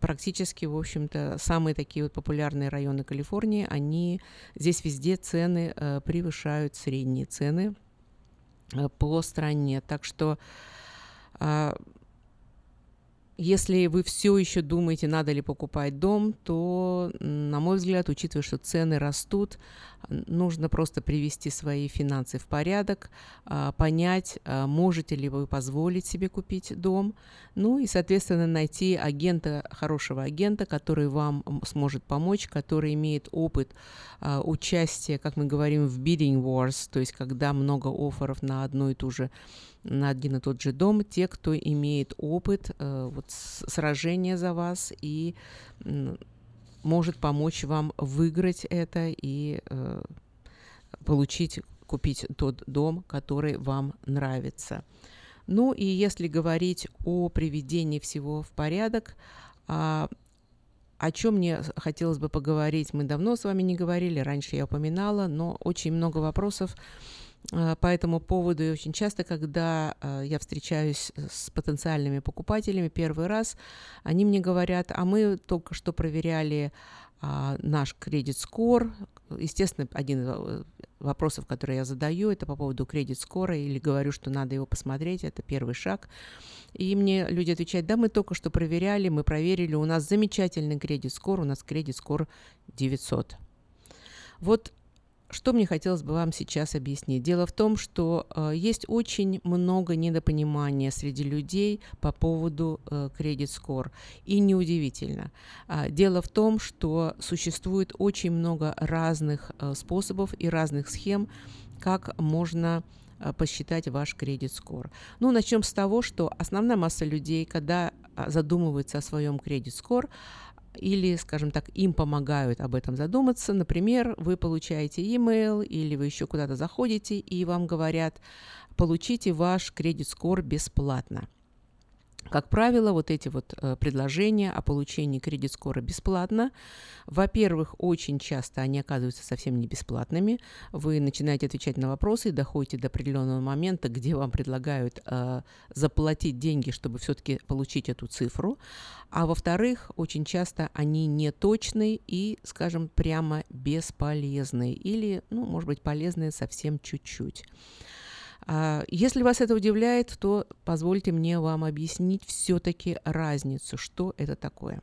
[SPEAKER 21] Практически, в общем-то, самые такие вот популярные районы Калифорнии, они здесь везде цены э, превышают средние цены э, по стране. Так что а, если вы все еще думаете, надо ли покупать дом, то, на мой взгляд, учитывая, что цены растут, нужно просто привести свои финансы в порядок, а, понять, а, можете ли вы позволить себе купить дом, ну и, соответственно, найти агента, хорошего агента, который вам сможет помочь, который имеет опыт а, участия, как мы говорим, в bidding wars, то есть когда много офферов на одну и ту же на один и тот же дом, те, кто имеет опыт э, вот, сражения за вас и может помочь вам выиграть это и э, получить, купить тот дом, который вам нравится. Ну и если говорить о приведении всего в порядок, а, о чем мне хотелось бы поговорить, мы давно с вами не говорили, раньше я упоминала, но очень много вопросов по этому поводу. И очень часто, когда а, я встречаюсь с потенциальными покупателями первый раз, они мне говорят, а мы только что проверяли а, наш кредит-скор. Естественно, один, э, вопросов, которые я задаю, это по поводу кредит-скора или говорю, что надо его посмотреть, это первый шаг. И мне люди отвечают, да, мы только что проверяли, мы проверили, у нас замечательный кредит-скор, у нас кредит-скор 900. Вот что мне хотелось бы вам сейчас объяснить? Дело в том, что э, есть очень много недопонимания среди людей по поводу э, Score. И неудивительно. А, дело в том, что существует очень много разных э, способов и разных схем, как можно э, посчитать ваш кредит скор. Ну, начнем с того, что основная масса людей, когда а, задумывается о своем кредит скор, или, скажем так, им помогают об этом задуматься. Например, вы получаете e-mail или вы еще куда-то заходите, и вам говорят, получите ваш кредит-скор бесплатно. Как правило, вот эти вот э, предложения о получении кредит-скора бесплатно, во-первых, очень часто они оказываются совсем не бесплатными. Вы начинаете отвечать на вопросы и доходите до определенного момента, где вам предлагают э, заплатить деньги, чтобы все-таки получить эту цифру. А во-вторых, очень часто они не точные и, скажем, прямо бесполезные или, ну, может быть, полезные совсем чуть-чуть. А, если вас это удивляет, то позвольте мне вам объяснить все-таки разницу, что это такое.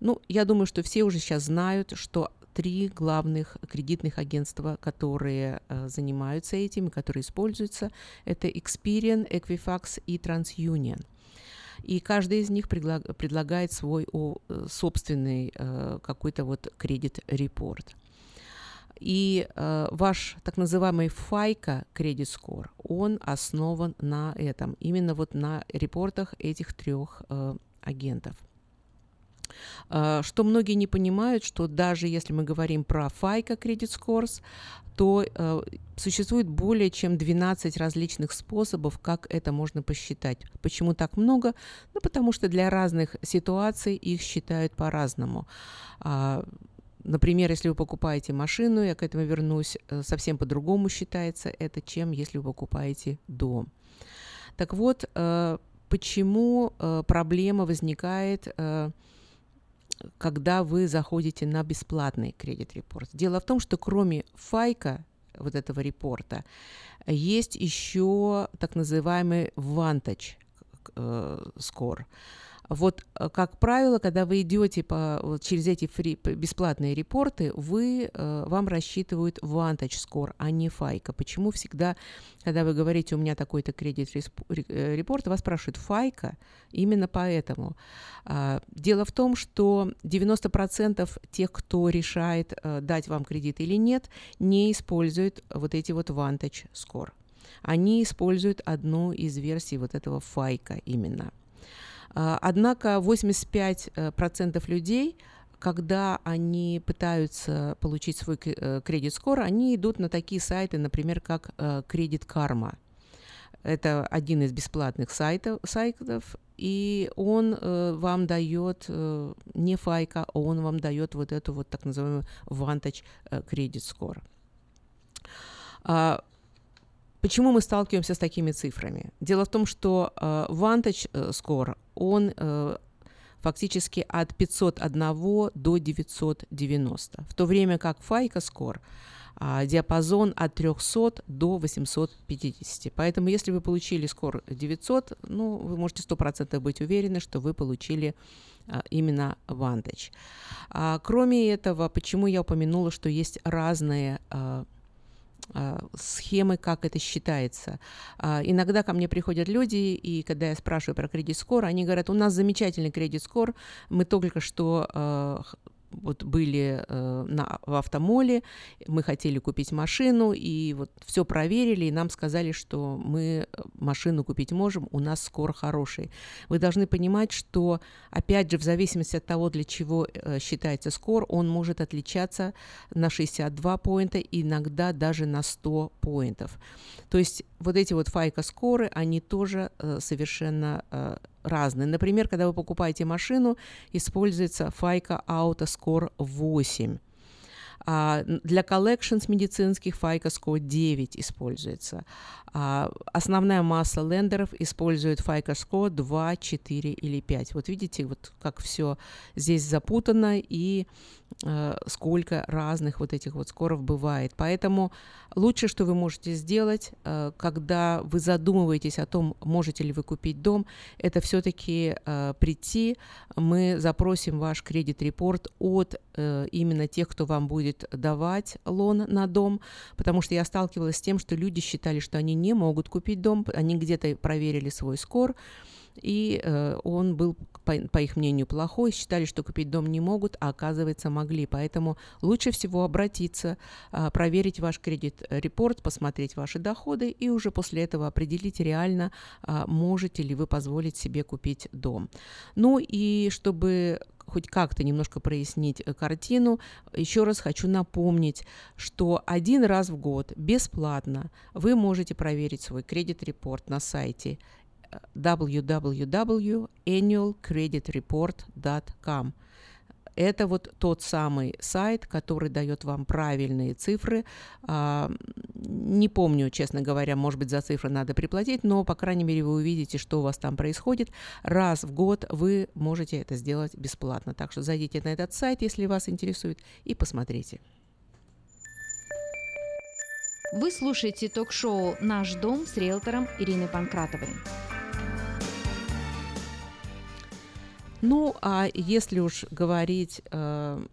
[SPEAKER 21] Ну, я думаю, что все уже сейчас знают, что три главных кредитных агентства, которые э, занимаются этим, которые используются, это Experian, Equifax и TransUnion. И каждый из них предлаг, предлагает свой э, собственный э, какой-то вот кредит-репорт. И э, ваш так называемый FICA кредит скор, он основан на этом, именно вот на репортах этих трех э, агентов. Э, что многие не понимают, что даже если мы говорим про FICA Credit Scores, то э, существует более чем 12 различных способов, как это можно посчитать. Почему так много? Ну, потому что для разных ситуаций их считают по-разному. А, Например, если вы покупаете машину, я к этому вернусь, э, совсем по-другому считается это, чем если вы покупаете дом. Так вот, э, почему э, проблема возникает, когда вы заходите на бесплатный кредит-репорт? Дело в том, что кроме файка, вот этого репорта, есть еще так называемый Vantage score – вот, э, как правило, когда вы идете по, вот, через эти фри, бесплатные репорты, вы, э, вам рассчитывают Vantage Score, а не Файка. Почему всегда, когда вы говорите, у меня такой-то кредит э, репорт, вас спрашивают Файка? Именно поэтому. А, дело в том, что 90% тех, кто решает, э, дать вам кредит или нет, не используют вот эти вот Vantage Score. Они используют одну из версий вот этого Файка именно – однако 85% э, людей когда они пытаются получить свой э, кредит-скор, они идут на такие сайты, например, как Кредит э, Карма. Это один из бесплатных сайтов, сайтов и он э, вам дает э, не файка, а он вам дает вот эту вот так называемую Vantage Credit Score. А, Почему мы сталкиваемся с такими цифрами? Дело в том, что э, Vantage э, Score, он э, фактически от 501 до 990, в то время как FICO Score э, диапазон от 300 до 850. Поэтому если вы получили скор 900, ну, вы можете 100% быть уверены, что вы получили э, именно Vantage. А, кроме этого, почему я упомянула, что есть разные э, а, схемы, как это считается. А, иногда ко мне приходят люди, и когда я спрашиваю про кредит-скор, они говорят, у нас замечательный кредит-скор, мы только что а, вот были э, на, в автомоле, мы хотели купить машину, и вот все проверили, и нам сказали, что мы э, машину купить можем, у нас скор хороший. Вы должны понимать, что, опять же, в зависимости от того, для чего э, считается скор, он может отличаться на 62 поинта, иногда даже на 100 поинтов. То есть вот эти вот файка-скоры, они тоже э, совершенно э, разные. Например, когда вы покупаете машину, используется FICA Auto Score 8. А для collections медицинских FICA Score 9 используется. А основная масса лендеров использует FICA Score 2, 4 или 5. Вот видите, вот как все здесь запутано и сколько разных вот этих вот скоров бывает. Поэтому лучше, что вы можете сделать, э, когда вы задумываетесь о том, можете ли вы купить дом, это все-таки э, прийти, мы запросим ваш кредит-репорт от э, именно тех, кто вам будет давать лон на дом, потому что я сталкивалась с тем, что люди считали, что они не могут купить дом, они где-то проверили свой скор, и э, он был, по, по их мнению, плохой, считали, что купить дом не могут, а оказывается могли. Поэтому лучше всего обратиться, э, проверить ваш кредит-репорт, посмотреть ваши доходы и уже после этого определить реально, э, можете ли вы позволить себе купить дом. Ну и чтобы хоть как-то немножко прояснить э, картину, еще раз хочу напомнить, что один раз в год бесплатно вы можете проверить свой кредит-репорт на сайте www.annualcreditreport.com. Это вот тот самый сайт, который дает вам правильные цифры. А, не помню, честно говоря, может быть, за цифры надо приплатить, но, по крайней мере, вы увидите, что у вас там происходит. Раз в год вы можете это сделать бесплатно. Так что зайдите на этот сайт, если вас интересует, и посмотрите.
[SPEAKER 20] Вы слушаете ток-шоу «Наш дом» с риэлтором Ириной Панкратовой.
[SPEAKER 21] Ну, а если уж говорить э,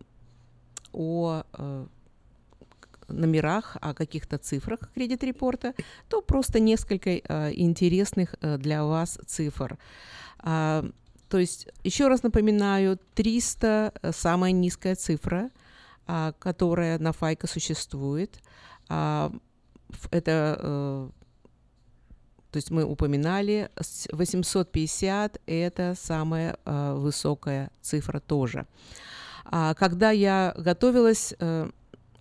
[SPEAKER 21] о э, номерах, о каких-то цифрах кредит-репорта, то просто несколько э, интересных э, для вас цифр. А, то есть, еще раз напоминаю, 300 э, самая низкая цифра, а, которая на Файка существует. А, это э, то есть мы упоминали 850 это самая э, высокая цифра тоже. А когда я готовилась, э,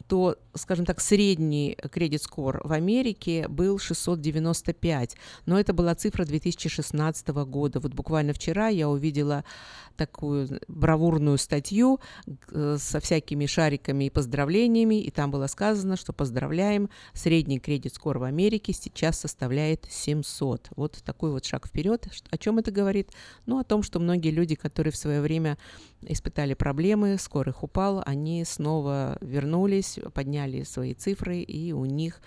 [SPEAKER 21] то, скажем так, средний кредит-скор в Америке был 695, но это была цифра 2016 года. Вот буквально вчера я увидела такую бравурную статью э, со всякими шариками и поздравлениями, и там было сказано, что поздравляем, средний кредит-скор в Америке сейчас составляет 700. Вот такой вот шаг вперед. О чем это говорит? Ну, о том, что многие люди, которые в свое время испытали проблемы, скоро их упал, они снова вернулись, подняли свои цифры, и у них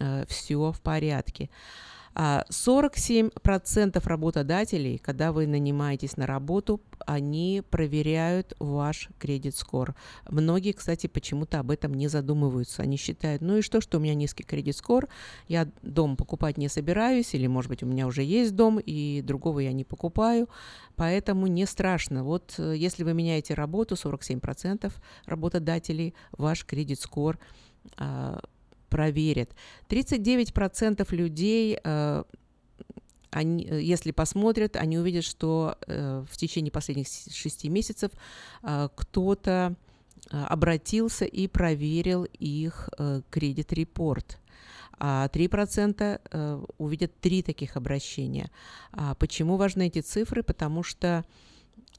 [SPEAKER 21] э, все в порядке. 47% а, работодателей, когда вы нанимаетесь на работу, они проверяют ваш кредит-скор. Многие, кстати, почему-то об этом не задумываются. Они считают, ну и что, что у меня низкий кредит-скор, я дом покупать не собираюсь, или, может быть, у меня уже есть дом, и другого я не покупаю, поэтому не страшно. Вот э, если вы меняете работу, 47% работодателей, ваш кредит-скор а, проверят. 39% людей э, они, э, если посмотрят, они увидят, что э, в течение последних шести месяцев кто-то обратился и проверил их кредит-репорт. А 3% э, увидят три таких обращения. А почему важны эти цифры? Потому что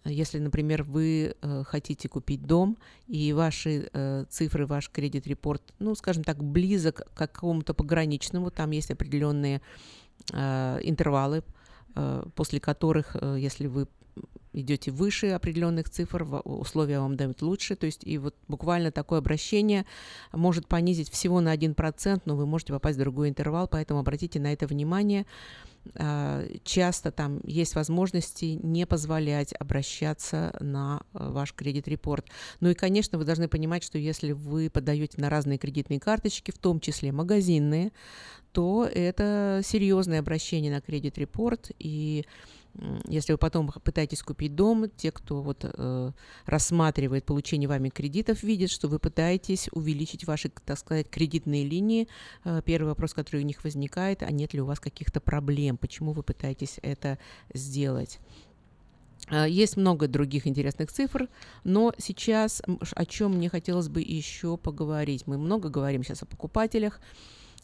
[SPEAKER 21] если, например, вы э, хотите купить дом, и ваши э, цифры, ваш кредит-репорт, ну, скажем так, близок к какому-то пограничному, там есть определенные э, интервалы, э, после которых, э, если вы идете выше определенных цифр, условия вам дают лучше. То есть и вот буквально такое обращение может понизить всего на 1%, но вы можете попасть в другой интервал, поэтому обратите на это внимание. А, часто там есть возможности не позволять обращаться на э, ваш кредит-репорт. Ну и, конечно, вы должны понимать, что если вы подаете на разные кредитные карточки, в том числе магазинные, то это серьезное обращение на кредит-репорт, и если вы потом пытаетесь купить дом, те, кто вот э, рассматривает получение вами кредитов, видят, что вы пытаетесь увеличить ваши, так сказать, кредитные линии. Э, первый вопрос, который у них возникает, а нет ли у вас каких-то проблем, почему вы пытаетесь это сделать? Э, есть много других интересных цифр, но сейчас о чем мне хотелось бы еще поговорить. Мы много говорим сейчас о покупателях,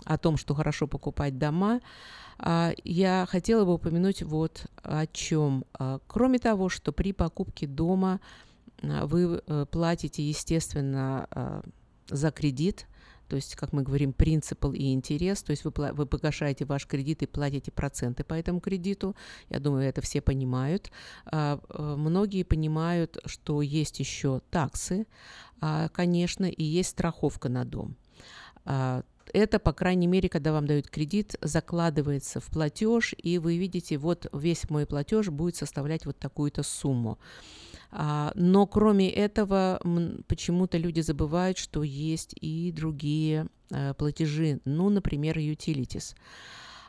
[SPEAKER 21] о том, что хорошо покупать дома. А, я хотела бы упомянуть вот о чем. А, кроме того, что при покупке дома а, вы э, платите, естественно, за кредит, то есть, как мы говорим, принципал и интерес, то есть вы, вы погашаете ваш кредит и платите проценты по этому кредиту. Я думаю, это все понимают. Э, Многие понимают, что есть еще таксы, конечно, и есть страховка на дом. Это, по крайней мере, когда вам дают кредит, закладывается в платеж, и вы видите, вот весь мой платеж будет составлять вот такую-то сумму. А, Но кроме этого, почему-то люди забывают, что есть и другие э, платежи, ну, например, utilities.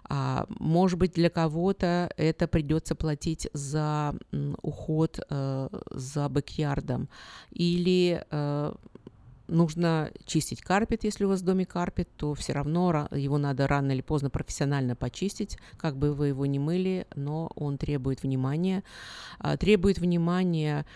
[SPEAKER 21] А, Может быть, для кого-то это придется платить за уход э, за бэкьярдом или э, нужно чистить карпет, если у вас в доме карпет, то все равно ра- его надо рано или поздно профессионально почистить, как бы вы его не мыли, но он требует внимания. А, Требует внимания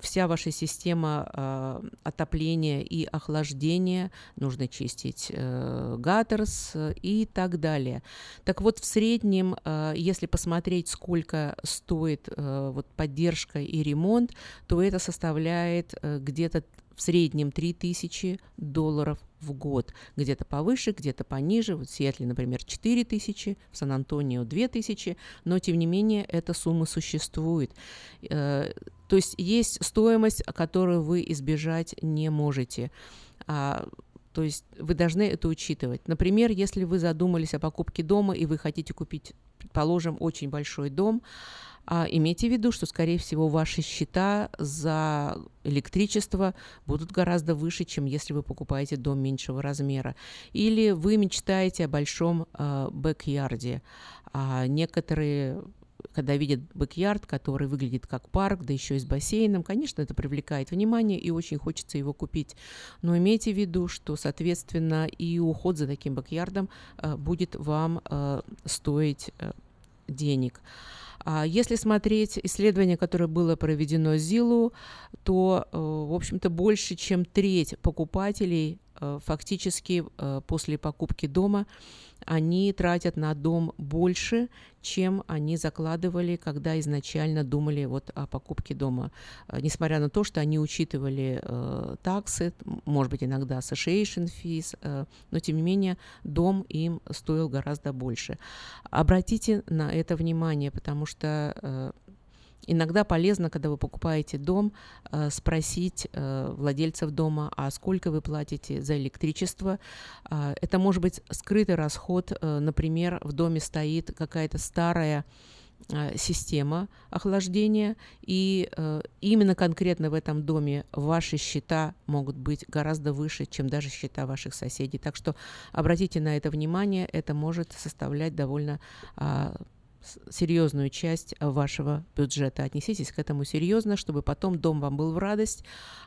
[SPEAKER 21] вся ваша система а, отопления и охлаждения, нужно чистить э, гаттерс э, и так далее. Так вот, в среднем, если посмотреть, сколько стоит э, вот поддержка и ремонт, то это составляет э, где-то в среднем 3000 долларов в год. Где-то повыше, где-то пониже. Вот в Сиэтле, например, 4000, в Сан-Антонио 2000, но тем не менее эта сумма существует. То есть есть стоимость, которую вы избежать не можете. А, то есть вы должны это учитывать. Например, если вы задумались о покупке дома и вы хотите купить, предположим, очень большой дом, а имейте в виду, что, скорее всего, ваши счета за электричество будут гораздо выше, чем если вы покупаете дом меньшего размера. Или вы мечтаете о большом э, бэк-ярде. А некоторые когда видят бэк-ярд, который выглядит как парк, да еще и с бассейном, конечно, это привлекает внимание и очень хочется его купить. Но имейте в виду, что, соответственно, и уход за таким бэк-ярдом э, будет вам э, стоить э, денег. А если смотреть исследование, которое было проведено ЗИЛу, то, в общем-то, больше, чем треть покупателей фактически э, после покупки дома они тратят на дом больше, чем они закладывали, когда изначально думали вот о покупке дома. Э, Несмотря на то, что они учитывали э, таксы, может быть, иногда association fees, э, но тем не менее дом им стоил гораздо больше. Обратите на это внимание, потому что э, Иногда полезно, когда вы покупаете дом, э, спросить э, владельцев дома, а сколько вы платите за электричество. А, Это может быть скрытый расход. Э, Например, в доме стоит какая-то старая система охлаждения, и именно конкретно в этом доме ваши счета могут быть гораздо выше, чем даже счета ваших соседей. Так что обратите на это внимание, это может составлять довольно а, серьезную часть а, вашего бюджета. Отнеситесь к этому серьезно, чтобы потом дом вам был в радость,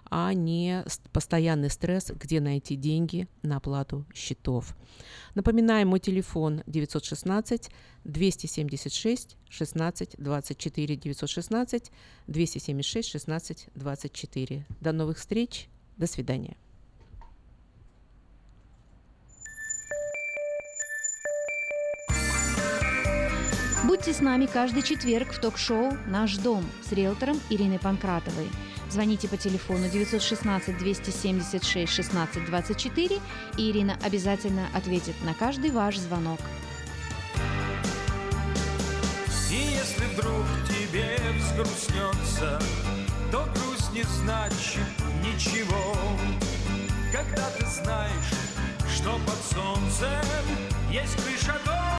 [SPEAKER 21] а не постоянный стресс, где найти деньги на оплату счетов. Напоминаем, мой телефон 916 276 16 24 916 276 16 24. До новых встреч. До свидания.
[SPEAKER 20] Будьте с нами каждый четверг в ток-шоу «Наш дом» с риэлтором Ириной Панкратовой. Звоните по телефону 916 276 16 24, и Ирина обязательно ответит на каждый ваш звонок.
[SPEAKER 22] И если вдруг тебе взгрустнется, то грусть не значит ничего. Когда ты знаешь, что под солнцем есть крыша дома,